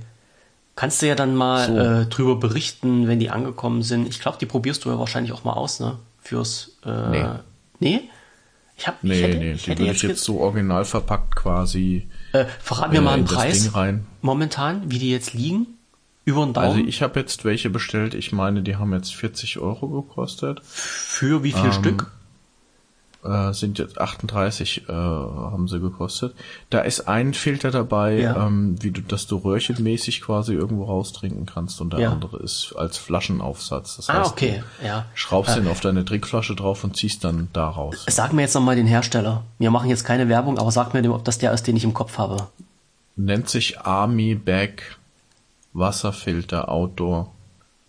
Kannst du ja dann mal So. äh, drüber berichten, wenn die angekommen sind. Ich glaube, die probierst du ja wahrscheinlich auch mal aus, ne? Fürs, äh, Nee. Nee? Ich hab, ich Nee, hätte, nee, ich die hätte würde ich jetzt so original verpackt quasi Äh, verrat mir äh, mal einen Preis momentan, wie die jetzt liegen. Über den Daumen. Also ich habe jetzt welche bestellt. Ich meine, die haben jetzt 40 Euro gekostet. Für wie viel Ähm, Stück? Äh, sind jetzt 38 äh, haben sie gekostet. Da ist ein Filter dabei, Ja. ähm, wie du, dass du röhrchenmäßig quasi irgendwo raustrinken kannst und der Ja. andere ist als Flaschenaufsatz. Das Ah, heißt, okay, ja. schraubst den auf deine Trinkflasche drauf und ziehst dann da raus. Sag mir jetzt nochmal den Hersteller. Wir machen jetzt keine Werbung, aber sag mir, ob das der ist, den ich im Kopf habe. Nennt sich Army Bag Wasserfilter Outdoor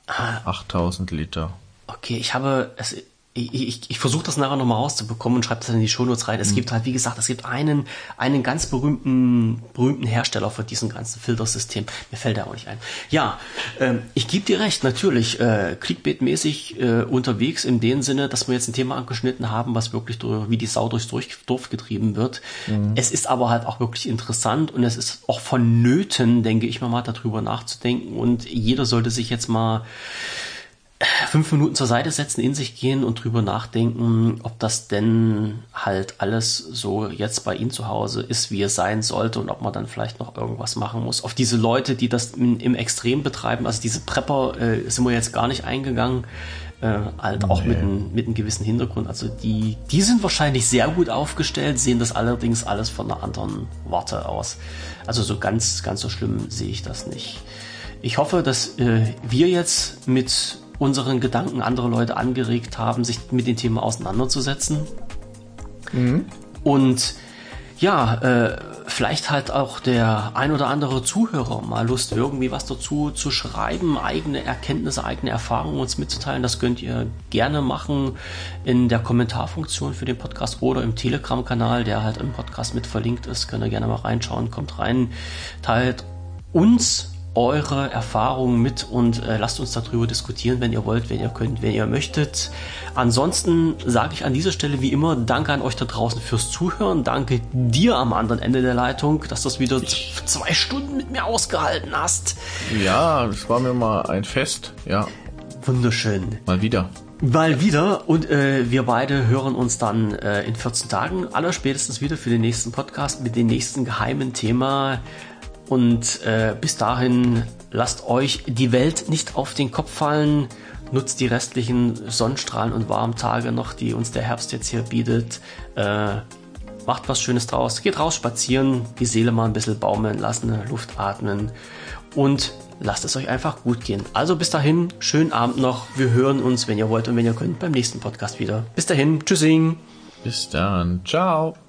Ah. 8000 Liter. Okay, ich habe es. Ich, ich, ich versuche das nachher nochmal rauszubekommen und schreibe das in die Shownotes rein. Es gibt halt, wie gesagt, es gibt einen, einen ganz berühmten, berühmten Hersteller von diesem ganzen Filtersystem. Mir fällt der auch nicht ein. Ja, ähm, ich gebe dir recht, natürlich, äh, Clickbait-mäßig äh, unterwegs in dem Sinne, dass wir jetzt ein Thema angeschnitten haben, was wirklich durch, wie die Sau durchs Durch- Dorf getrieben wird. Es ist aber halt auch wirklich interessant und es ist auch vonnöten, denke ich mal, mal darüber nachzudenken und jeder sollte sich jetzt mal fünf Minuten zur Seite setzen, in sich gehen und drüber nachdenken, ob das denn halt alles so jetzt bei Ihnen zu Hause ist, wie es sein sollte und ob man dann vielleicht noch irgendwas machen muss. Auf diese Leute, die das im, im Extrem betreiben, also diese Prepper, äh, sind wir jetzt gar nicht eingegangen. Äh, halt auch mit, einem- mit einem gewissen Hintergrund. Also die, die sind wahrscheinlich sehr gut aufgestellt, sehen das allerdings alles von einer anderen Warte aus. Also so ganz, ganz so schlimm sehe ich das nicht. Ich hoffe, dass äh, wir jetzt mit unseren Gedanken andere Leute angeregt haben, sich mit dem Thema auseinanderzusetzen. Und ja, äh, vielleicht halt auch der ein oder andere Zuhörer mal Lust, irgendwie was dazu zu schreiben, eigene Erkenntnisse, eigene Erfahrungen uns mitzuteilen. Das könnt ihr gerne machen in der Kommentarfunktion für den Podcast oder im Telegram-Kanal, der halt im Podcast mit verlinkt ist. Könnt ihr gerne mal reinschauen, kommt rein, teilt uns eure Erfahrungen mit und äh, lasst uns darüber diskutieren, wenn ihr wollt, wenn ihr könnt, wenn ihr möchtet. Ansonsten sage ich an dieser Stelle wie immer Danke an euch da draußen fürs Zuhören. Danke dir am anderen Ende der Leitung, dass du das wieder zwei Stunden mit mir ausgehalten hast. Ja, das war mir mal ein Fest. Ja, Wunderschön. mal wieder. Mal wieder und äh, wir beide hören uns dann äh, in 14 Tagen aller spätestens wieder für den nächsten Podcast mit dem nächsten geheimen Thema. Und äh, bis dahin lasst euch die Welt nicht auf den Kopf fallen. Nutzt die restlichen Sonnenstrahlen und warmen Tage noch, die uns der Herbst jetzt hier bietet. Äh, macht was Schönes draus. Geht raus spazieren, die Seele mal ein bisschen baumeln lassen, Luft atmen und lasst es euch einfach gut gehen. Also bis dahin, schönen Abend noch. Wir hören uns, wenn ihr wollt und wenn ihr könnt, beim nächsten Podcast wieder. Bis dahin, tschüssing. Bis dann. Ciao.